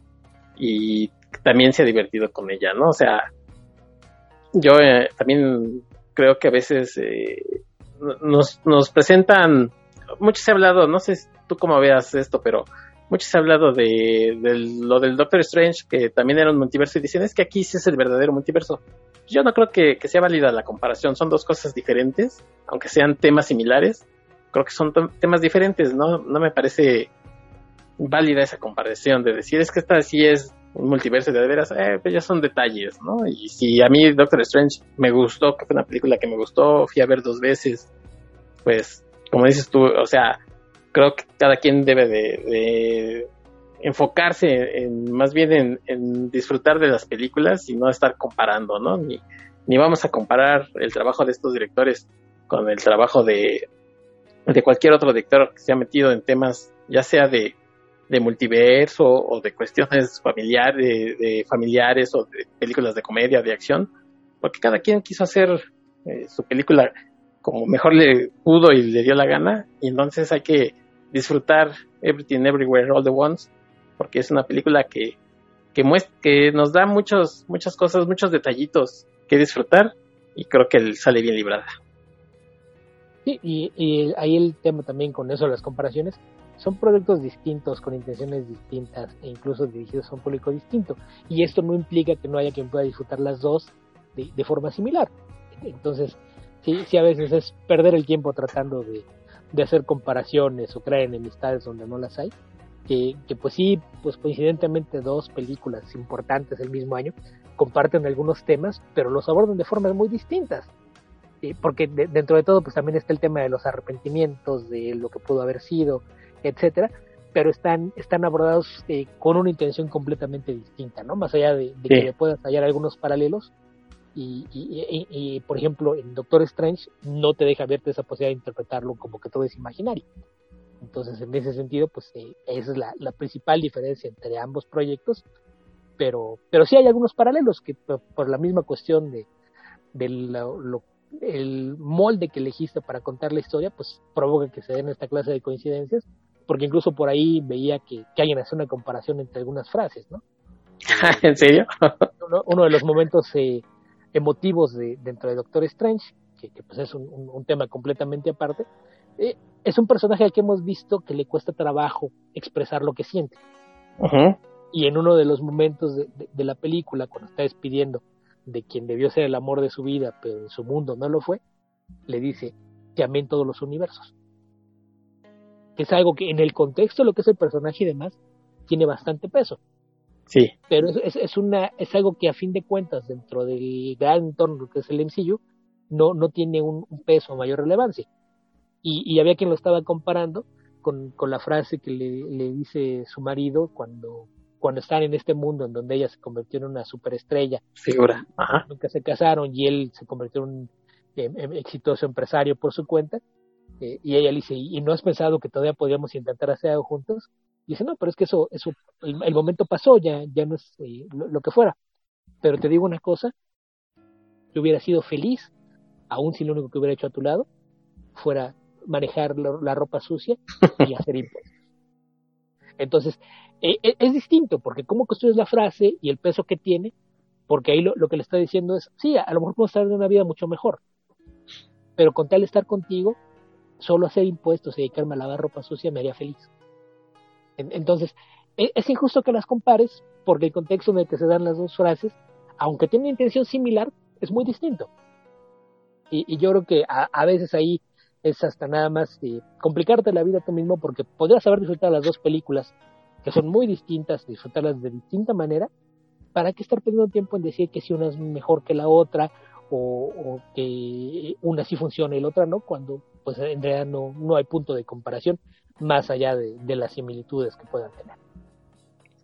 y también se ha divertido con ella, ¿no? O sea, yo eh, también creo que a veces eh, nos, nos presentan, mucho se ha hablado, no sé tú cómo veas esto, pero mucho se ha hablado de, lo del Doctor Strange, que también era un multiverso, y dicen, es que aquí sí es el verdadero multiverso. Yo no creo que, que sea válida la comparación, son dos cosas diferentes, aunque sean temas similares, creo que son temas diferentes, ¿no? No me parece válida esa comparación de decir, es que esta sí es un multiverso de veras, eh, pues ya son detalles, ¿no? Y si a mí Doctor Strange me gustó, que fue una película que me gustó, fui a ver dos veces, pues, como dices tú, o sea, creo que cada quien debe de, enfocarse en, más bien en, en, disfrutar de las películas y no estar comparando, ¿no? Ni, ni vamos a comparar el trabajo de estos directores con el trabajo de, de cualquier otro director que se ha metido en temas, ya sea de de multiverso o de cuestiones familiares, de, familiares o de películas de comedia, de acción, porque cada quien quiso hacer eh, su película como mejor le pudo y le dio la gana, y entonces hay que disfrutar Everything Everywhere All the Once, porque es una película que, que, que nos da muchos, muchas cosas, muchos detallitos que disfrutar, y creo que sale bien librada. Sí, y, y ahí el tema también con eso, las comparaciones, son productos distintos, con intenciones distintas e incluso dirigidos a un público distinto. Y esto no implica que no haya quien pueda disfrutar las dos de, forma similar. Entonces, sí, sí a veces es perder el tiempo tratando de, hacer comparaciones o crear enemistades donde no las hay. Que, pues sí, pues coincidentemente dos películas importantes del mismo año comparten algunos temas, pero los abordan de formas muy distintas. porque dentro de todo, pues también está el tema de los arrepentimientos, de lo que pudo haber sido, etcétera, pero están, están abordados eh, con una intención completamente distinta, ¿no? Más allá de, que le puedas hallar algunos paralelos. Y, y, por ejemplo, en Doctor Strange no te deja verte esa posibilidad de interpretarlo como que todo es imaginario. Entonces, en ese sentido, pues eh, esa es la, la, principal diferencia entre ambos proyectos. Pero, pero sí hay algunos paralelos que por, la misma cuestión de, de lo, el molde que elegiste para contar la historia, pues provoca que se den esta clase de coincidencias porque incluso por ahí veía que, que alguien hace una comparación entre algunas frases, ¿no? ¿En serio? uno, de los momentos eh, emotivos de, dentro de Doctor Strange, que, pues es un, tema completamente aparte, eh, es un personaje al que hemos visto que le cuesta trabajo expresar lo que siente. Y en uno de los momentos de, de, la película, cuando está despidiendo de quien debió ser el amor de su vida, pero en su mundo no lo fue, le dice, te amé en todos los universos que es algo que en el contexto de lo que es el personaje y demás, tiene bastante peso. Sí. Pero es, es, una, es algo que a fin de cuentas, dentro del gran entorno que es el MCU, no, no tiene un, peso o mayor relevancia. Y, y, había quien lo estaba comparando con, con la frase que le, le, dice su marido cuando, cuando están en este mundo en donde ella se convirtió en una superestrella. Figura. Ajá. Nunca se casaron y él se convirtió en un exitoso empresario por su cuenta eh, y ella le dice, ¿y no has pensado que todavía podríamos intentar hacer algo juntos? Y dice, no, pero es que eso, eso el, momento pasó, ya, ya no es eh, lo, que fuera. Pero te digo una cosa, yo hubiera sido feliz, aun si lo único que hubiera hecho a tu lado fuera manejar la, ropa sucia y hacer impuestos. Entonces, e, e, es distinto, porque cómo construyes la frase y el peso que tiene, porque ahí lo, lo que le está diciendo es, sí, a lo mejor puedo estar en una vida mucho mejor, pero con tal de estar contigo, solo hacer impuestos y dedicarme a lavar ropa sucia me haría feliz. Entonces, e, es injusto que las compares porque el contexto en el que se dan las dos frases, aunque tienen intención similar, es muy distinto. Y, yo creo que a, veces ahí es hasta nada más eh, complicarte la vida tú mismo porque podrías haber disfrutado las dos películas que son muy distintas, disfrutarlas de distinta manera, ¿para qué estar perdiendo tiempo en decir que si una es mejor que la otra o, que una sí funciona y la otra no, cuando pues en realidad no, no hay punto de comparación más allá de, las similitudes que puedan tener.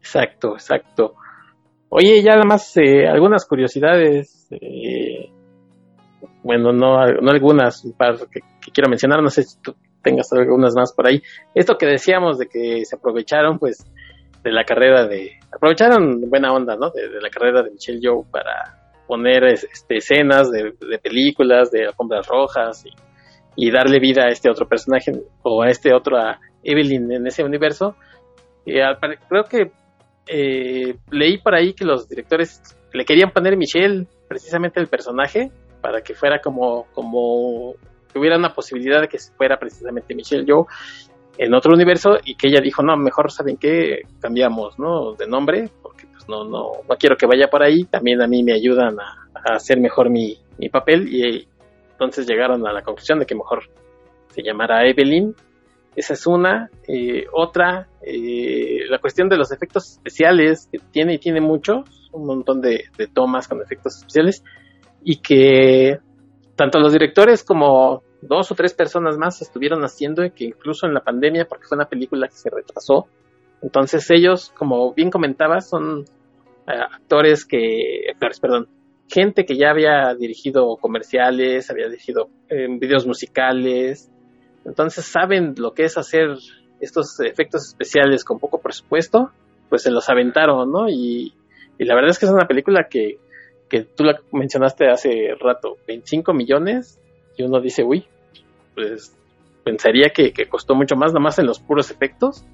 Exacto, exacto. Oye, ya nada más eh, algunas curiosidades, eh, bueno, no, no algunas que, quiero mencionar, no sé si tú tengas algunas más por ahí. Esto que decíamos de que se aprovecharon, pues, de la carrera de, aprovecharon buena onda, ¿no? De, la carrera de Michelle Yeoh para poner este, escenas de, de películas, de alfombras rojas y y darle vida a este otro personaje o a este otro, a Evelyn en ese universo. creo que eh, leí por ahí que los directores le querían poner Michelle, precisamente el personaje, para que fuera como, como que hubiera una posibilidad de que fuera precisamente Michelle Joe en otro universo y que ella dijo, no, mejor saben que cambiamos, ¿no? De nombre, porque pues no, no, no quiero que vaya por ahí, también a mí me ayudan a, a hacer mejor mi, mi papel y, entonces llegaron a la conclusión de que mejor se llamara Evelyn. Esa es una. Eh, otra, eh, la cuestión de los efectos especiales, que tiene y tiene muchos, un montón de, tomas con efectos especiales, y que tanto los directores como dos o tres personas más estuvieron haciendo, y que incluso en la pandemia, porque fue una película que se retrasó, entonces ellos, como bien comentabas, son eh, actores que, perdón, gente que ya había dirigido comerciales, había dirigido eh, videos musicales, entonces saben lo que es hacer estos efectos especiales con poco presupuesto, pues se los aventaron, ¿no? Y, la verdad es que es una película que, que tú la mencionaste hace rato, 25 millones, y uno dice, uy, pues pensaría que, costó mucho más, nada más en los puros efectos,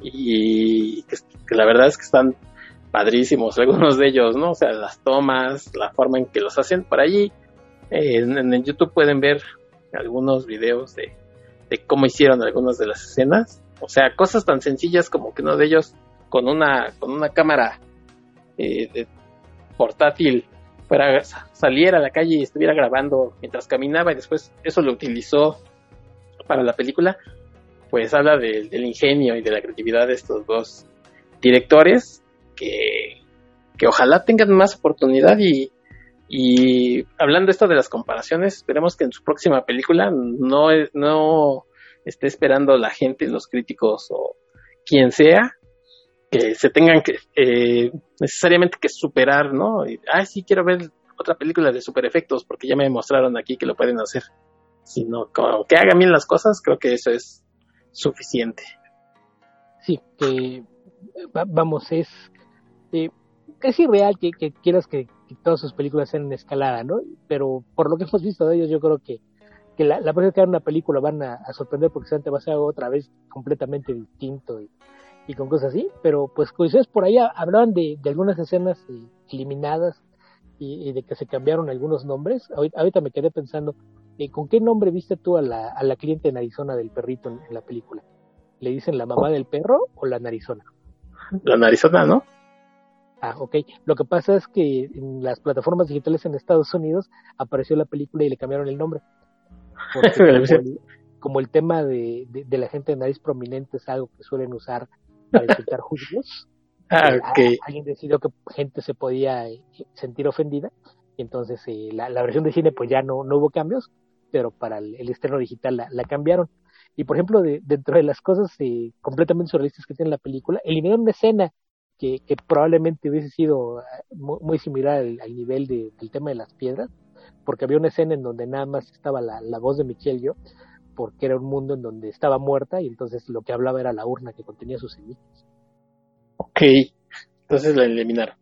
y que la verdad es que están padrísimos algunos de ellos, ¿no? O sea, las tomas, la forma en que los hacen. Por allí en, el YouTube pueden ver algunos videos de, cómo hicieron algunas de las escenas. O sea, cosas tan sencillas como que uno de ellos con una, con una cámara eh, de portátil fuera, saliera a la calle y estuviera grabando mientras caminaba y después eso lo utilizó para la película, pues habla del ingenio y de la creatividad de estos dos directores que, que ojalá tengan más oportunidad y, y hablando esto de las comparaciones, esperemos que en su próxima película no, no esté esperando la gente, los críticos o quien sea, que se tengan que eh, necesariamente que superar, ¿no? Y, Ay, sí, quiero ver otra película de super efectos porque ya me demostraron aquí que lo pueden hacer. Sino que hagan bien las cosas, creo que eso es suficiente. Sí, que vamos, es, es irreal que, quieras que, todas sus películas sean en escalada, ¿no? Pero por lo que hemos visto de ellos, yo creo que, que la, la próxima que hagan una película van a, sorprender porque se va a ser otra vez completamente distinto y, con cosas así. Pero pues curiosidades por ahí hablaban de, algunas escenas eh, eliminadas y, de que se cambiaron algunos nombres. Ahorita, me quedé pensando, eh, ¿con qué nombre viste tú a la, a la cliente en Arizona del perrito en la película? ¿Le dicen la mamá del perro o la narizona? La narizona, ¿no? Ah, ok. Lo que pasa es que en las plataformas digitales en Estados Unidos apareció la película y le cambiaron el nombre. como, el, tema de, de, la gente de nariz prominente es algo que suelen usar para insultar judíos, ah, okay. alguien decidió que gente se podía eh, sentir ofendida y entonces eh, la, versión de cine pues ya no, no hubo cambios, pero para el, el estreno digital la, la cambiaron. Y por ejemplo, de, dentro de las cosas eh, completamente surrealistas que tiene la película, eliminaron una escena que, que probablemente hubiese sido eh, muy, similar al, nivel de, del tema de las piedras, porque había una escena en donde nada más estaba la, la voz de Michelle yo, porque era un mundo en donde estaba muerta y entonces lo que hablaba era la urna que contenía sus cenizas. Ok, entonces la eliminaron.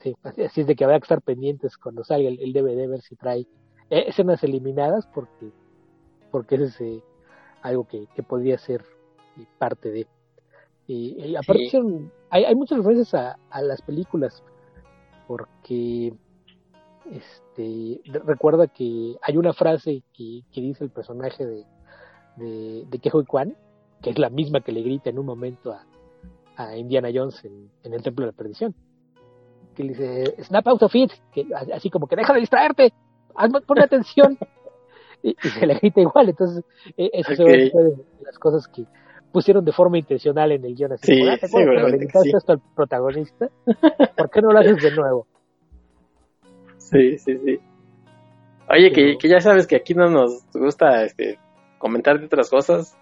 Sí, así, es de que habrá que estar pendientes cuando salga el, el DVD, ver si trae eh, escenas eliminadas, porque porque ese es algo que, que podría ser parte de. Y, aparte hay, hay muchas referencias a, a las películas, porque este recuerda que hay una frase que, que dice el personaje de, de, de Kejo Kwan, que es la misma que le grita en un momento a, a Indiana Jones en, en, el Templo de la Perdición. Que le dice, snap out of it, que, así como que deja de distraerte, pon atención. y, se le grita igual. Entonces, e, eso de las cosas que pusieron de forma intencional en el guion. Así sí, ah, le gritaste esto al protagonista, ¿por qué no lo haces de nuevo? Sí, sí, sí. Oye, que, que, ya sabes que aquí no nos gusta este, comentar de otras cosas.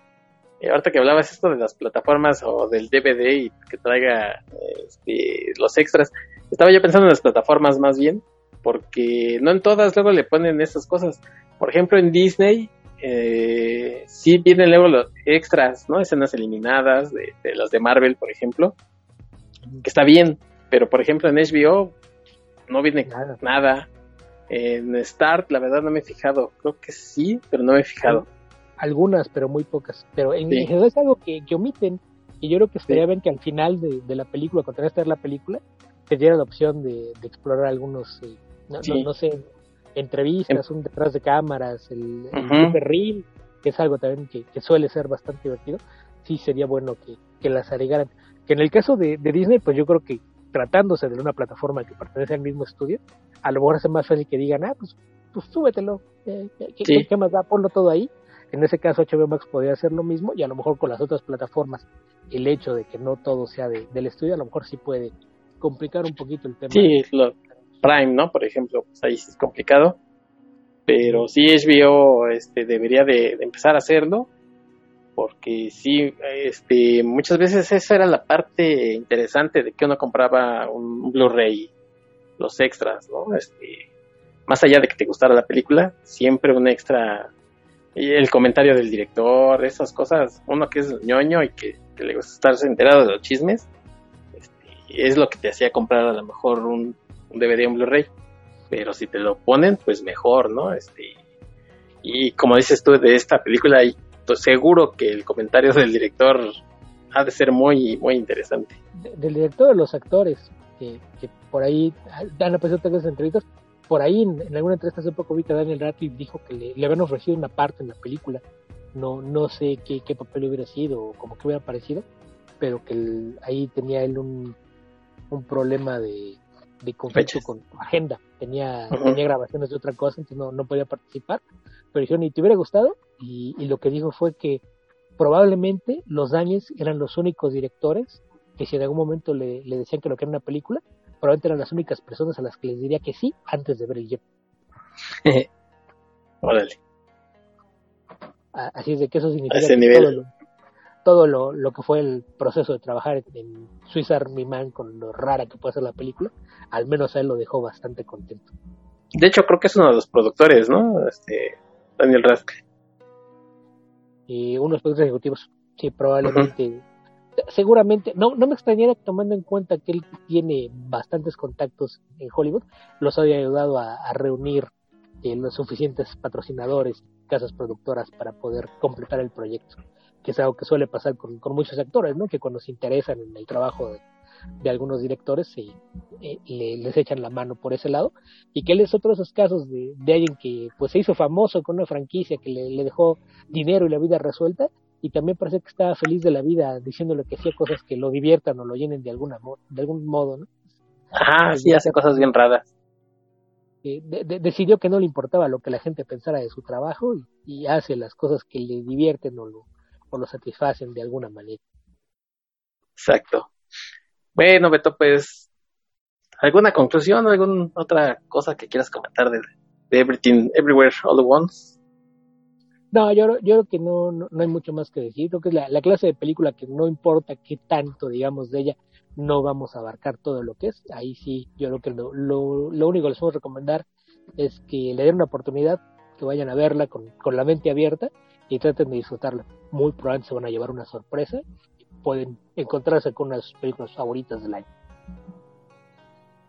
Y ahorita que hablabas esto de las plataformas o del DVD y que traiga este, los extras, estaba yo pensando en las plataformas más bien, porque no en todas luego le ponen esas cosas por ejemplo, en Disney eh, sí vienen luego los extras, ¿no? Escenas eliminadas de, las de Marvel, por ejemplo, que está bien, pero por ejemplo en HBO no viene nada. En Start, la verdad no me he fijado, creo que sí, pero no me he fijado. Algunas, pero muy pocas. Pero en general es algo que, omiten, y yo creo que estaría bien que al final de, la película, cuando ver la película, te diera la opción de, explorar algunos, eh, no, sé, entrevistas, un detrás de cámaras, el, super reel, que es algo también que, suele ser bastante divertido, sí sería bueno que, que las agregaran. Que en el caso de, Disney, pues yo creo que tratándose de una plataforma que pertenece al mismo estudio, a lo mejor hace más fácil que digan, ah, pues, pues súbetelo, eh, ¿qué, más da? Ponlo todo ahí. En ese caso HBO Max podría hacer lo mismo y a lo mejor con las otras plataformas el hecho de que no todo sea del estudio a lo mejor sí puede complicar un poquito el tema. Sí, lo, Prime, ¿no? Por ejemplo, pues ahí es complicado. Pero sí HBO este, debería de, empezar a hacerlo. Porque sí, este, muchas veces esa era la parte interesante de que uno compraba un Blu-ray, los extras, ¿no? Este, más allá de que te gustara la película, siempre un extra, el comentario del director, esas cosas, uno que es ñoño y que, le gusta estarse enterado de los chismes, este, es lo que te hacía comprar a lo mejor un un DVD un Blu-ray. Pero si te lo ponen, pues mejor, ¿no? Este, y como dices tú de esta película, seguro que el comentario del director ha de ser muy, muy interesante. del director de los actores, que, por ahí han aparecido tres entrevistas, por ahí en, alguna entrevista hace poco vi que Daniel Radcliffe dijo que le, habían ofrecido una parte en la película no, no sé qué, qué papel hubiera sido o como que hubiera parecido, pero que ahí tenía él un, un problema de, de conflicto con agenda, tenía, tenía grabaciones de otra cosa, entonces no, no podía participar, pero dijeron, y te hubiera gustado, y, y lo que dijo fue que probablemente los Dañez eran los únicos directores que si en algún momento le, le decían que lo que era una película, probablemente eran las únicas personas a las que les diría que sí antes de ver el guion. Órale. Así es de que eso significa que todo, lo, todo lo, lo que fue el proceso de trabajar en Swiss Army Man con lo rara que puede ser la película, al menos a él lo dejó bastante contento. De hecho, creo que es uno de los productores, ¿no? Este, Daniel Radcliffe. Y unos productores ejecutivos, sí, probablemente, seguramente, no, no me extrañaría tomando en cuenta que él tiene bastantes contactos en Hollywood, los había ayudado a, a reunir eh, los suficientes patrocinadores, casas productoras para poder completar el proyecto, que es algo que suele pasar con, con muchos actores, ¿no? Que cuando se interesan en el trabajo de, de algunos directores se, eh, le, les echan la mano por ese lado y que él es otro de esos casos de, de alguien que pues se hizo famoso con una franquicia que le, le, dejó dinero y la vida resuelta y también parece que estaba feliz de la vida diciéndole que hacía cosas que lo diviertan o lo llenen de alguna de algún modo ¿no? ah sí hace cosas bien raras eh, de, de, decidió que no le importaba lo que la gente pensara de su trabajo y, y hace las cosas que le divierten o lo, o lo satisfacen de alguna manera exacto bueno, Beto, pues, ¿alguna conclusión o alguna otra cosa que quieras comentar de, de Everything, Everywhere, All at Once? No, yo, yo creo que no, no, no, hay mucho más que decir. Creo que es la, la, clase de película que no importa qué tanto, digamos, de ella, no vamos a abarcar todo lo que es. Ahí sí, yo creo que lo, lo, lo único que les puedo recomendar es que le den una oportunidad, que vayan a verla con, con la mente abierta y traten de disfrutarla. Muy probablemente se van a llevar una sorpresa pueden encontrarse con unas películas favoritas del año.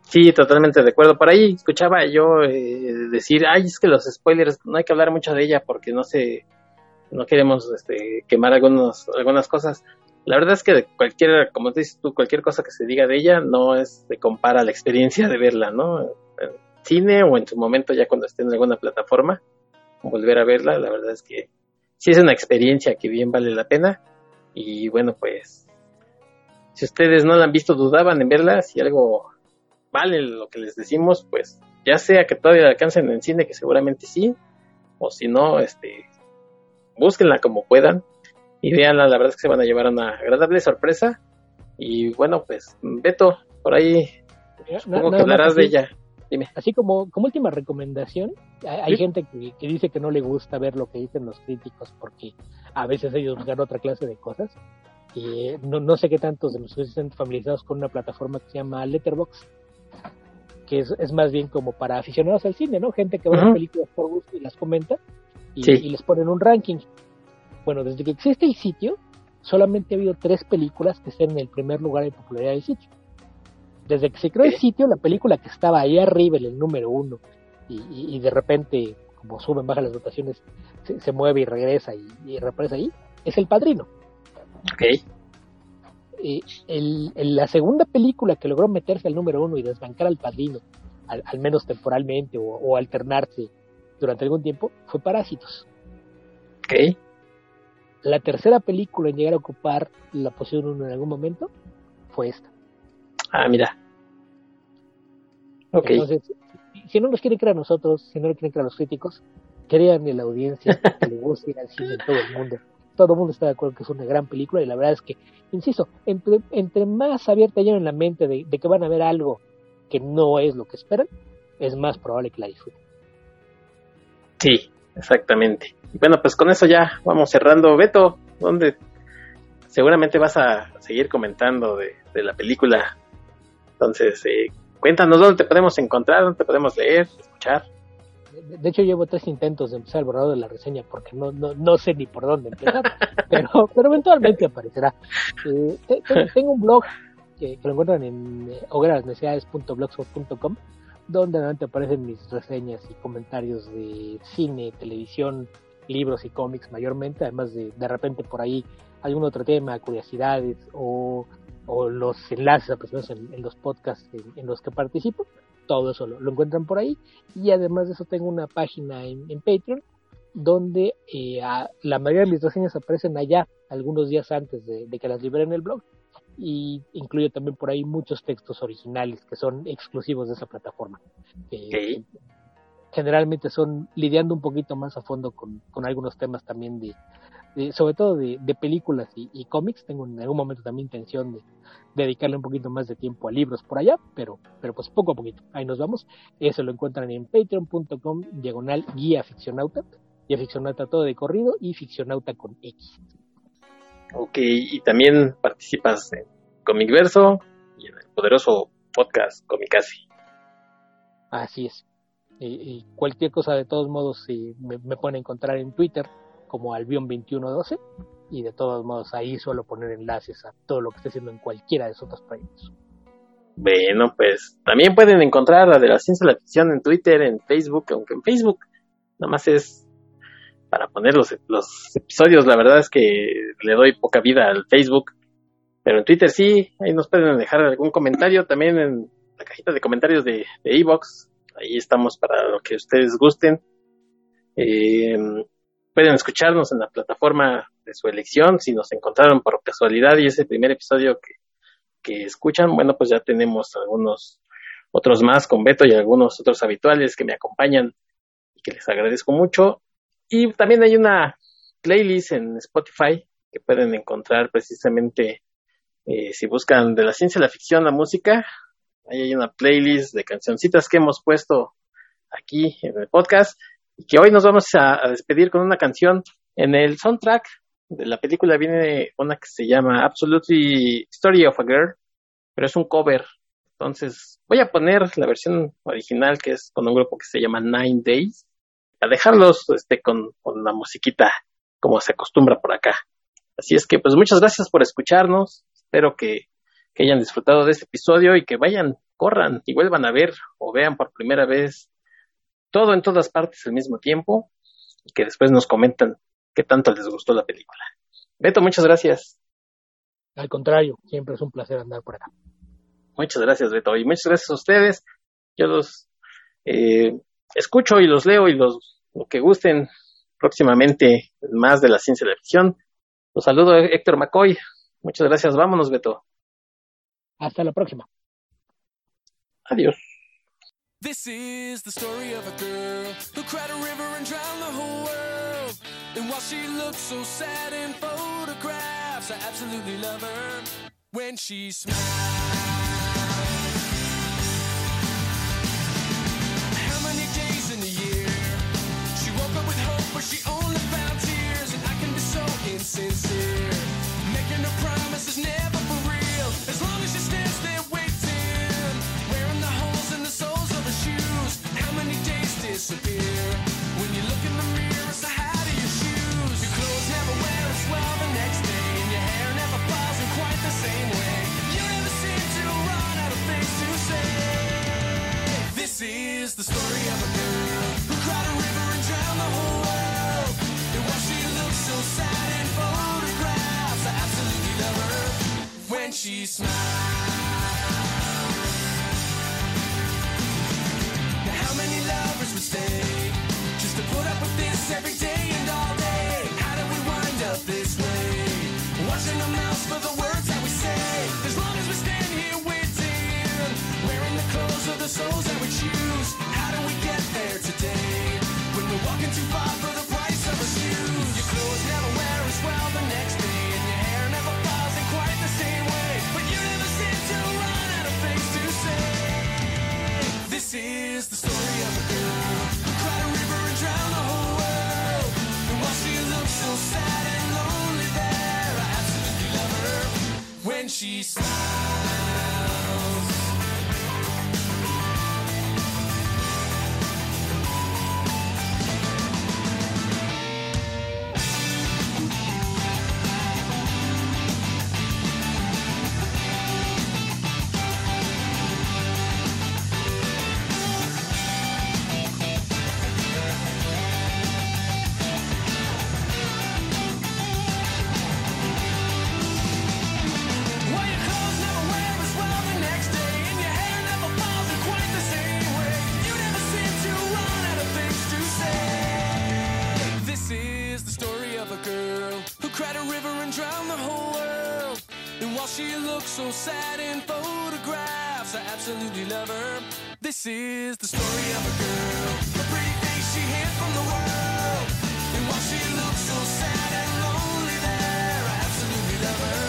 Sí, totalmente de acuerdo. Por ahí escuchaba yo eh, decir, ay, es que los spoilers, no hay que hablar mucho de ella porque no sé, no queremos este, quemar algunos, algunas cosas. La verdad es que cualquier, como dices tú, cualquier cosa que se diga de ella no es de compara la experiencia de verla, ¿no? En cine o en su momento ya cuando esté en alguna plataforma, volver a verla, la verdad es que sí es una experiencia que bien vale la pena y bueno, pues, si ustedes no la han visto, dudaban en verla, si algo vale lo que les decimos, pues ya sea que todavía la alcancen en cine, que seguramente sí, o si no, este, búsquenla como puedan y veanla, la verdad es que se van a llevar una agradable sorpresa. Y bueno, pues, Beto, por ahí supongo no, que hablarás de ella. Dime. Así como, como última recomendación, hay, ¿Sí? gente que, que, dice que no le gusta ver lo que dicen los críticos porque a veces ellos buscan otra clase de cosas. Y no, no sé qué tantos de nosotros están familiarizados con una plataforma que se llama Letterboxd, que es, es, más bien como para aficionados al cine, ¿no? Gente que va uh -huh. a películas por gusto y las comenta y, sí. y les ponen un ranking. Bueno, desde que existe el sitio, solamente ha habido tres películas que estén en el primer lugar de popularidad del sitio. Desde que se creó el sitio, la película que estaba ahí arriba en el número uno y, y, y de repente, como suben, bajan las votaciones, se, se, mueve y regresa y, y reaparece ahí, es El Padrino. Ok. Eh, el, el, la segunda película que logró meterse al número uno y desbancar al Padrino, al, al menos temporalmente o, o, alternarse durante algún tiempo, fue Parásitos. Ok. La tercera película en llegar a ocupar la posición uno en algún momento fue esta. Ah, mira. Entonces, si no nos quieren creer a nosotros, si no le quieren creer a los críticos, créanle la audiencia que le gusta ir al cine en todo el mundo. Todo el mundo está de acuerdo que es una gran película y la verdad es que, insisto, entre, entre más abierta lleven la mente de, de, que van a ver algo que no es lo que esperan, es más probable que la disfruten. Sí, exactamente. Bueno, pues con eso ya vamos cerrando. Beto, ¿dónde seguramente vas a seguir comentando de, de la película? Entonces, eh, cuéntanos dónde te podemos encontrar, dónde te podemos leer, escuchar. De hecho, llevo tres intentos de empezar el borrado de la reseña porque no, no, no sé ni por dónde empezar, pero, pero eventualmente aparecerá. Eh, tengo un blog que, que, lo encuentran en eh, hoguerasnecesidades.blogspot.com donde realmente aparecen mis reseñas y comentarios de cine, televisión, libros y cómics mayormente, además de de repente por ahí algún otro tema, curiosidades o, o los enlaces a personas en, los podcasts en, los que participo, todo eso lo, lo, encuentran por ahí. Y además de eso tengo una página en, en Patreon donde eh, la mayoría de mis reseñas aparecen allá algunos días antes de, que las liberen el blog. Y incluye también por ahí muchos textos originales que son exclusivos de esa plataforma. Generalmente son lidiando un poquito más a fondo con, algunos temas también de, sobre todo de, películas y, cómics. Tengo en algún momento también intención de, dedicarle un poquito más de tiempo a libros por allá, pero, pero pues poco a poquito. Ahí nos vamos. Eso lo encuentran en patreon.com diagonal guía ficcionauta, guía ficcionauta todo de corrido y ficcionauta con X. Ok, y también participas en Comicverso y en el poderoso podcast Comicasi. Así es. Y, cualquier cosa, de todos modos, si me, me pueden encontrar en Twitter como Albion2112 y de todos modos ahí suelo poner enlaces a todo lo que esté haciendo en cualquiera de esos otros proyectos. Bueno, pues también pueden encontrar la de la ciencia de la ficción en Twitter, en Facebook, aunque en Facebook nada más es para poner los, episodios. La verdad es que le doy poca vida al Facebook, pero en Twitter sí, ahí nos pueden dejar algún comentario también en la cajita de comentarios de Evox. Ahí estamos para lo que ustedes gusten. Eh, pueden escucharnos en la plataforma de su elección. Si nos encontraron por casualidad y ese primer episodio que, que escuchan, bueno, pues ya tenemos algunos otros más con Beto y algunos otros habituales que me acompañan y que les agradezco mucho. Y también hay una playlist en Spotify que pueden encontrar precisamente eh, si buscan de la ciencia, la ficción, la música. Ahí hay una playlist de cancioncitas que hemos puesto aquí en el podcast y que hoy nos vamos a, despedir con una canción. En el soundtrack de la película viene una que se llama Absolutely Story of a Girl, pero es un cover. Entonces voy a poner la versión original que es con un grupo que se llama Nine Days a dejarlos este, con, con la musiquita como se acostumbra por acá. Así es que pues muchas gracias por escucharnos. Espero que, que hayan disfrutado de este episodio y que vayan, corran y vuelvan a ver o vean por primera vez todo en todas partes al mismo tiempo y que después nos comentan qué tanto les gustó la película. Beto, muchas gracias. Al contrario, siempre es un placer andar por acá. Muchas gracias, Beto, y muchas gracias a ustedes. Yo los eh, escucho y los leo y los lo que gusten próximamente más de la ciencia de la ficción. Los saludo Héctor McCoy. Muchas gracias. Vámonos, Beto. Hasta la próxima. Adiós. This is the story of a girl who cried a river and drowned the whole world. And while she looks so sad in photographs, I absolutely love her when she smiles. she only found tears, and I can be so insincere. Disappear when you look in the mirror? So how do your shoes? Your clothes never wear as well the next day, and your hair never falls in quite the same way. You never seem to run out of things to say. This is the story of a girl who cried a river and drowned the whole world. And why she looks so sad in photographs, I absolutely love her when she smiles. This is the story of a girl who cried a river and drowned the whole world. And while she looks so sad and lonely there, I absolutely love her when she smiles. so sad in photographs. I absolutely love her. This is the story of a girl. The pretty face she hid from the world. And while she looks so sad and lonely there, I absolutely love her.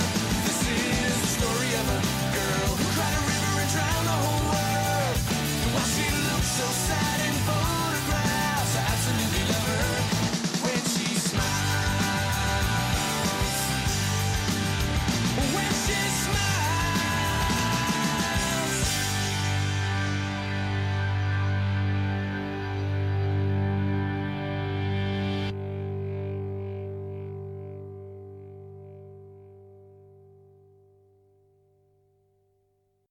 This is the story of a girl who cried a river and drowned the whole world. And while she looks so sad.